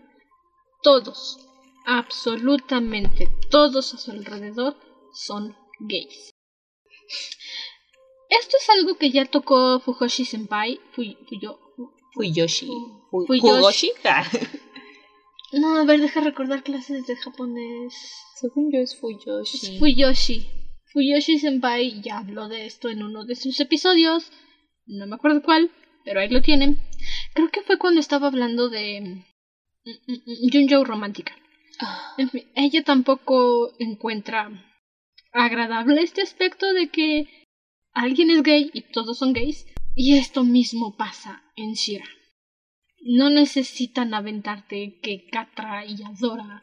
todos, absolutamente todos a su alrededor son gays. Esto es algo que ya tocó Fujoshi Senpai, Fui, Fuyo, Fuyoshi, Fuyoshi. No, a ver, deja recordar clases de japonés. Según yo es Fuyoshi. Es Fuyoshi. Fuyoshi Senpai ya habló de esto en uno de sus episodios. No me acuerdo cuál, pero ahí lo tienen. Creo que fue cuando estaba hablando de mm, mm, mm, Junjo romántica. Ah. En fin, ella tampoco encuentra agradable este aspecto de que alguien es gay y todos son gays. Y esto mismo pasa en Shira. No necesitan aventarte que Catra y Adora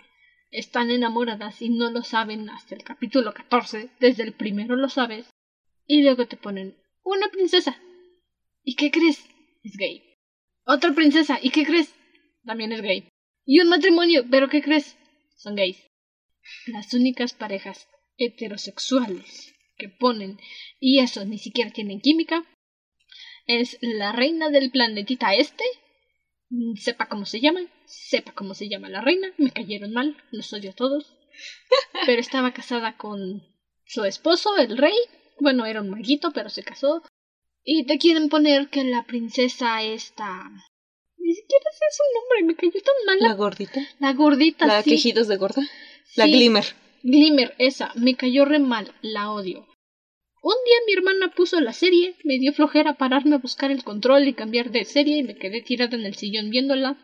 están enamoradas y no lo saben hasta el capítulo 14. Desde el primero lo sabes. Y luego te ponen una princesa. ¿Y qué crees? Es gay. Otra princesa. ¿Y qué crees? También es gay. Y un matrimonio. ¿Pero qué crees? Son gays. Las únicas parejas heterosexuales que ponen, y eso ni siquiera tienen química, es la reina del planetita este sepa cómo se llama, sepa cómo se llama la reina, me cayeron mal, los odio a todos. [LAUGHS] Pero estaba casada con su esposo, el rey. Bueno, era un maguito, pero se casó. Y te quieren poner que la princesa esta. Ni siquiera sé su nombre, me cayó tan mal. ¿La gordita? La gordita, ¿La quejitos de gorda? La Glimmer. Glimmer, esa, me cayó re mal, la odio. Un día mi hermana puso la serie, me dio flojera pararme a buscar el control y cambiar de serie y me quedé tirada en el sillón viéndola.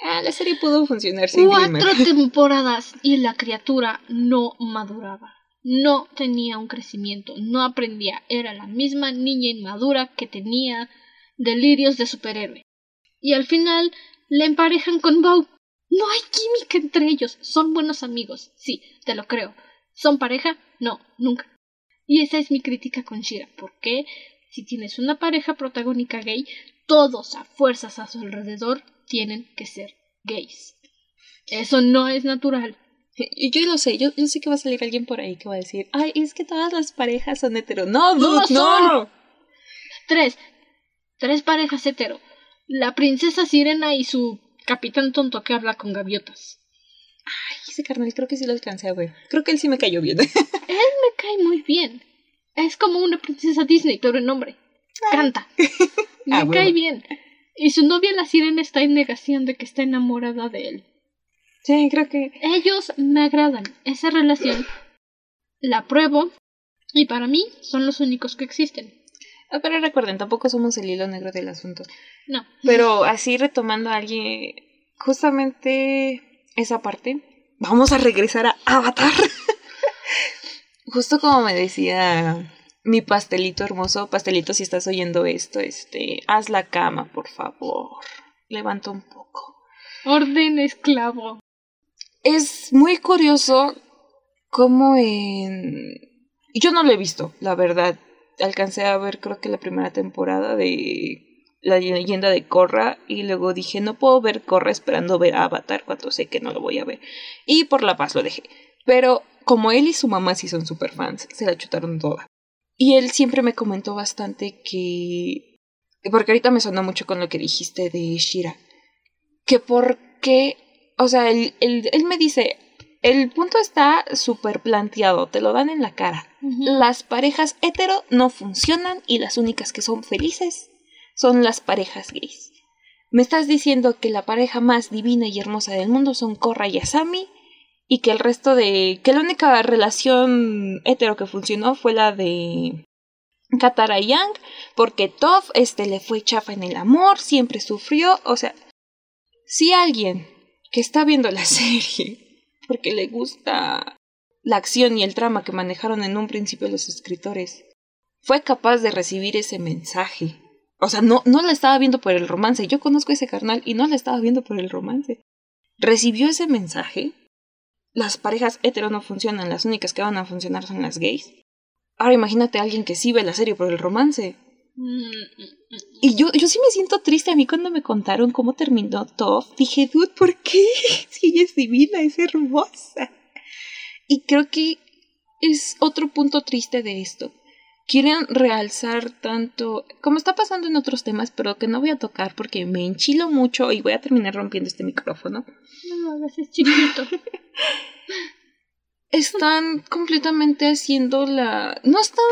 Ah, la serie pudo funcionar sin Cuatro [LAUGHS] temporadas y la criatura no maduraba. No tenía un crecimiento, no aprendía. Era la misma niña inmadura que tenía delirios de superhéroe. Y al final le emparejan con Bow. No hay química entre ellos. Son buenos amigos. Sí, te lo creo. ¿Son pareja? No, nunca. Y esa es mi crítica con Shira. ¿Por qué? Si tienes una pareja protagónica gay, todos a fuerzas a su alrededor tienen que ser gays. Eso no es natural. Yo lo sé, yo, sé que va a salir alguien por ahí que va a decir, ay, es que todas las parejas son hetero. No, no, no. Tres. Tres parejas hetero. La princesa Sirena y su capitán tonto que habla con gaviotas. Ay, ese carnal creo que sí lo alcancé a ver. Creo que él sí me cayó bien. [LAUGHS] él cae muy bien. Es como una princesa Disney, pero en nombre. Canta. [LAUGHS] Me ah, cae bien. Y su novia la sirena está en negación de que está enamorada de él. Sí, creo que. Ellos me agradan. Esa relación la pruebo y para mí son los únicos que existen. Ah, pero recuerden, tampoco somos el hilo negro del asunto. No. Pero así retomando a alguien, justamente esa parte, vamos a regresar a Avatar. Justo como me decía mi pastelito hermoso, pastelito, si estás oyendo esto, este, haz la cama, por favor. Levanta un poco. Orden esclavo. Es muy curioso cómo en... Yo no lo he visto, la verdad. Alcancé a ver creo que la primera temporada de la leyenda de Korra y luego dije no puedo ver Korra esperando ver Avatar cuando sé que no lo voy a ver. Y por la paz lo dejé. Pero como él y su mamá sí son super fans, se la chutaron toda. Y él siempre me comentó bastante que... Porque ahorita me sonó mucho con lo que dijiste de Shira. Que por qué... O sea, él, él, me dice, el punto está súper planteado, te lo dan en la cara. Las parejas hetero no funcionan y las únicas que son felices son las parejas gays. Me estás diciendo que la pareja más divina y hermosa del mundo son Korra y Asami y que el resto de... que la única relación hetero que funcionó fue la de Katara y Yang, porque Toph este, le fue chafa en el amor, siempre sufrió, o sea, si alguien que está viendo la [LAUGHS] serie porque le gusta la acción y el trama que manejaron en un principio los escritores, fue capaz de recibir ese mensaje. O sea, no, no la estaba viendo por el romance. Yo conozco ese carnal y no la estaba viendo por el romance. Recibió ese mensaje las parejas hetero no funcionan, las únicas que van a funcionar son las gays. Ahora imagínate a alguien que sí ve la serie por el romance. Y yo, yo sí me siento triste. A mí cuando me contaron cómo terminó Toph, dije, dude, ¿por qué? [LAUGHS] Si ella es divina, es hermosa. Y creo que es otro punto triste de esto. Quieren realzar tanto, como está pasando en otros temas, pero que no voy a tocar porque me enchilo mucho y voy a terminar rompiendo este micrófono. No, no, es chiquito. [LAUGHS] están completamente haciendo la... No están...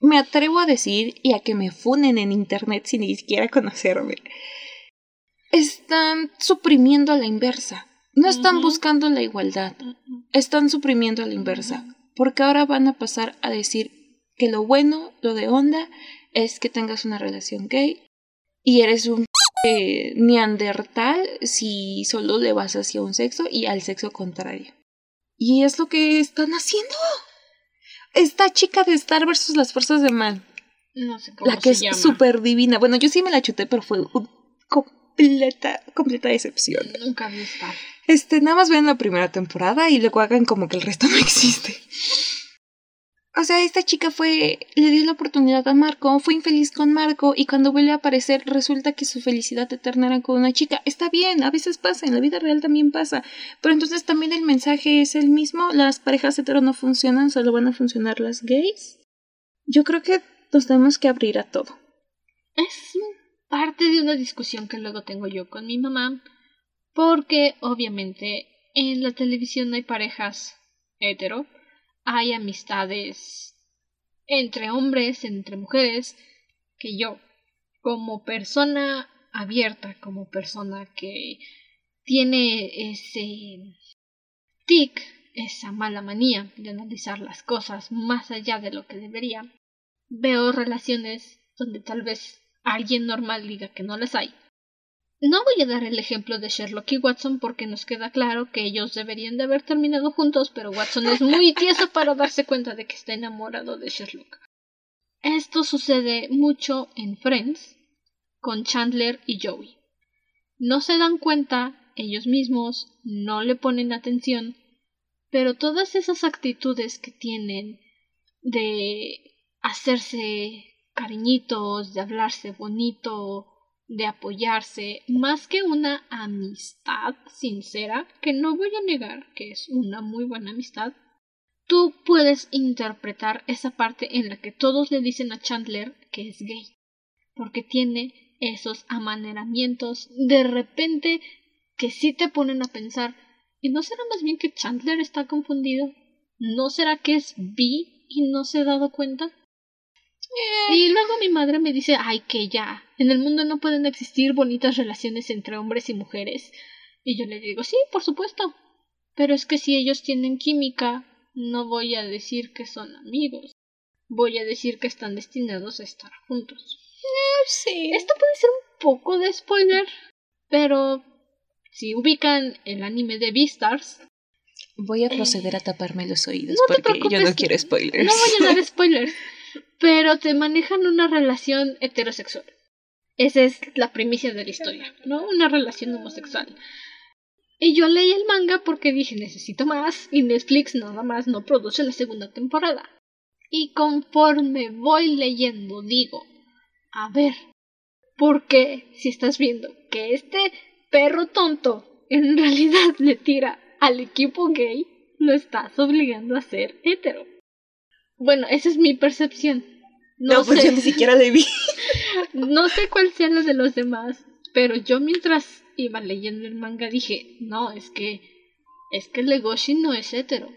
Me atrevo a decir y a que me funen en internet sin ni siquiera conocerme. Están suprimiendo a la inversa. No están buscando la igualdad. Están suprimiendo a la inversa. Porque ahora van a pasar a decir que lo bueno, lo de onda, es que tengas una relación gay y eres un [LAUGHS] neandertal si solo le vas hacia un sexo y al sexo contrario. Y es lo que están haciendo. Esta chica de Star versus las fuerzas de mal. No sé cómo La que es súper divina. Bueno, yo sí me la chuté, pero fue una completa, completa decepción. Nunca vi Star. Este, nada más vean la primera temporada y luego hagan como que el resto no existe. O sea, esta chica fue, le dio la oportunidad a Marco, fue infeliz con Marco y cuando vuelve a aparecer resulta que su felicidad eterna era con una chica. Está bien, a veces pasa, en la vida real también pasa. Pero entonces también el mensaje es el mismo, las parejas hetero no funcionan, solo van a funcionar las gays. Yo creo que nos tenemos que abrir a todo. Es parte de una discusión que luego tengo yo con mi mamá, porque obviamente en la televisión hay parejas hetero hay amistades entre hombres, entre mujeres, que yo, como persona abierta, como persona que tiene ese tic, esa mala manía de analizar las cosas más allá de lo que debería, veo relaciones donde tal vez alguien normal diga que no las hay, no voy a dar el ejemplo de Sherlock y Watson porque nos queda claro que ellos deberían de haber terminado juntos, pero Watson es muy [LAUGHS] tieso para darse cuenta de que está enamorado de Sherlock. Esto sucede mucho en Friends con Chandler y Joey. No se dan cuenta ellos mismos, no le ponen atención, pero todas esas actitudes que tienen de hacerse cariñitos, de hablarse bonito, de apoyarse más que una amistad sincera, que no voy a negar que es una muy buena amistad, tú puedes interpretar esa parte en la que todos le dicen a Chandler que es gay, porque tiene esos amaneramientos de repente que sí te ponen a pensar, ¿y no será más bien que Chandler está confundido? ¿No será que es bi y no se ha dado cuenta? Y luego mi madre me dice, ay, que ya, en el mundo no pueden existir bonitas relaciones entre hombres y mujeres. Y yo le digo, sí, por supuesto. Pero es que si ellos tienen química, no voy a decir que son amigos. Voy a decir que están destinados a estar juntos. sí. Esto puede ser un poco de spoiler, pero si ubican el anime de Beastars, Voy a proceder a taparme los oídos no porque yo no quiero spoilers. no voy a dar [LAUGHS] spoilers, pero te manejan una relación heterosexual. Esa es la primicia de la historia, ¿no? Una relación homosexual. Y yo leí el manga porque dije necesito más y Netflix nada más no produce la segunda temporada. Y conforme voy leyendo digo, a ver, porque si estás viendo que este perro tonto en [LAUGHS] realidad le tira al equipo gay, lo estás obligando a ser hetero. Bueno, esa es mi percepción. No, No, pues sé. yo ni siquiera le vi. [LAUGHS] No sé cuál sea la de los demás, pero yo mientras iba leyendo el manga dije, no, es que es que Legoshi no es hetero.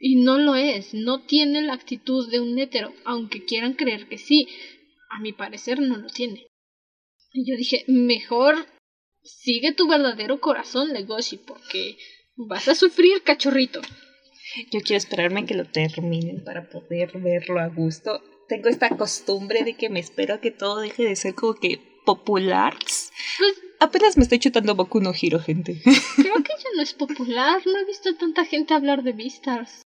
Y no lo es, no tiene la actitud de un hetero, aunque quieran creer que sí. A mi parecer no lo tiene. Y yo dije, mejor sigue tu verdadero corazón, Legoshi, porque vas a sufrir, cachorrito. Yo quiero esperarme que lo terminen para poder verlo a gusto. Tengo esta costumbre de que me espero a que todo deje de ser como que popular. Pues Apenas me estoy chutando Boku no Hero, gente. [LAUGHS] creo que ya no es popular, no he visto tanta gente hablar de Beastars.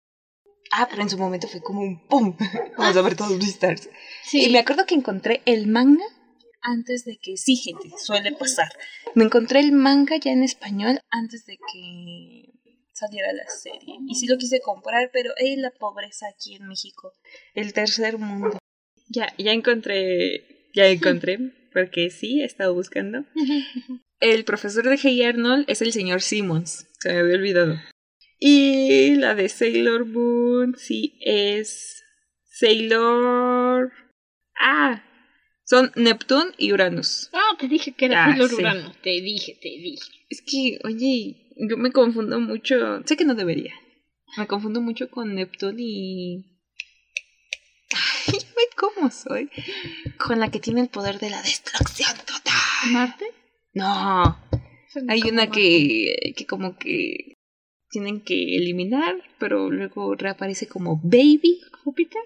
Ah, pero en su momento fue como un ¡pum! [LAUGHS] Vamos a ver todos Beastars. Sí. Y me acuerdo que encontré el manga antes de que... Sí, gente, suele pasar. Me encontré el manga ya en español antes de que saliera la serie. Y sí lo quise comprar, pero ¡eh, la pobreza aquí en México! El tercer mundo. Ya, ya encontré... Ya encontré, [LAUGHS] porque sí, he estado buscando. [LAUGHS] El profesor de Hey Arnold es el señor Simmons. Se me había olvidado. Y la de Sailor Moon sí es Sailor... Ah, son Neptune y Uranus. Ah, te dije que era Ah, Sailor sí. Urano. Te dije, te dije. Es que, oye, yo me confundo mucho. Sé que no debería. Me confundo mucho con Neptune y. Ay, [LAUGHS] cómo soy. Con la que tiene el poder de la destrucción total. ¿Marte? No, hay una que, que como que tienen que eliminar, pero luego reaparece como Baby. ¿Júpiter?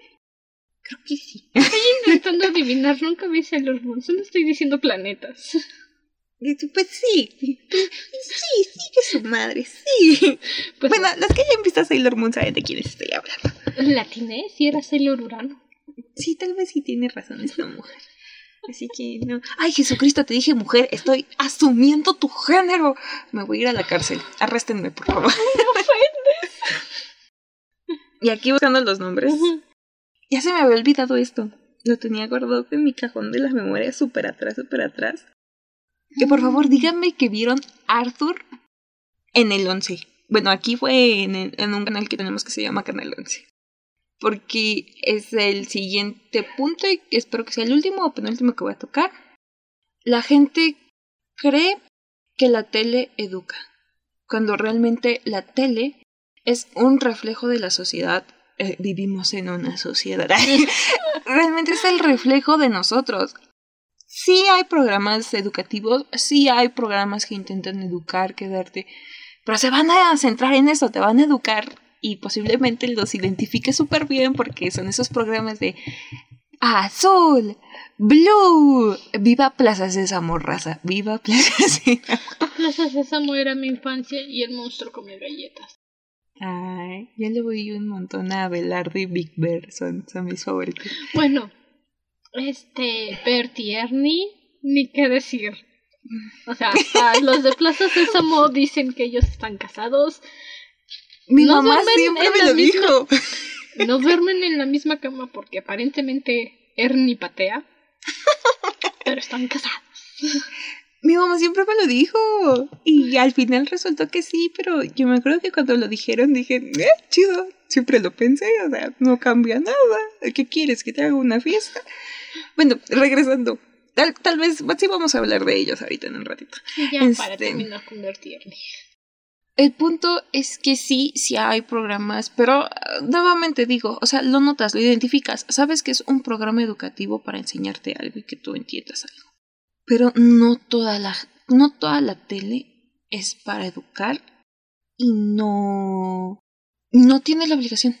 Creo que sí. Estoy intentando adivinar, nunca vi Sailor Moon. Solo estoy diciendo planetas. Pues sí. Sí, sí, que su madre, sí. Pues bueno, los que hayan visto Sailor Moon saben de quién estoy hablando. latiné si era Sailor Urano. Sí, tal vez sí tiene razón esta mujer. Así que no. Ay, Jesucristo, te dije mujer, estoy asumiendo tu género. Me voy a ir a la cárcel. Arréstenme, por favor. Y aquí buscando los nombres. Ya se me había olvidado esto. Lo tenía guardado en mi cajón de las memorias súper atrás, súper atrás. Que por favor díganme que vieron Arthur en el 11. Bueno, aquí fue en, un canal que tenemos que se llama Canal 11. Porque es el siguiente punto y espero que sea el último o penúltimo que voy a tocar. La gente cree que la tele educa, cuando realmente la tele es un reflejo de la sociedad. Eh, vivimos en una sociedad. [LAUGHS] realmente es el reflejo de nosotros. Sí hay programas educativos, sí hay programas que intentan educar, que darte, pero se van a centrar en eso, te van a educar y posiblemente los identifique súper bien porque son esos programas de azul, blue, viva Plaza Sésamo, raza, viva Plaza Sésamo. Plaza Sésamo era mi infancia y el monstruo comía galletas. Ay, yo le voy un montón a Abelardo y Big Bear, son, son mis favoritos. Bueno, este, Bert y Ernie, ni qué decir. O sea, hasta [LAUGHS] los de Plaza Sésamo dicen que ellos están casados. Mi No mamá siempre me la lo misma- dijo. No duermen en la misma cama porque aparentemente Ernie patea. Pero están casados. Mi mamá siempre me lo dijo. Y al final resultó que sí, pero yo me acuerdo que cuando lo dijeron dije, eh, chido, siempre lo pensé, o sea, no cambia nada. ¿Qué quieres? ¿Que te haga una fiesta? Bueno, regresando. Tal, tal vez sí vamos a hablar de ellos ahorita en un ratito. Y ya para Este- terminar con. El punto es que sí, sí hay programas, pero ah, nuevamente digo, o sea, lo notas, lo identificas, sabes que es un programa educativo para enseñarte algo y que tú entiendas algo. Pero no toda la, no toda la tele es para educar y no no tiene la obligación.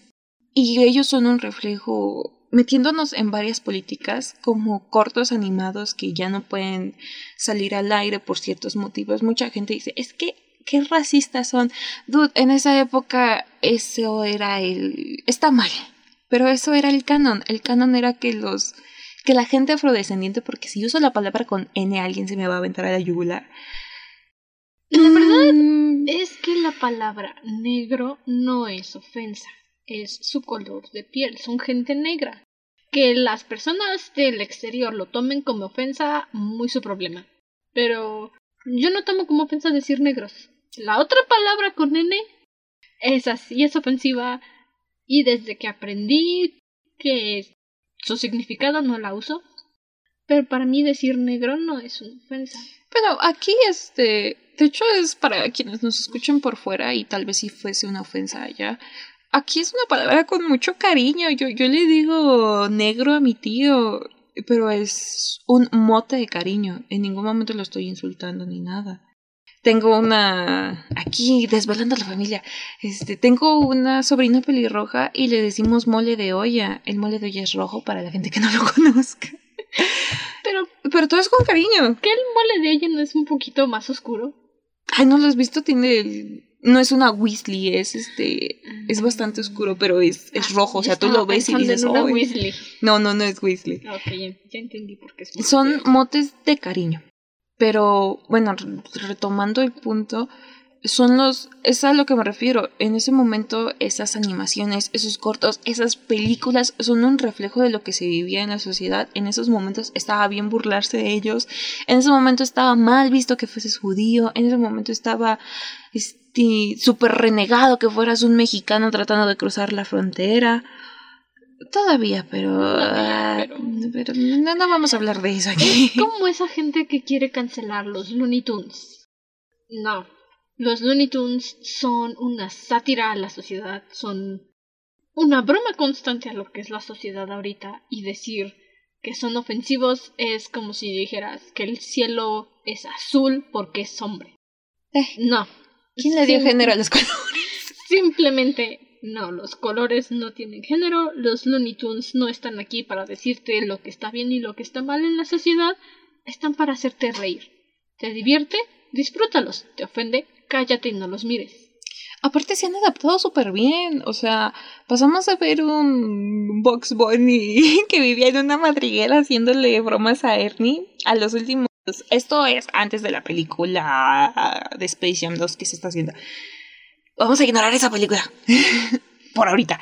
Y ellos son un reflejo metiéndonos en varias políticas como cortos animados que ya no pueden salir al aire por ciertos motivos. Mucha gente dice, es que qué racistas son. Dude, en esa época eso era el... está mal. Pero eso era el canon. El canon era que los... que la gente afrodescendiente, porque si uso la palabra con N alguien se me va a aventar a la yugular. La verdad mm. es que la palabra negro no es ofensa, es su color de piel, son gente negra. Que las personas del exterior lo tomen como ofensa, muy su problema. Pero yo no tomo como ofensa decir negros. La otra palabra con N es así, es ofensiva. Y desde que aprendí que su significado no la uso. Pero para mí decir negro no es una ofensa. Pero aquí, este, de hecho es para quienes nos escuchen por fuera y tal vez si fuese una ofensa allá. Aquí es una palabra con mucho cariño. Yo, yo le digo negro a mi tío, pero es un mote de cariño. En ningún momento lo estoy insultando ni nada tengo una aquí desvelando a la familia. Este, tengo una sobrina pelirroja y le decimos mole de olla. El mole de olla es rojo para la gente que no lo [LAUGHS] conozca. Pero pero todo es con cariño. ¿Qué el mole de olla no es un poquito más oscuro? Ay, no lo has visto, tiene no es una Weasley, es este es bastante oscuro, pero es, es ah, rojo, o sea, tú lo ves y dices, una Weasley. No, no, no es Weasley. Ok, ya, entendí por qué es Son motes de cariño. Pero bueno, retomando el punto, son los, es a lo que me refiero. En ese momento, esas animaciones, esos cortos, esas películas son un reflejo de lo que se vivía en la sociedad. En esos momentos estaba bien burlarse de ellos. En ese momento estaba mal visto que fueses judío. En ese momento estaba este súper renegado que fueras un mexicano tratando de cruzar la frontera. Todavía, pero, ah, pero... no, vamos a hablar de eso aquí. Es [LAUGHS] como esa gente que quiere cancelar los Looney Tunes. No, los Looney Tunes son una sátira a la sociedad, son una broma constante a lo que es la sociedad ahorita y decir que son ofensivos es como si dijeras que el cielo es azul porque es hombre. Eh, no. ¿Quién le dio género a los [LAUGHS] colores? Simplemente no, los colores no tienen género, los Looney Tunes no están aquí para decirte lo que está bien y lo que está mal en la sociedad, están para hacerte reír. ¿Te divierte? Disfrútalos. ¿Te ofende? Cállate y no los mires. Aparte se han adaptado súper bien, o sea, pasamos a ver un Box Bunny [LAUGHS] que vivía en una madriguera haciéndole bromas a Ernie a los últimos... Esto es antes de la película de Space Jam 2 que se está haciendo. Vamos a ignorar esa película. [LAUGHS] Por ahorita.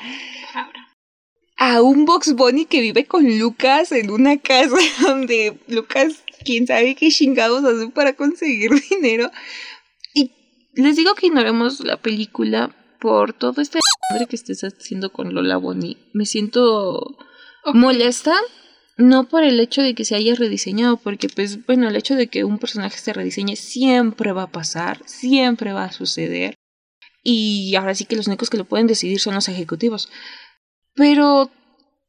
A un Box Bunny que vive con Lucas en una casa [LAUGHS] donde Lucas, quién sabe qué chingados hace para conseguir [LAUGHS] dinero. Y les digo que ignoremos la película por todo este madre que estés haciendo con Lola Bonnie. Me siento molesta. No por el hecho de que se haya rediseñado, porque pues bueno, el hecho de que un personaje se rediseñe siempre va a pasar, siempre va a suceder y ahora sí que los únicos que lo pueden decidir son los ejecutivos. Pero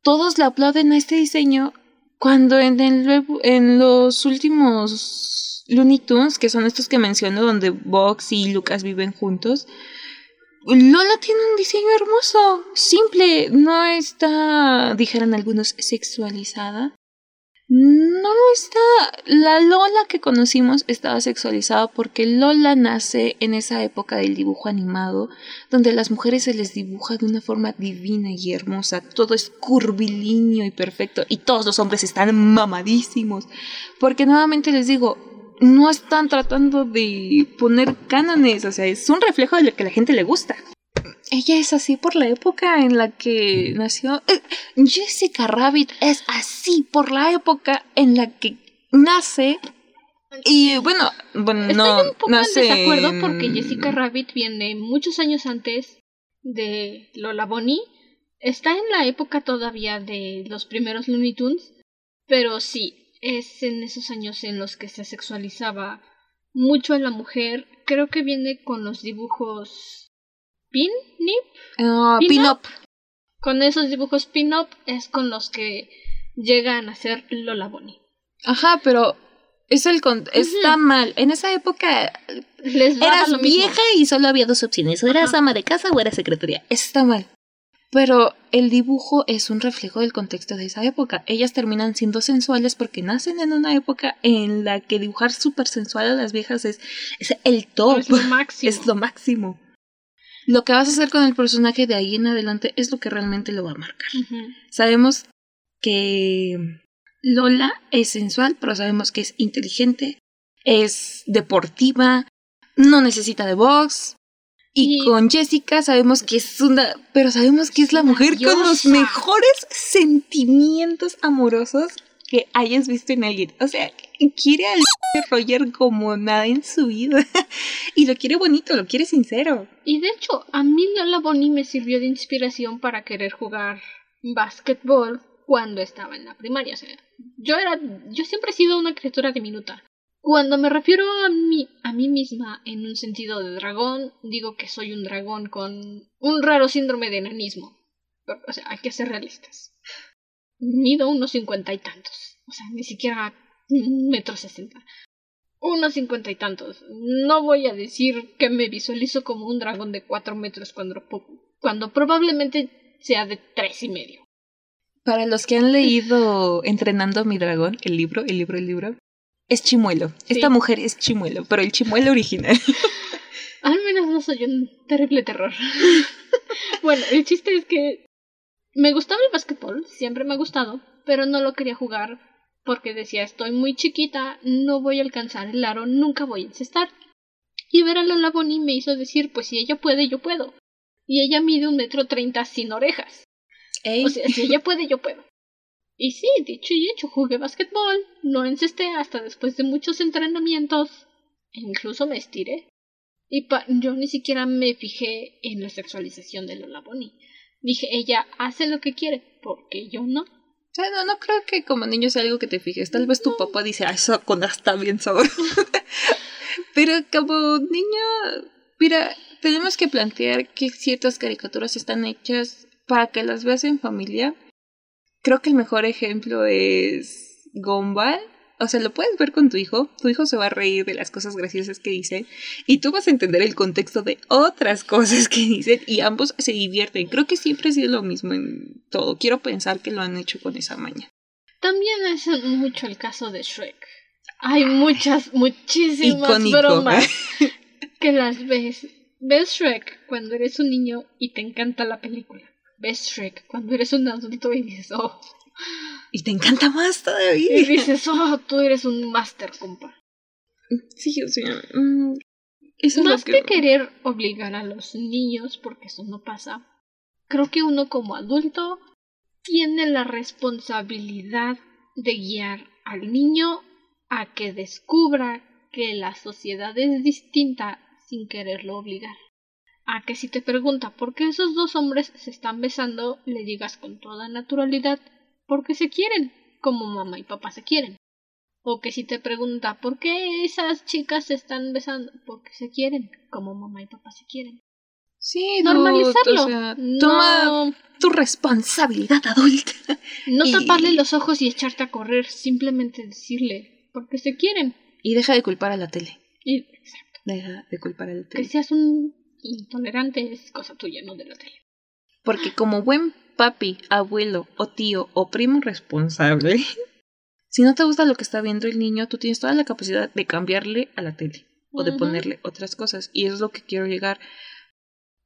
todos le aplauden a este diseño cuando en, el, en los últimos Looney Tunes, que son estos que menciono, donde Box y Lucas viven juntos, Lola tiene un diseño hermoso, simple, no está, dijeran algunos, sexualizada. No está. La Lola que conocimos estaba sexualizada porque Lola nace en esa época del dibujo animado, donde a las mujeres se les dibuja de una forma divina y hermosa. Todo es curvilíneo y perfecto. Y todos los hombres están mamadísimos. Porque nuevamente les digo, no están tratando de poner cánones. O sea, es un reflejo de lo que a la gente le gusta ella es así por la época en la que nació. Eh, Jessica Rabbit es así por la época en la que nace. Y bueno, bueno, Estoy no un poco nace. En desacuerdo porque Jessica Rabbit viene muchos años antes de Lola Bonnie. Está en la época todavía de los primeros Looney Tunes, pero sí, es en esos años en los que se sexualizaba mucho a la mujer. Creo que viene con los dibujos pin-nip. Ah, pin-up. con esos dibujos pin-up es con los que llegan a ser Lola Bonnie. Ajá, pero Es el con está mal. En esa época Les eras lo mismo. vieja y solo había dos opciones, o eras Ajá. ama de casa o eras secretaria. Está mal. Pero el dibujo es un reflejo del contexto de esa época. Ellas terminan siendo sensuales porque nacen en una época en la que dibujar súper sensual a las viejas es, es el top. [LAUGHS] Es lo máximo. Es lo máximo. Lo que vas a hacer con el personaje de ahí en adelante es lo que realmente lo va a marcar. Sabemos que Lola es sensual, pero sabemos que es inteligente, es deportiva, no necesita de box. Y, Y- con Jessica sabemos que es una, pero sabemos que es la mujer con los mejores sentimientos amorosos que hayas visto en alguien. O sea, quiere al [LAUGHS] Roger como nada en su vida. [LAUGHS] y lo quiere bonito, lo quiere sincero. Y de hecho, a mí Lola Bonnie me sirvió de inspiración para querer jugar básquetbol cuando estaba en la primaria. O sea, yo era, yo siempre he sido una criatura diminuta. Cuando me refiero a mí, a mí misma en un sentido de dragón, digo que soy un dragón con un raro síndrome de enanismo. O sea, hay que ser realistas. Mido unos cincuenta y tantos. O sea, ni siquiera un metro sesenta. Unos cincuenta y tantos. No voy a decir que me visualizo como un dragón de cuatro metros cuando, cuando probablemente sea de tres y medio. Para los que han leído Entrenando a mi dragón, el libro, el libro, el libro, es chimuelo. Sí. Esta mujer es chimuelo, pero el chimuelo original. [LAUGHS] Al menos no soy un terrible terror. [LAUGHS] bueno, el chiste es que me gustaba el básquetbol, siempre me ha gustado, pero no lo quería jugar porque decía estoy muy chiquita, no voy a alcanzar el aro, nunca voy a encestar. Y ver a Lola Bonnie me hizo decir, pues si ella puede, yo puedo. Y ella mide un metro treinta sin orejas. Ey, O sea, si ella puede, yo puedo. Y sí, dicho y hecho, jugué básquetbol, no encesté hasta después de muchos entrenamientos, e incluso me estiré. Y pa- yo ni siquiera me fijé en la sexualización de Lola Bonnie. Dije, ella hace lo que quiere, porque yo no. o sea, no, no creo que como niño sea algo que te fijes. Tal vez tu papá dice, ah, eso con está bien sabroso. [LAUGHS] pero como niño, mira, tenemos que plantear que ciertas caricaturas están hechas para que las veas en familia. Creo que el mejor ejemplo es Gumball. O sea, lo puedes ver con tu hijo. Tu hijo se va a reír de las cosas graciosas que dicen. Y tú vas a entender el contexto de otras [LAUGHS] cosas que dicen. Y ambos se divierten. Creo que siempre ha sido lo mismo en todo. Quiero pensar que lo han hecho con esa maña. También es mucho el caso de Shrek. Hay muchas, muchísimas Icónico. bromas [LAUGHS] que las ves. Ves Shrek cuando eres un niño y te encanta la película. Ves Shrek cuando eres un adulto y dices, oh, Y te encanta más y todavía. dices, oh, tú eres un máster, compa. Sí, o sea. mm, eso es Más lo que... que querer obligar a los niños, porque eso no pasa, creo que uno como adulto tiene la responsabilidad de guiar al niño a que descubra que la sociedad es distinta sin quererlo obligar. A que si te pregunta por qué esos dos hombres se están besando, le digas con toda naturalidad porque se quieren, como mamá y papá se quieren. O que si te pregunta por qué esas chicas se están besando, porque se quieren, como mamá y papá se quieren. Sí, Normalizarlo. dude, o sea, toma no, tu responsabilidad adulta. [LAUGHS] no y- taparle los ojos y echarte a correr, simplemente decirle, porque se quieren. Y deja de culpar a la tele. Y, exacto. Deja de culpar a la Que tele. seas un intolerante es cosa tuya, no de la tele. Porque como buen papi, abuelo o tío o primo responsable, [LAUGHS] si no te gusta lo que está viendo el niño, tú tienes toda la capacidad de cambiarle a la tele o de ponerle otras cosas. Y eso es lo que quiero llegar.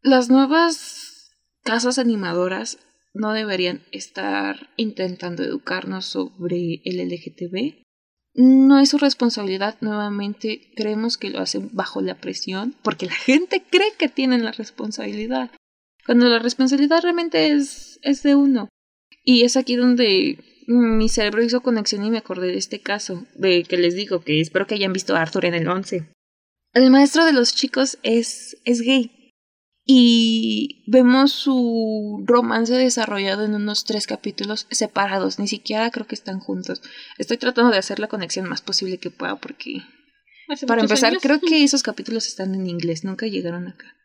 Las nuevas casas animadoras no deberían estar intentando educarnos sobre el LGTB. No es su responsabilidad, nuevamente creemos que lo hacen bajo la presión, porque la gente cree que tienen la responsabilidad, cuando la responsabilidad realmente es, es de uno. Y es aquí donde mi cerebro hizo conexión y me acordé de este caso, de que les digo que espero que hayan visto a Arthur en el 11. El maestro de los chicos es, es gay. Y vemos su romance desarrollado en unos tres capítulos separados, ni siquiera creo que están juntos. Estoy tratando de hacer la conexión más posible que pueda porque... Hace Para empezar, años. creo que [LAUGHS] esos capítulos están en inglés, nunca llegaron acá.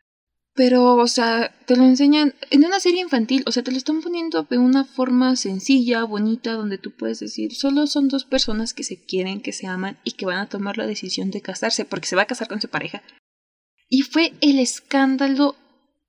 Pero, o sea, te lo enseñan en una serie infantil, o sea, te lo están poniendo de una forma sencilla, bonita, donde tú puedes decir, solo son dos personas que se quieren, que se aman y que van a tomar la decisión de casarse, porque se va a casar con su pareja. Y fue el escándalo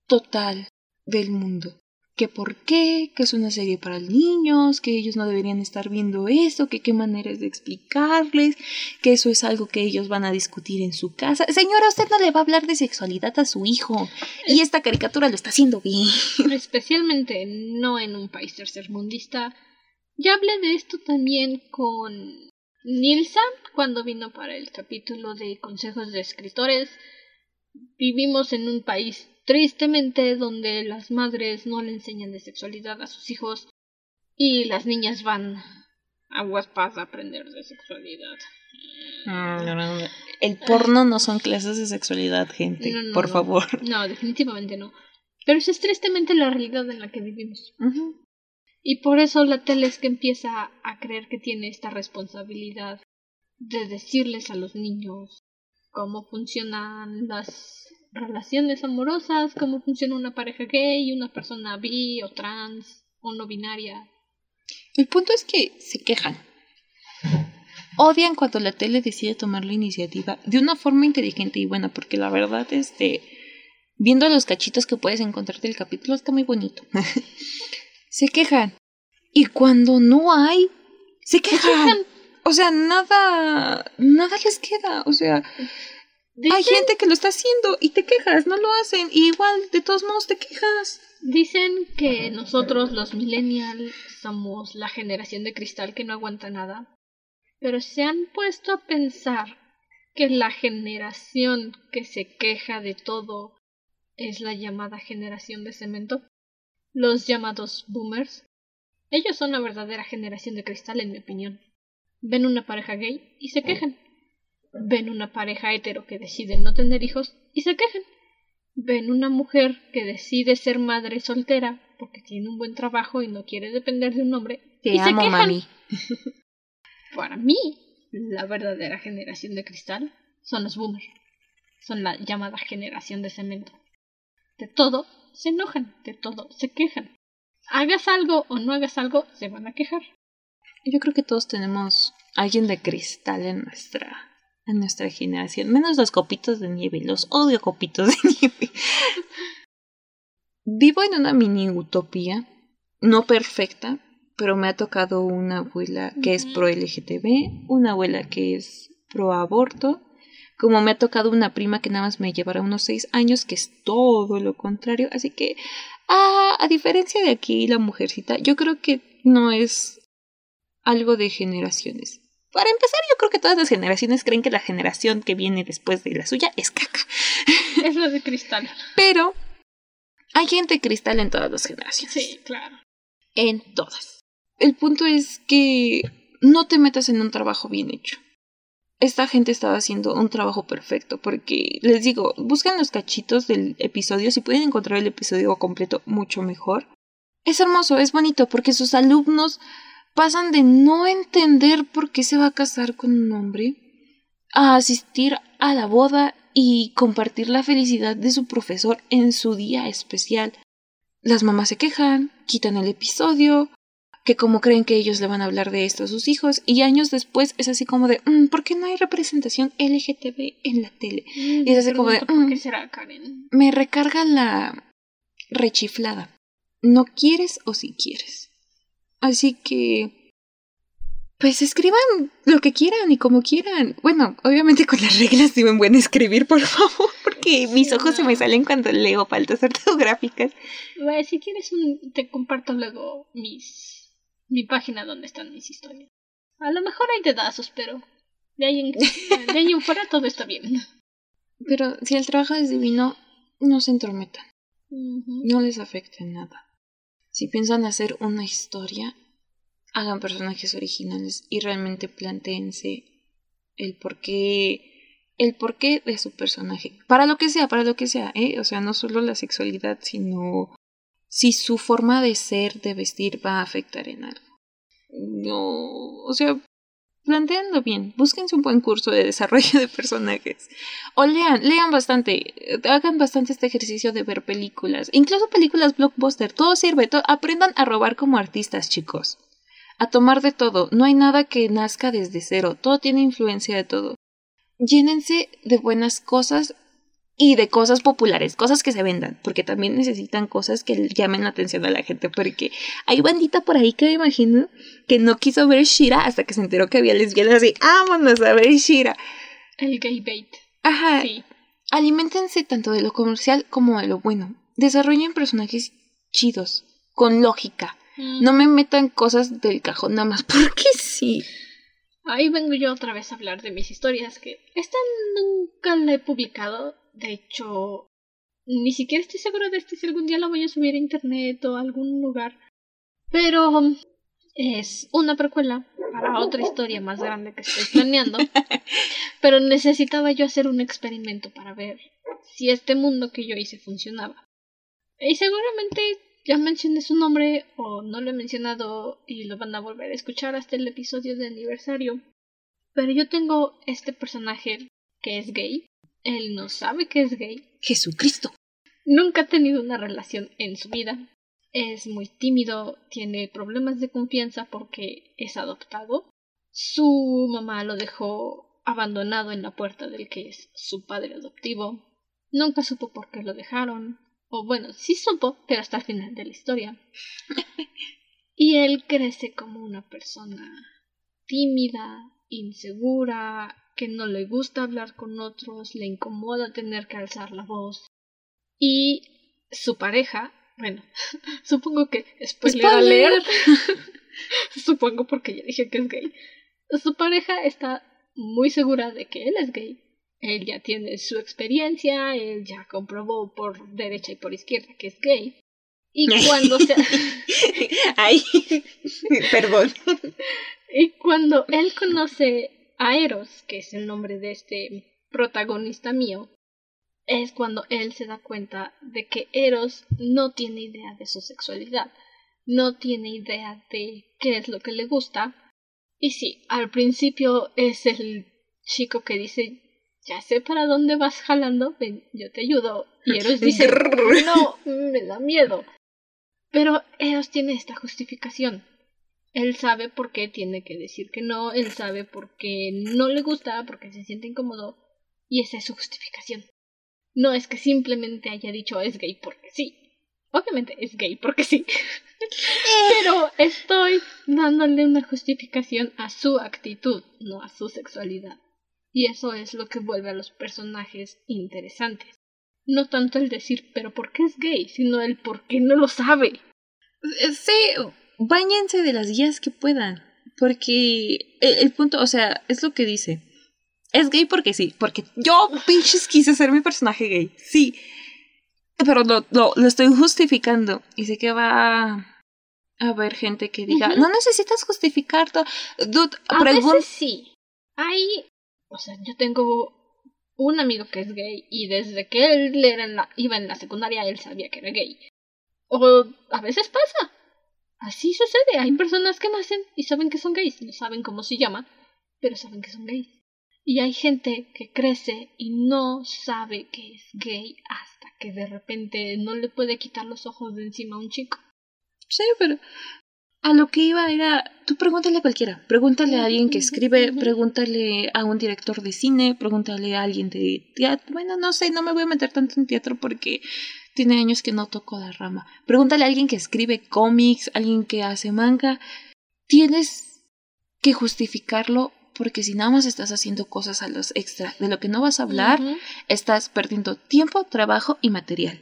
total del mundo que por qué, que es una serie para niños, que ellos no deberían estar viendo eso, que qué maneras de explicarles, que eso es algo que ellos van a discutir en su casa. Señora, usted no le va a hablar de sexualidad a su hijo. Y esta caricatura lo está haciendo bien. [LAUGHS] Especialmente no en un país tercermundista. Ya hablé de esto también con Nilsa cuando vino para el capítulo de consejos de escritores. Vivimos en un país tristemente donde las madres no le enseñan de sexualidad a sus hijos y las niñas van a Wattpad a aprender de sexualidad. Mm, el porno no son clases de sexualidad, gente, por favor. No, definitivamente no. Pero esa es tristemente la realidad en la que vivimos. Y por eso la tele es que empieza a creer que tiene esta responsabilidad de decirles a los niños cómo funcionan las relaciones amorosas, cómo funciona una pareja gay, una persona bi o trans o no binaria. El punto es que se quejan. Odian cuando la tele decide tomar la iniciativa de una forma inteligente y buena, porque la verdad, este, viendo los cachitos que puedes encontrar del capítulo, está muy bonito. [LAUGHS] se quejan. Y cuando no hay, se quejan. O sea, nada, nada les queda. O sea, hay gente que lo está haciendo y te quejas, no lo hacen, y igual de todos modos te quejas. Dicen que nosotros los millennials somos la generación de cristal que no aguanta nada, pero se han puesto a pensar que la generación que se queja de todo es la llamada generación de cemento, los llamados boomers. Ellos son la verdadera generación de cristal, en mi opinión. Ven una pareja gay y se quejan. Ven una pareja hetero que decide no tener hijos y se quejan. Ven una mujer que decide ser madre soltera porque tiene un buen trabajo y no quiere depender de un hombre Te y amo, se quejan. mami. [LAUGHS] Para mí, la verdadera generación de cristal son los boomers. Son la llamada generación de cemento. De todo se enojan, de todo se quejan. Hagas algo o no hagas algo, se van a quejar. Yo creo que todos tenemos alguien de cristal en nuestra en nuestra generación, menos los copitos de nieve, los odio copitos de [LAUGHS] nieve. Vivo en una mini utopía, no perfecta, pero me ha tocado una abuela que es pro LGTB, una abuela que es pro aborto, como me ha tocado una prima que nada más me llevará unos seis años, que es todo lo contrario, así que, ah, a diferencia de aquí, la mujercita, yo creo que no es algo de generaciones. Para empezar, yo creo que todas las generaciones creen que la generación que viene después de la suya es caca. [LAUGHS] Es la de cristal. Pero hay gente cristal en todas las generaciones. Sí, claro. En todas. El punto es que no te metas en un trabajo bien hecho. Esta gente estaba haciendo un trabajo perfecto porque les digo, buscan los cachitos del episodio, si pueden encontrar el episodio completo mucho mejor. Es hermoso, es bonito porque sus alumnos pasan de no entender por qué se va a casar con un hombre a asistir a la boda y compartir la felicidad de su profesor en su día especial. Las mamás se quejan, quitan el episodio, que como creen que ellos le van a hablar de esto a sus hijos, y años después es así como de, "Mm, ¿por qué no hay representación LGTB en la tele? Y es así como de, ¿Por qué "Mm, será, Karen? me recarga la rechiflada. ¿No quieres o si quieres? Así que... Pues escriban lo que quieran y como quieran. Bueno, obviamente con las reglas de un buen escribir, por favor, [LAUGHS] porque mis ojos se me salen cuando leo faltas ortográficas. Bueno, si quieres un... te comparto luego mis... mi página donde están mis historias. A lo mejor hay dedazos, pero de ahí en, de ahí en fuera todo está bien. Pero si el trabajo es divino, no se entrometan, no les afecte en nada. Si piensan hacer una historia, hagan personajes originales y realmente planteense el porqué, el porqué de su personaje. Para lo que sea, para lo que sea, ¿eh? O sea, no solo la sexualidad, sino si su forma de ser, de vestir, va a afectar en algo. No, o sea, Planteando bien, búsquense un buen curso de desarrollo de personajes. O lean, lean bastante, hagan bastante este ejercicio de ver películas, incluso películas blockbuster, todo sirve, aprendan a robar como artistas, chicos. A tomar de todo, no hay nada que nazca desde cero, todo tiene influencia de todo. Llénense de buenas cosas y de cosas populares, cosas que se vendan, porque también necesitan cosas que llamen la atención a la gente, porque hay bandita por ahí que me imagino que no quiso ver Shira hasta que se enteró que había lesbianas así, vámonos a ver Shira. El gay bait. Ajá. Sí. Aliméntense tanto de lo comercial como de lo bueno. Desarrollen personajes chidos, con lógica. Mm. No me metan cosas del cajón nada más [LAUGHS] porque sí. Ahí vengo yo otra vez a hablar de mis historias que esta nunca la he publicado de hecho, ni siquiera estoy segura de este si algún día lo voy a subir a internet o a algún lugar. Pero um, es una precuela para otra historia más grande que estoy planeando. [LAUGHS] pero necesitaba yo hacer un experimento para ver si este mundo que yo hice funcionaba. Y seguramente ya mencioné su nombre o no lo he mencionado y lo van a volver a escuchar hasta el episodio de aniversario. Pero yo tengo este personaje que es gay él no sabe que es gay. Jesucristo. Nunca ha tenido una relación en su vida. Es muy tímido, tiene problemas de confianza porque es adoptado. Su mamá lo dejó abandonado en la puerta del que es su padre adoptivo. Nunca supo por qué lo dejaron. O bueno, sí supo, pero hasta el final de la historia. [LAUGHS] y él crece como una persona tímida, insegura, que no le gusta hablar con otros, le incomoda tener que alzar la voz. Y su pareja, bueno, [LAUGHS] supongo que después le va a leer. supongo porque ya dije que es gay. Su pareja está muy segura de que él es gay. Él ya tiene su experiencia, él ya comprobó por derecha y por izquierda que es gay. Y [LAUGHS] cuando se... Ay, [LAUGHS] perdón. Y cuando él conoce a Eros, que es el nombre de este protagonista mío, es cuando él se da cuenta de que Eros no tiene idea de su sexualidad, no tiene idea de qué es lo que le gusta. Y sí, al principio es el chico que dice, ya sé para dónde vas jalando, ven, yo te ayudo. Y Eros [LAUGHS] dice, [LAUGHS] no, me da miedo. Pero Eros tiene esta justificación. Él sabe por qué tiene que decir que no, él sabe por qué no le gusta, porque se siente incómodo, y esa es su justificación. No es que simplemente haya dicho es gay porque sí. Obviamente es gay porque sí. [LAUGHS] Pero estoy dándole una justificación a su actitud, no a su sexualidad. Y eso es lo que vuelve a los personajes interesantes. No tanto el decir, pero ¿por qué es gay? sino el por qué no lo sabe. Sí, Báñense de las guías que puedan. Porque el, punto, o sea, es lo que dice. Es gay porque sí. Porque yo, pinches, quise ser mi personaje gay. Sí. Pero lo, lo, estoy justificando. Y sé que va a haber gente que diga, no necesitas justificar todo. Dude, a veces sí. Hay, o sea, yo tengo un amigo que es gay y desde que él era en la, iba en la secundaria él sabía que era gay. O a veces pasa. Así sucede. Hay personas que nacen y saben que son gays. No saben cómo se llama, pero saben que son gays. Y hay gente que crece y no sabe que es gay hasta que de repente no le puede quitar los ojos de encima a un chico. Sí, pero a lo que iba era, tú pregúntale a cualquiera, pregúntale a alguien que escribe, pregúntale a un director de cine, pregúntale a alguien de teatro. Bueno, no sé, no me voy a meter tanto en teatro porque tiene años que no toco la rama. Pregúntale a alguien que escribe cómics, alguien que hace manga. Tienes que justificarlo porque si nada más estás haciendo cosas a los extra de lo que no vas a hablar, estás perdiendo tiempo, trabajo y material.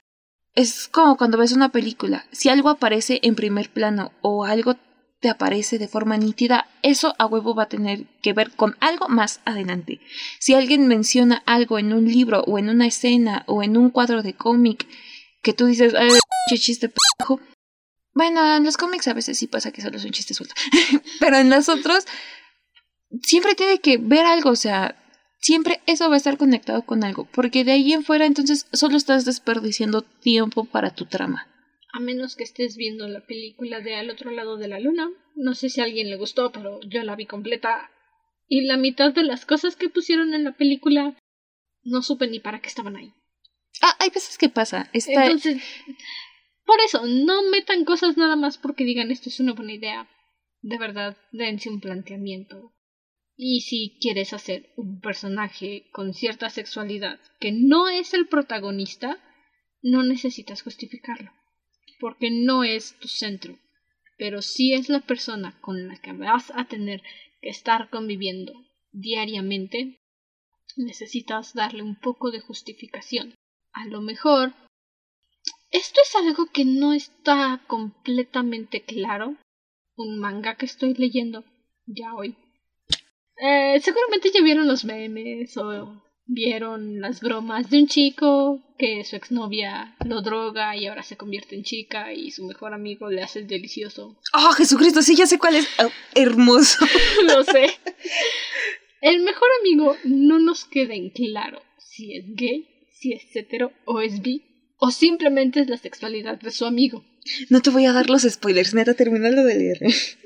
Es como cuando ves una película. Si algo aparece en primer plano o algo te aparece de forma nítida, eso a huevo va a tener que ver con algo más adelante. Si alguien menciona algo en un libro o en una escena o en un cuadro de cómic que tú dices, ay, chiste pendejo. Bueno, en los cómics a veces sí pasa que solo es un chiste suelto. [LAUGHS] Pero en los otros, siempre tiene que ver algo, o sea, siempre eso va a estar conectado con algo. Porque de ahí en fuera, entonces, solo estás desperdiciando tiempo para tu trama. A menos que estés viendo la película de Al otro lado de la luna. No sé si a alguien le gustó, pero yo la vi completa Y la mitad de las cosas que pusieron en la película no supe ni para qué estaban ahí. Ah, hay veces que pasa. Está... Entonces, por eso, no metan cosas nada más porque digan esto es una buena idea. De verdad, dense un planteamiento. Y si quieres hacer un personaje con cierta sexualidad que no es el protagonista, no necesitas justificarlo. Porque no es tu centro. Pero si es la persona con la que vas a tener que estar conviviendo diariamente, necesitas darle un poco de justificación. A lo mejor esto es algo que no está completamente claro. Un manga que estoy leyendo ya hoy. Eh, seguramente ya vieron los memes o vieron las bromas de un chico que su exnovia lo droga y ahora se convierte en chica y su mejor amigo le hace el delicioso. ¡Oh, Jesucristo! Sí, ya sé cuál es. Oh, hermoso. [LAUGHS] no sé. [LAUGHS] El mejor amigo no nos queda en claro si es gay, si es hetero o es bi o simplemente es la sexualidad de su amigo. No te voy a dar los spoilers, neta, termina lo de leer.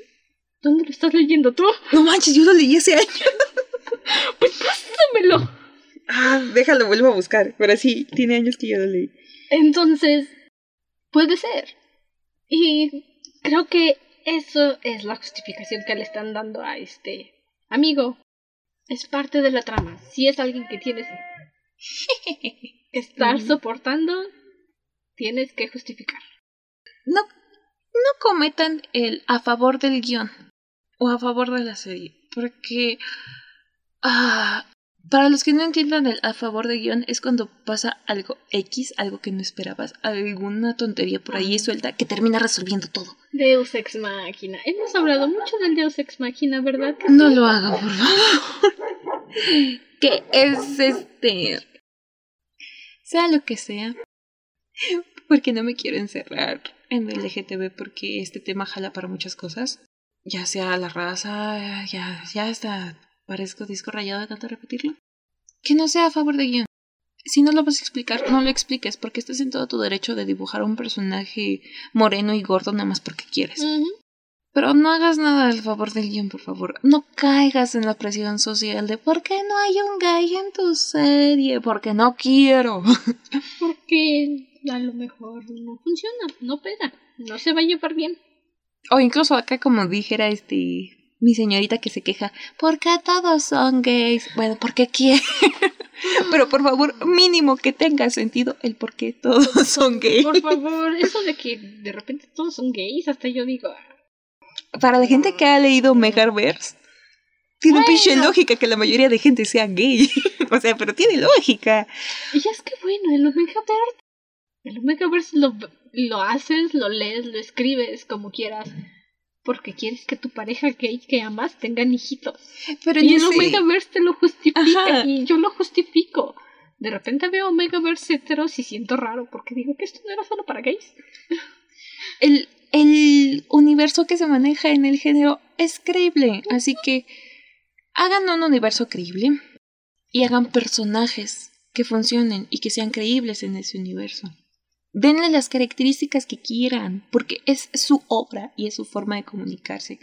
[LAUGHS] ¿Dónde lo estás leyendo tú? No manches, yo lo leí ese año. [LAUGHS] pues pásamelo. Ah, déjalo, vuelvo a buscar. Pero sí, tiene años que yo lo leí. Entonces, puede ser. Y creo que eso es la justificación que le están dando a este amigo. Es parte de la trama. Si es alguien que tienes que [LAUGHS] estar soportando, tienes que justificar. No, no cometan el a favor del guion o a favor de la serie, porque ah, para los que no entiendan el a favor del guion es cuando pasa algo X, algo que no esperabas, alguna tontería por ahí suelta que termina resolviendo todo. Deus ex machina. Hemos hablado mucho del Deus ex machina, ¿verdad? No lo haga, por favor. Que es este sea lo que sea, porque no me quiero encerrar en el LGTB porque este tema jala para muchas cosas, ya sea la raza, ya, ya hasta parezco disco rayado de tanto repetirlo. Que no sea a favor de guion. Si no lo vas a explicar, no lo expliques, porque estás en todo tu derecho de dibujar un personaje moreno y gordo nada más porque quieres. Pero no hagas nada al favor del guion, por favor. No caigas en la presión social de ¿por qué no hay un gay en tu serie? Porque no quiero. [LAUGHS] Porque a lo mejor no funciona, no pega, no se va a llevar bien. O incluso acá como dijera este mi señorita que se queja, ¿por qué todos son gays? Bueno, porque quiere. [LAUGHS] Pero por favor, mínimo que tenga sentido el por qué todos son gays. Por favor, eso de que de repente todos son gays, hasta yo digo, para la gente que ha leído Megaverse, tiene pinche lógica que la mayoría de gente sea gay. [LAUGHS] o sea, pero tiene lógica. Y es que bueno, el Omegaverse, el Omegaverse lo, lo haces, lo lees, lo escribes como quieras. Porque quieres que tu pareja gay que amas tengan hijitos. Pero y el Omegaverse te lo justifica y yo lo justifico. De repente veo Omegaverse heteros y siento raro porque digo que esto no era solo para gays. [LAUGHS] El, el universo que se maneja en el género es creíble. Así que hagan un universo creíble y hagan personajes que funcionen y que sean creíbles en ese universo. Denle las características que quieran, porque es su obra y es su forma de comunicarse.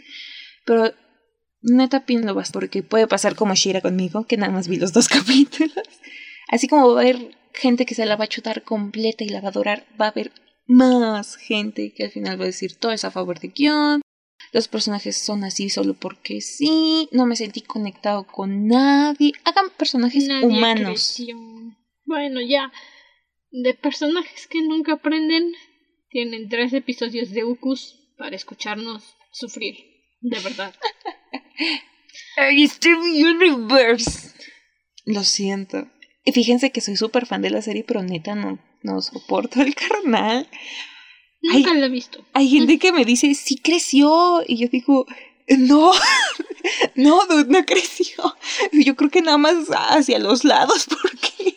Pero neta piénsalo más, porque puede pasar como Shira conmigo, que nada más vi los dos [LAUGHS] capítulos. Así como va a haber gente que se la va a chutar completa y la va a adorar, va a haber más gente que al final va a decir todo es a favor de guion. Los personajes son así solo porque sí. No me sentí conectado con nadie. Hagan personajes humanos. Bueno, ya. De personajes que nunca aprenden, tienen tres episodios de Ucus para escucharnos sufrir. De verdad. [LAUGHS] Este Universe. Lo siento. Y fíjense que soy súper fan de la serie, pero neta no, no soporto el carnal. Nunca lo he visto. Hay gente que me dice, sí creció. Y yo digo, no, [LAUGHS] no, no creció. Yo creo que nada más hacia los lados, [LAUGHS] porque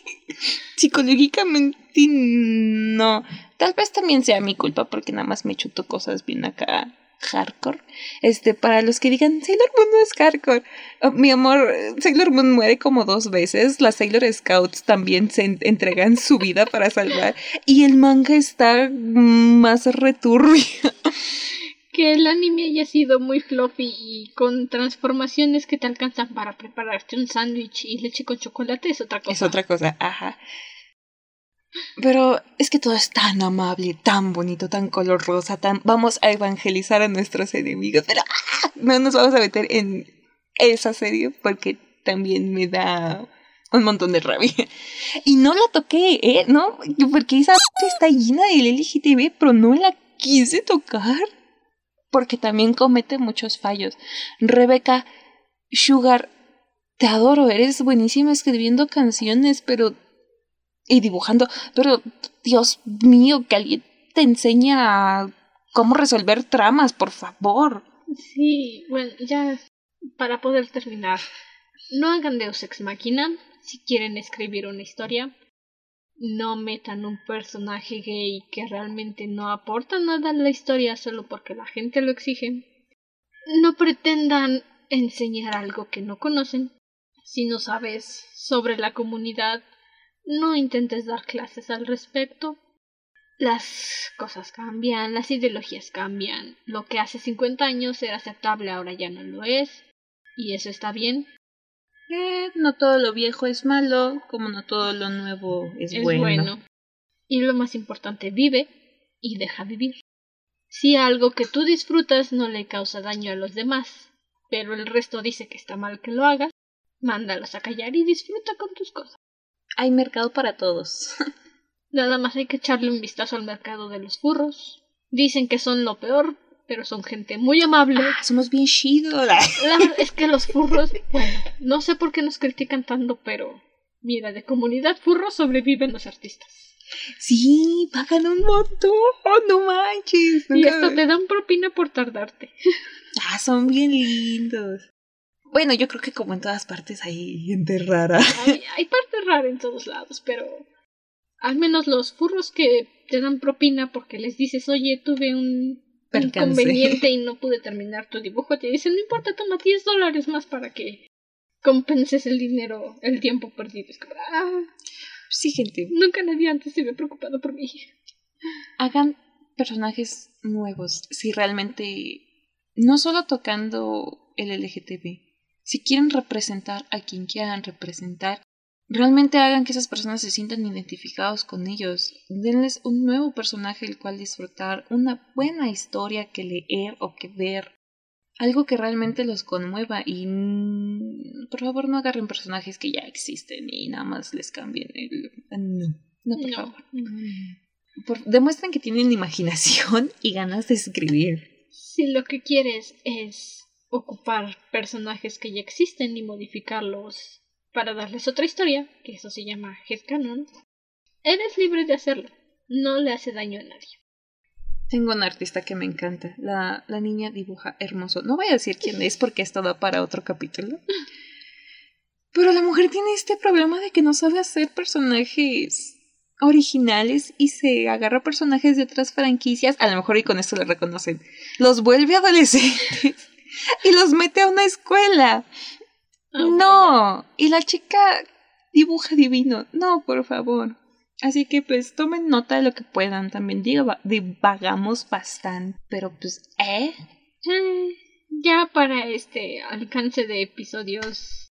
psicológicamente no. Tal vez también sea mi culpa, porque nada más me chuto cosas bien acá hardcore. Este, para los que digan, Sailor Moon no es hardcore. Oh, mi amor, Sailor Moon muere como dos veces. Las Sailor Scouts también se entregan su vida para salvar. Y el manga está más returbio. [LAUGHS] que el anime haya sido muy fluffy y con transformaciones que te alcanzan para prepararte un sándwich y leche con chocolate es otra cosa. Es otra cosa, ajá. Pero es que todo es tan amable, tan bonito, tan color rosa, tan... Vamos a evangelizar a nuestros enemigos, pero ¡ah! no nos vamos a meter en esa serie porque también me da un montón de rabia. Y no la toqué, ¿eh? No, porque esa está llena de LGTB, pero no la quise tocar. Porque también comete muchos fallos. Rebeca, Sugar, te adoro, eres buenísima escribiendo canciones, pero y dibujando, pero Dios mío, que alguien te enseña cómo resolver tramas, por favor. Sí, bueno, ya para poder terminar, no hagan Deus Ex Machina si quieren escribir una historia. No metan un personaje gay que realmente no aporta nada a la historia solo porque la gente lo exige. No pretendan enseñar algo que no conocen. Si no sabes sobre la comunidad no intentes dar clases al respecto. Las cosas cambian, las ideologías cambian. Lo que hace 50 años era aceptable ahora ya no lo es. Y eso está bien. Eh, no todo lo viejo es malo, como no todo lo nuevo es, es bueno. bueno. Y lo más importante, vive y deja vivir. Si algo que tú disfrutas no le causa daño a los demás, pero el resto dice que está mal que lo hagas, mándalos a callar y disfruta con tus cosas hay mercado para todos. [LAUGHS] Nada más hay que echarle un vistazo al mercado de los furros. Dicen que son lo peor, pero son gente muy amable. Ah, somos bien chidos. [LAUGHS] La verdad es que los furros, bueno, no sé por qué nos critican tanto, pero mira, de comunidad furro sobreviven los artistas. Sí, pagan un montón, no manches. Y hasta te dan propina por tardarte. Ah, son bien lindos. Bueno, yo creo que como en todas partes hay gente rara. Hay, [LAUGHS] hay parte rara en todos lados, pero al menos los furros que te dan propina porque les dices, oye, tuve un inconveniente y no [LAUGHS] pude terminar tu dibujo, te dicen, no importa, toma 10 dólares más para que compenses el dinero, el tiempo perdido. Es como, ah, sí, gente. Nunca nadie antes se había preocupado por mí. Hagan personajes nuevos, si realmente, no solo tocando el LGTB, si quieren representar a quien quieran representar, realmente hagan que esas personas se sientan identificados con ellos. Denles un nuevo personaje el cual disfrutar, una buena historia que leer o que ver. Algo que realmente los conmueva y por favor no agarren personajes que ya existen y nada más les cambien el... No, no, por favor. demuestren que tienen imaginación y ganas de escribir. Si lo que quieres es ocupar personajes que ya existen y modificarlos para darles otra historia, que eso se llama headcanon, eres libre de hacerlo. No le hace daño a nadie. Tengo una artista que me encanta. La, la niña dibuja hermoso. No voy a decir quién es porque esto da para otro capítulo. [LAUGHS] Pero la mujer tiene este problema de que no sabe hacer personajes originales y se agarra personajes de otras franquicias. A lo mejor y con esto le reconocen. Los vuelve adolescentes y los mete a una escuela. Ah, no. Y la chica dibuja divino. No, por favor. Así que pues tomen nota de lo que puedan. También divagamos bastante. Pero pues, ¿eh? Mm, ya para este alcance de episodios,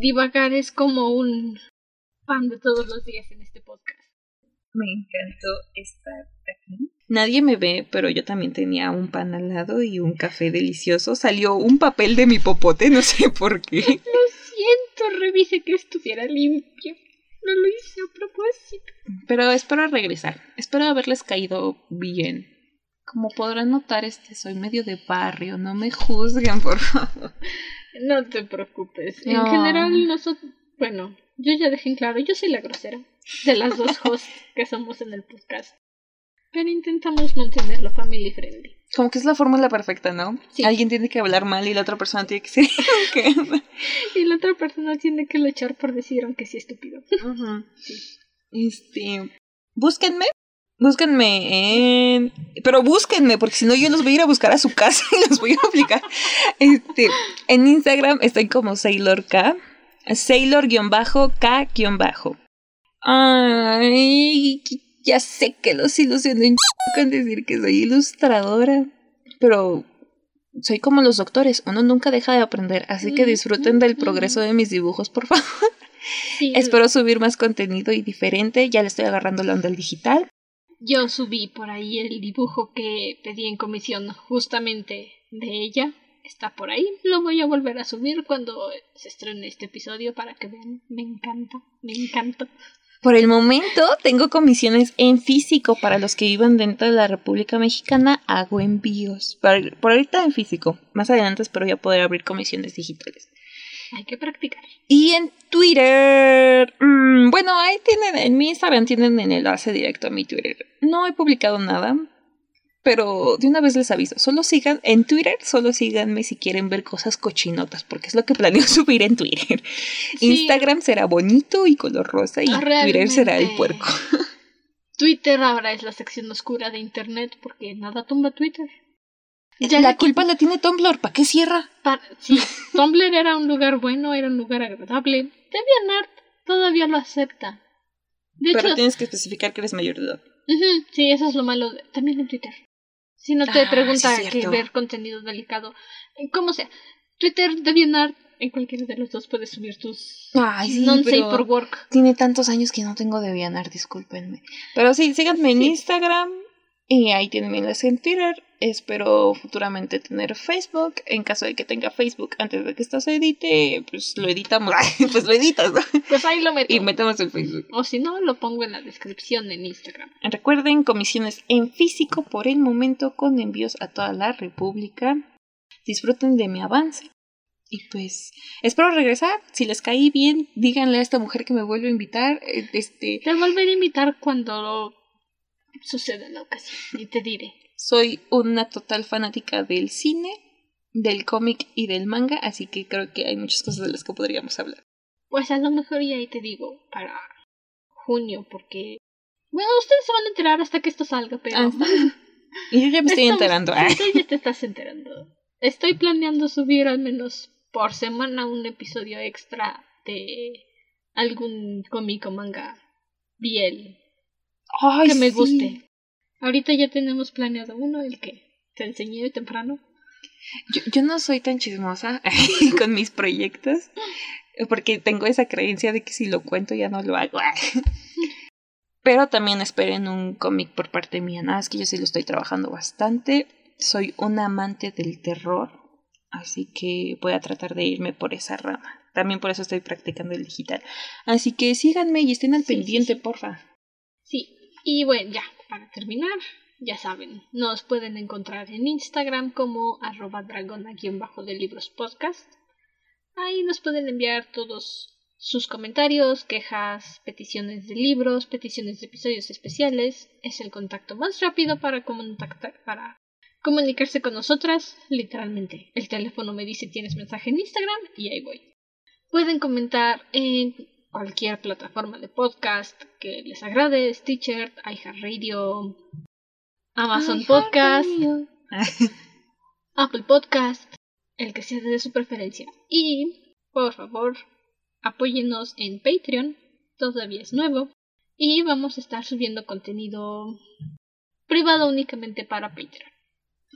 divagar es como un pan de todos los días en este podcast. Me encantó estar aquí. Nadie me ve, pero yo también tenía un pan al lado y un café delicioso. Salió un papel de mi popote, no sé por qué. Lo siento, revise que estuviera limpio. No lo hice a propósito. Pero espero regresar. Espero haberles caído bien. Como podrán notar, este soy medio de barrio. No me juzguen, por favor. No te preocupes. En general, nosotros. Bueno, yo ya dejé en claro, yo soy la grosera de las dos [LAUGHS] hosts que somos en el podcast. Pero intentamos mantenerlo family friendly. Como que es la fórmula perfecta, ¿no? Alguien tiene que hablar mal y la otra persona tiene que ser. [LAUGHS] [LAUGHS] y la otra persona tiene que luchar por decir, aunque sea estúpido. [LAUGHS] Este. Búsquenme. Búsquenme en. Pero búsquenme, porque si no, yo los voy a ir a buscar a su casa y los voy a aplicar. Este. En Instagram estoy como Sailor K. Sailor-K-. Ay, ya sé que los ilusioné con decir que soy ilustradora. pero soy como los doctores, uno nunca deja de aprender, así que disfruten del progreso de mis dibujos, por favor. Sí, Espero subir más contenido y diferente, ya le estoy agarrando la onda al digital. Yo subí por ahí el dibujo que pedí en comisión justamente de ella. Está por ahí. Lo voy a volver a subir cuando se estrene este episodio para que vean. Me encanta, me encanta. Por el momento tengo comisiones en físico para los que vivan dentro de la República Mexicana, hago envíos. Por, por ahorita en físico, más adelante espero ya poder abrir comisiones digitales. Hay que practicar. Y en Twitter, mm, bueno, ahí tienen, en mi Instagram tienen el enlace directo a mi Twitter. No he publicado nada, pero de una vez les aviso, solo sigan en Twitter, solo síganme si quieren ver cosas cochinotas, porque es lo que planeo [LAUGHS] subir en Twitter. Sí. Instagram será bonito y color rosa y Ah, Twitter será el puerco. [LAUGHS] Twitter ahora es la sección oscura de internet porque nada tumba Twitter. Ya la culpa la tiene Tumblr, ¿para qué cierra? Sí, [LAUGHS] Tumblr era un lugar bueno, era un lugar agradable. DeviantArt todavía lo acepta. De Pero hecho, tienes que especificar que eres mayor de edad. sí, eso es lo malo. de- también en Twitter. Si no te Ah, pregunta sí, que ver contenido delicado, eh, como sea, Twitter, DeviantArt, en cualquiera de los dos puedes subir tus Ay, sí, for work. Tiene tantos años que no tengo DeviantArt, discúlpenme. Pero sí, síganme en. Instagram y ahí tienen mi enlace en Twitter. Espero futuramente tener Facebook. En caso de que tenga Facebook antes de que esto se edite, pues lo editamos. [LAUGHS] pues lo editas, ¿no? Pues ahí lo meto. Y metemos en Facebook. O si no, lo pongo en la descripción en Instagram. Recuerden, comisiones en físico por el momento con envíos a toda la República. Disfruten de mi avance. Y pues, espero regresar. Si les caí bien, díganle a esta mujer que me vuelve a invitar. eh, Este, Te volveré a invitar cuando suceda la ocasión y te diré. soy una total fanática del cine, del cómic y del manga, así que creo que hay muchas cosas de las que podríamos hablar. Pues a lo mejor ya ahí te digo para junio, porque. Bueno, ustedes se van a enterar hasta que esto salga, pero. Ah, Y [LAUGHS] yo ya me estoy Estamos- enterando. ah. Tú ya te estás enterando. Estoy planeando subir al menos por semana un episodio extra de algún cómic o manga bien Ay, que me sí. guste. Ahorita ya tenemos planeado uno, el que te enseñé temprano. Yo, yo no soy tan chismosa [LAUGHS] con mis proyectos, porque tengo esa creencia de que si lo cuento ya no lo hago. Pero también esperen un cómic por parte mía. Nada, es que yo sí lo estoy trabajando bastante. Soy un amante del terror, así que voy a tratar de irme por esa rama. También por eso estoy practicando el digital. Así que síganme y estén al Sí, sí, pendiente, sí. porfa. Sí, y bueno, ya, para terminar, ya saben, nos pueden encontrar en Instagram como arroba dragona-de libros podcast. Ahí nos pueden enviar todos sus comentarios, quejas, peticiones de libros, peticiones de episodios especiales. Es el contacto más rápido para para comunicarse con nosotras. Literalmente, el teléfono me dice tienes mensaje en Instagram y ahí voy. Pueden comentar en cualquier plataforma de podcast que les agrade, Stitcher, iHeartRadio, Amazon Podcast, [LAUGHS] Apple Podcast, el que sea de su preferencia. Y, por favor, apóyennos en Patreon, todavía es nuevo, y vamos a estar subiendo contenido privado únicamente para Patreon.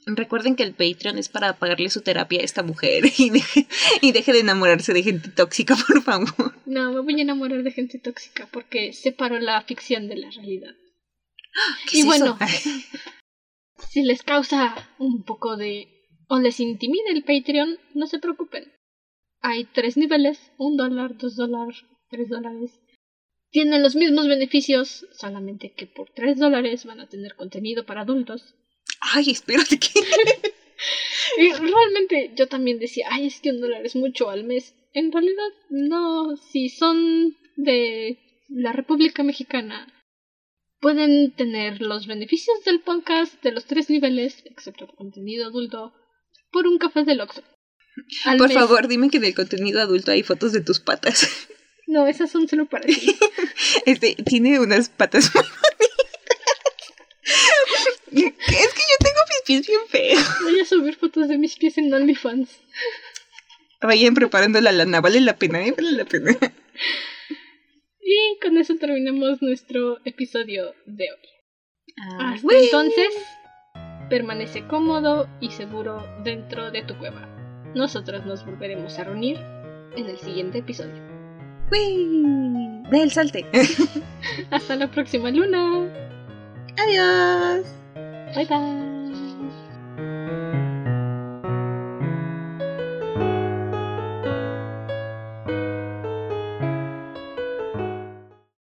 Recuerden que el Patreon es para pagarle su terapia a esta mujer [LAUGHS] y deje, y deje de enamorarse de gente tóxica, [LAUGHS] por favor. No, me voy a enamorar de gente tóxica porque separo la ficción de la realidad. [GASPS] ¿Qué Y es bueno? [LAUGHS] Si les causa un poco de... o les intimida el Patreon, no se preocupen. Hay tres niveles, un dólar, dos dólares, tres dólares. Tienen los mismos beneficios, solamente que por tres dólares van a tener contenido para adultos. Ay, espérate que. [LAUGHS] Y realmente yo también decía, ay, es que un dólar es mucho al mes. En realidad, no, si son de la República Mexicana, pueden tener los beneficios del podcast de los tres niveles, excepto el contenido adulto, por un café del Oxxo. Al Por mes. favor, dime que del contenido adulto hay fotos de tus patas. [LAUGHS] No, esas son solo para ti. [LAUGHS] Este, tiene unas patas muy bonitas. Es pies bien feos. Voy a subir fotos de mis pies en OnlyFans. Vayan preparando la lana, vale la pena, ¿eh? vale la pena. Y con eso terminamos nuestro episodio de hoy. Ah, Hasta entonces, permanece cómodo y seguro dentro de tu cueva. Nosotros nos volveremos a reunir en el siguiente episodio. ¡Ve salte! [LAUGHS] Hasta la próxima luna. Adiós. Bye bye.